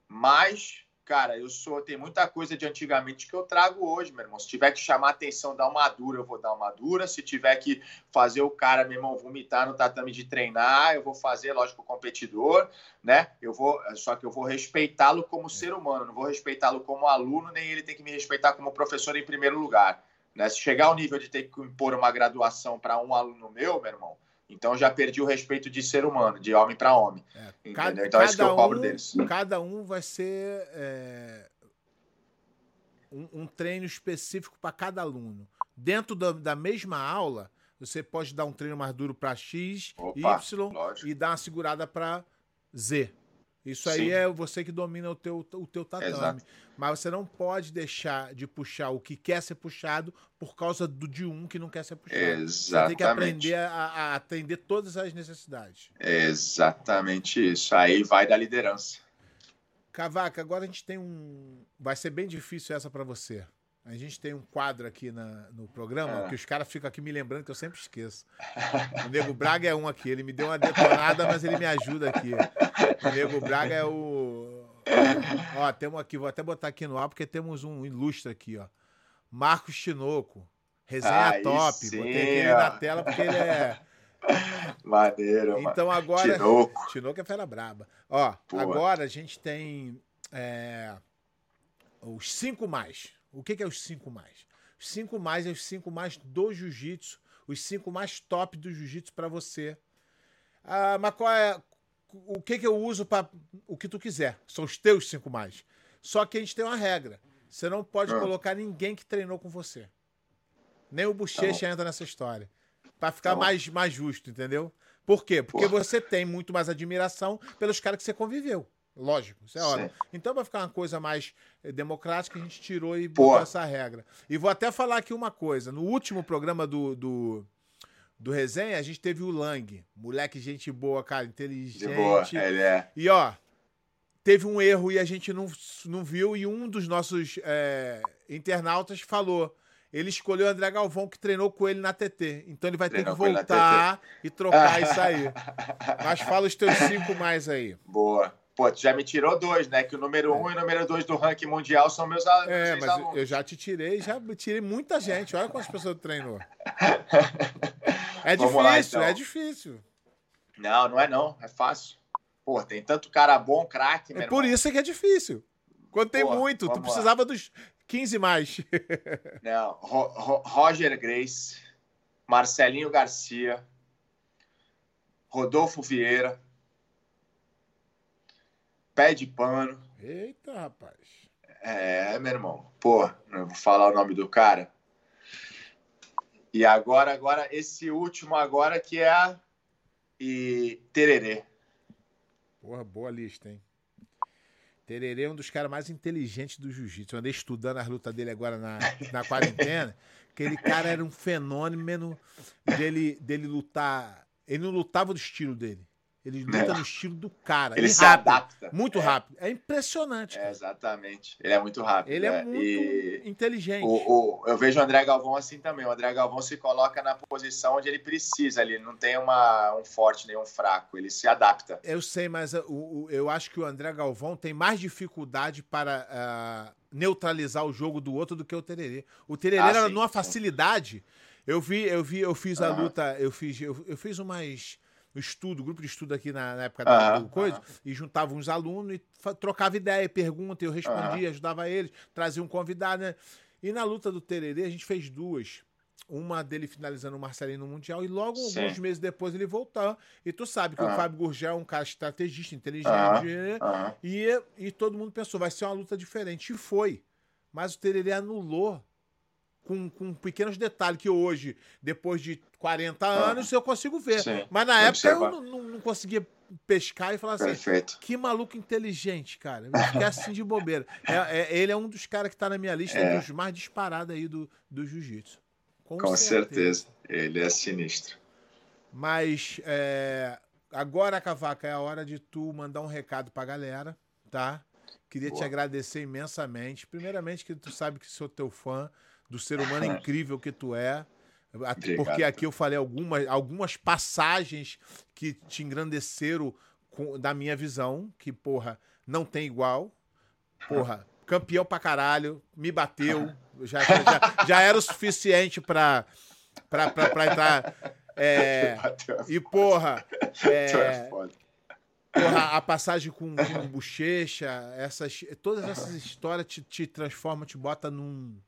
B: mas cara, eu sou. Tem muita coisa de antigamente que eu trago hoje, meu irmão. Se tiver que chamar atenção, dar uma dura, eu vou dar uma dura. Se tiver que fazer o cara, meu irmão, vomitar no tatame de treinar, eu vou fazer, lógico, o competidor, né? Eu vou. Só que eu vou respeitá-lo como ser humano, não vou respeitá-lo como aluno, nem ele tem que me respeitar como professor em primeiro lugar. Né? Se chegar ao nível de ter que impor uma graduação para um aluno meu, meu irmão, então já perdi o respeito de ser humano, de homem para homem. É, cada, então é isso que eu cobro
A: um,
B: deles.
A: Cada um vai ser é, um, um, treino específico para cada aluno. Dentro da, da, mesma aula, você pode dar um treino mais duro para X, Opa, Y lógico. e dar uma segurada para Z. Isso aí Sim. é você que domina o teu, o teu tatame. Exato. Mas você não pode deixar de puxar o que quer ser puxado por causa do de um que não quer ser puxado.
B: Exatamente. Você tem
A: que aprender a, a atender todas as necessidades.
B: Exatamente isso. Aí vai da liderança.
A: Cavaca, agora a gente tem um. Vai ser bem difícil essa para você. A gente tem um quadro aqui na, no programa é. que os caras ficam aqui me lembrando que eu sempre esqueço. O Nego Braga é um aqui. Ele me deu uma detonada, mas ele me ajuda aqui. O Nego Braga é o. Ó, temos aqui, vou até botar aqui no ar, porque temos um ilustre aqui, ó. Marcos Chinoco. Resenha Aí top. Sim, Botei ele na tela porque ele é.
B: Maneiro,
A: Então agora. Tinoco. Tinoco é fera braba. Ó, Pô. agora a gente tem. É, os cinco mais. O que, que é os cinco mais? Os cinco mais é os cinco mais do jiu-jitsu, os cinco mais top do jiu-jitsu para você. Ah, mas qual é. O que, que eu uso para o que tu quiser? São os teus cinco mais. Só que a gente tem uma regra. Você não pode ah. colocar ninguém que treinou com você. Nem o Bochecha tá entra nessa história. Para ficar tá mais, mais justo, entendeu? Por quê? Porque Porra. você tem muito mais admiração pelos caras que você conviveu. Lógico, isso é óbvio. Então, para ficar uma coisa mais eh, democrática, a gente tirou e botou essa regra. E vou até falar aqui uma coisa. No último programa do, do, do Resenha, a gente teve o Lang. Moleque, gente boa, cara, inteligente. De boa,
B: ele é.
A: E, ó, teve um erro e a gente não, não viu. E um dos nossos é, internautas falou. Ele escolheu o André Galvão, que treinou com ele na TT. Então ele vai treinou ter que voltar e trocar isso aí. Mas fala os teus cinco mais aí.
B: Boa. Pô, tu já me tirou dois, né? Que o número um é. e o número dois do ranking mundial são meus alunos.
A: É, mas alunos. eu já te tirei, já tirei muita gente. Olha quantas pessoas treinou. É difícil, lá, então. é difícil.
B: Não, não é não. É fácil. Pô, tem tanto cara bom, craque,
A: É por isso que é difícil. Quando tem Pô, muito, tu precisava lá. dos 15 mais.
B: Não, Ro Ro Roger Grace, Marcelinho Garcia, Rodolfo Vieira, pé de pano.
A: Eita, rapaz.
B: É, meu irmão. Pô, não vou falar o nome do cara. E agora, agora, esse último agora que é a e Tererê.
A: Porra, boa lista, hein? Tererê é um dos caras mais inteligentes do jiu-jitsu. Eu andei estudando as lutas dele agora na, na quarentena. Aquele cara era um fenômeno dele, dele lutar. Ele não lutava do estilo dele. Ele luta é. no estilo do cara.
B: Ele se rápido, adapta.
A: Muito é. rápido. É impressionante.
B: É, exatamente. Ele é muito rápido.
A: Ele é, é muito e... inteligente.
B: O, o, eu vejo o André Galvão assim também. O André Galvão se coloca na posição onde ele precisa. Ele não tem uma, um forte nem um fraco. Ele se adapta.
A: Eu sei, mas o, eu acho que o André Galvão tem mais dificuldade para uh, neutralizar o jogo do outro do que o Tererê. O Tererê ah, era numa facilidade. Eu vi, eu vi, eu fiz a luta, eu fiz, eu, eu fiz umas estudo, grupo de estudo aqui na, na época da coisa, e juntava uns alunos e trocava ideia, pergunta, eu respondia, ajudava eles, trazia um convidado, né? E na luta do Tererê, a gente fez duas. Uma dele finalizando o Marcelinho no Mundial, e logo Sim. alguns meses depois ele voltar. E tu sabe que o Fábio Gurgel é um cara estrategista, inteligente, né? e, e todo mundo pensou, vai ser uma luta diferente. E foi. Mas o Tererê anulou com, com pequenos detalhes que hoje, depois de 40 ah, anos, eu consigo ver. Sim, Mas na época eu não, não, não, conseguia pescar e falar assim: Perfeito. que maluco inteligente, cara. Eu fiquei assim de bobeira. É, é, ele é um dos caras que tá na minha lista é. dos mais disparados aí do, do jiu-jitsu.
B: Com, com certeza. certeza. Ele é sinistro.
A: Mas é, agora, Cavaca, é a hora de tu mandar um recado pra galera, tá? Queria Boa. te agradecer imensamente. Primeiramente, que tu sabe que sou teu fã do ser humano incrível que tu é. Porque aqui eu falei algumas, algumas passagens que te engrandeceram com, da minha visão, que, porra, não tem igual. Porra, campeão pra caralho, me bateu. Já, já, já era o suficiente pra, pra, pra, pra entrar. É, e, porra. É, porra, a passagem com, com bochecha, essas, todas essas histórias te, te transformam, te bota num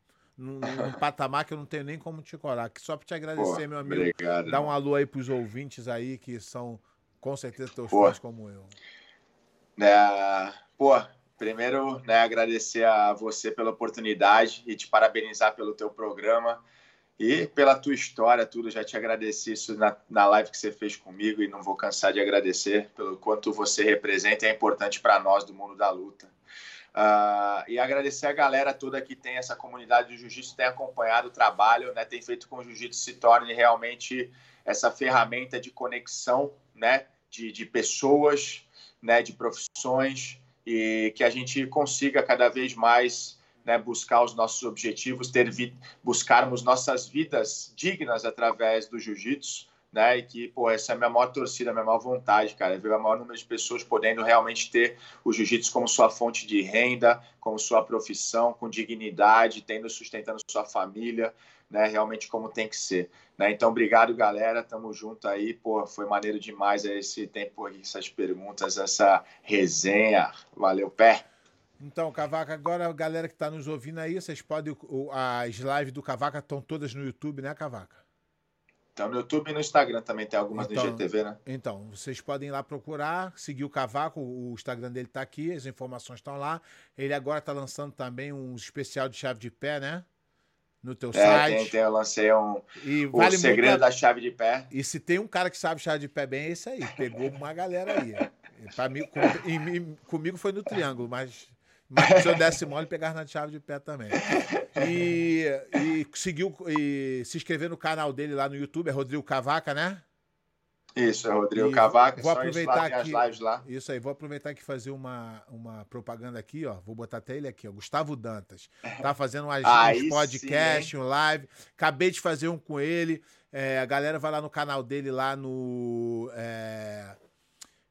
A: num, num, patamar que eu não tenho nem como te corar. Só para te agradecer, Pô, meu amigo. Obrigado, Dá um alô aí pros ouvintes aí, que são com certeza teus Pô. fãs como eu.
B: É, pô, primeiro, né, agradecer a você pela oportunidade e te parabenizar pelo teu programa e pela tua história, tudo. Já te agradeci isso na, na live que você fez comigo e não vou cansar de agradecer pelo quanto você representa e é importante para nós do mundo da luta. Uh, e agradecer a galera toda que tem essa comunidade de jiu-jitsu, tem acompanhado o trabalho, né, tem feito com que o jiu-jitsu se torne realmente essa ferramenta de conexão né, de, de pessoas, né, de profissões, e que a gente consiga cada vez mais né, buscar os nossos objetivos, ter buscarmos nossas vidas dignas através do jiu-jitsu né? E que, pô, essa é a minha maior torcida, a minha maior vontade, cara, é ver o maior número de pessoas podendo realmente ter o jiu-jitsu como sua fonte de renda, como sua profissão, com dignidade, tendo sustentando sua família, né? Realmente como tem que ser, né? Então, obrigado, galera, tamo junto aí, pô, foi maneiro demais esse tempo, essas perguntas, essa resenha, valeu, pé.
A: Então, Cavaca, agora a galera que está nos ouvindo aí, vocês podem. As lives do Cavaca estão todas no YouTube, né, Cavaca?
B: Então, no YouTube e no Instagram também tem algumas então, no IGTV, né?
A: Então, vocês podem ir lá procurar, seguir o Cavaco, o Instagram dele tá aqui, as informações estão lá. Ele agora tá lançando também um especial de chave de pé, né? No teu é, site.
B: Tem, tem, eu lancei um e o vale segredo muito... da chave de pé.
A: E se tem um cara que sabe chave de pé bem, é esse aí. Pegou uma galera aí. Pra mim, com, comigo foi no triângulo, mas mas se eu desse mole, pegar na chave de pé também. E, e seguiu e se inscrever no canal dele lá no YouTube, é Rodrigo Cavaca, né?
B: Isso, é Rodrigo e Cavaca.
A: Vou aproveitar aqui, as lives lá. Isso aí, vou aproveitar aqui fazer uma, uma propaganda aqui, ó. Vou botar até ele aqui, ó. Gustavo Dantas. Tá fazendo umas, uns podcast, um live. Acabei de fazer um com ele. É, a galera vai lá no canal dele lá no. É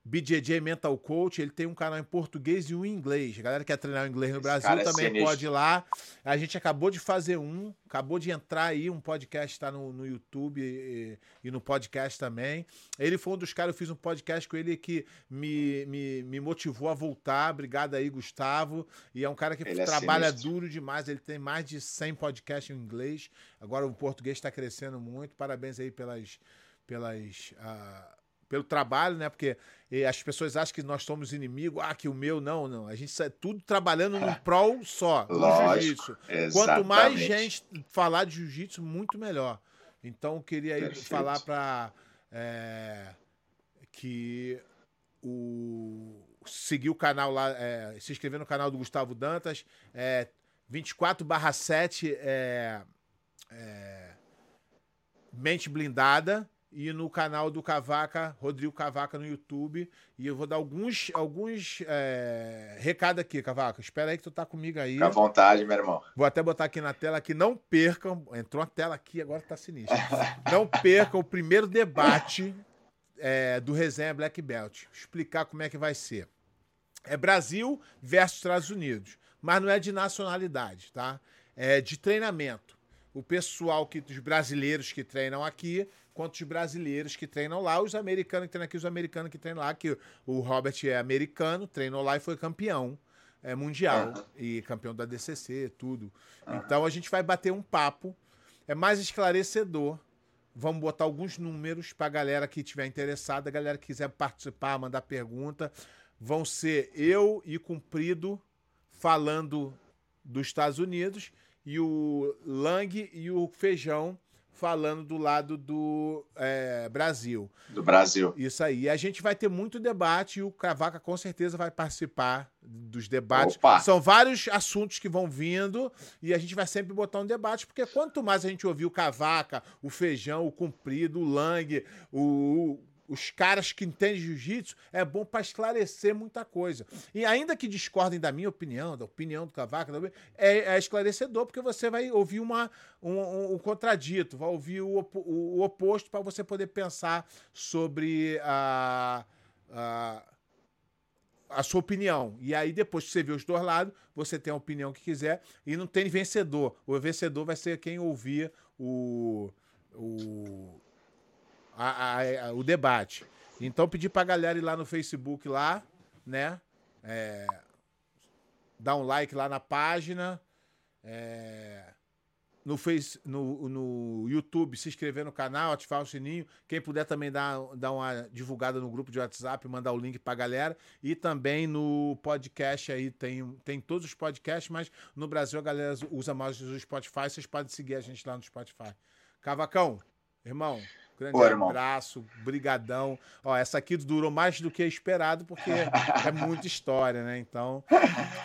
A: BJJ Mental Coach, ele tem um canal em português e um em inglês. A galera que quer treinar o inglês no Brasil é também pode ir lá. A gente acabou de fazer um, acabou de entrar aí, um podcast está no, no YouTube e, e, no podcast também. Ele foi um dos caras, eu fiz um podcast com ele que me, me, me motivou a voltar. Obrigado aí, Gustavo. E é um cara que ele é trabalha é duro demais, ele tem mais de 100 podcasts em inglês. Agora o português está crescendo muito. Parabéns aí pelas... pelas uh, pelo trabalho, né? Porque as pessoas acham que nós somos inimigos, ah, que o meu não, não. A gente está tudo trabalhando num prol só, no jiu-jitsu. Quanto mais gente falar de jiu-jitsu, muito melhor. Então, eu queria aí falar para é, que o seguir o canal lá, é, se inscrever no canal do Gustavo Dantas, é, 24 7 é, é, Mente Blindada e no canal do Cavaca, Rodrigo Cavaca no YouTube. E eu vou dar alguns, alguns é, recados aqui, Cavaca. Espera aí que tu tá comigo aí.
B: Fica à vontade, meu irmão.
A: Vou até botar aqui na tela que não percam. Entrou a tela aqui, agora tá sinistro. não percam o primeiro debate é, do Resenha Black Belt. Explicar como é que vai ser. É Brasil versus Estados Unidos. Mas não é de nacionalidade, tá? É de treinamento. O pessoal que, os brasileiros que treinam aqui quanto os brasileiros que treinam lá, os americanos que treinam aqui, os americanos que treinam lá, que o Robert é americano, treinou lá e foi campeão é, mundial uhum. e campeão da DCC, tudo. Uhum. Então a gente vai bater um papo, é mais esclarecedor. Vamos botar alguns números para a galera que estiver interessada, a galera que quiser participar, mandar pergunta. Vão ser eu e Cumprido falando dos Estados Unidos e o Lang e o Feijão falando do lado do é, Brasil.
B: Do Brasil.
A: Isso aí. E a gente vai ter muito debate e o Cavaca com certeza vai participar dos debates.
B: Opa.
A: São vários assuntos que vão vindo e a gente vai sempre botar um debate, porque quanto mais a gente ouvir o Cavaca, o Feijão, o Comprido, o Lang, o, os caras que entendem jiu-jitsu, é bom para esclarecer muita coisa. E ainda que discordem da minha opinião, da opinião do Cavaco, é, é esclarecedor, porque você vai ouvir uma, um, um, contradito, vai ouvir o, o, o oposto para você poder pensar sobre a, a, a sua opinião. E aí, depois que você vê os dois lados, você tem a opinião que quiser e não tem vencedor. O vencedor vai ser quem ouvir o. o a, a, o debate. Então, pedir pra galera ir lá no Facebook, lá, né? É, dar um like lá na página. É, no, face, no, no YouTube, se inscrever no canal, ativar o sininho. Quem puder também dar, dar uma divulgada no grupo de WhatsApp, mandar o link pra galera. E também no podcast aí, tem, tem todos os podcasts, mas no Brasil a galera usa mais o Spotify. Vocês podem seguir a gente lá no Spotify. Cavacão, irmão, Grande Pô, abraço, brigadão. Ó, essa aqui durou mais do que esperado, porque é muita história, né? Então,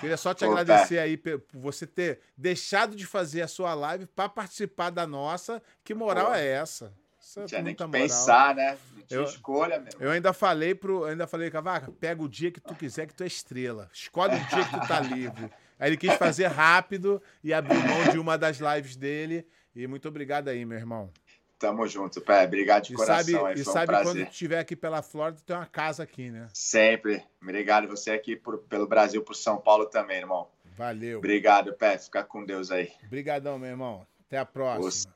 A: queria só te Pô, agradecer aí por você ter deixado de fazer a sua live para participar da nossa. Que moral Pô. é essa?
B: Isso é tinha nem que moral. pensar, né? Não tinha eu, escolha, meu.
A: Eu ainda falei pro. ainda falei, Cavaca, pega o dia que tu quiser que tu é estrela. Escolhe o dia que tu tá livre. Aí ele quis fazer rápido e abrir mão de uma das lives dele. E muito obrigado aí, meu irmão.
B: Tamo junto, Pé. Obrigado de
A: e
B: coração.
A: Sabe, aí, e sabe um quando estiver aqui pela Flórida, tem uma casa aqui, né?
B: Sempre. Obrigado você aqui por, pelo Brasil, por São Paulo também, irmão.
A: Valeu.
B: Obrigado, Pé. Fica com Deus aí.
A: Obrigadão, meu irmão. Até a próxima.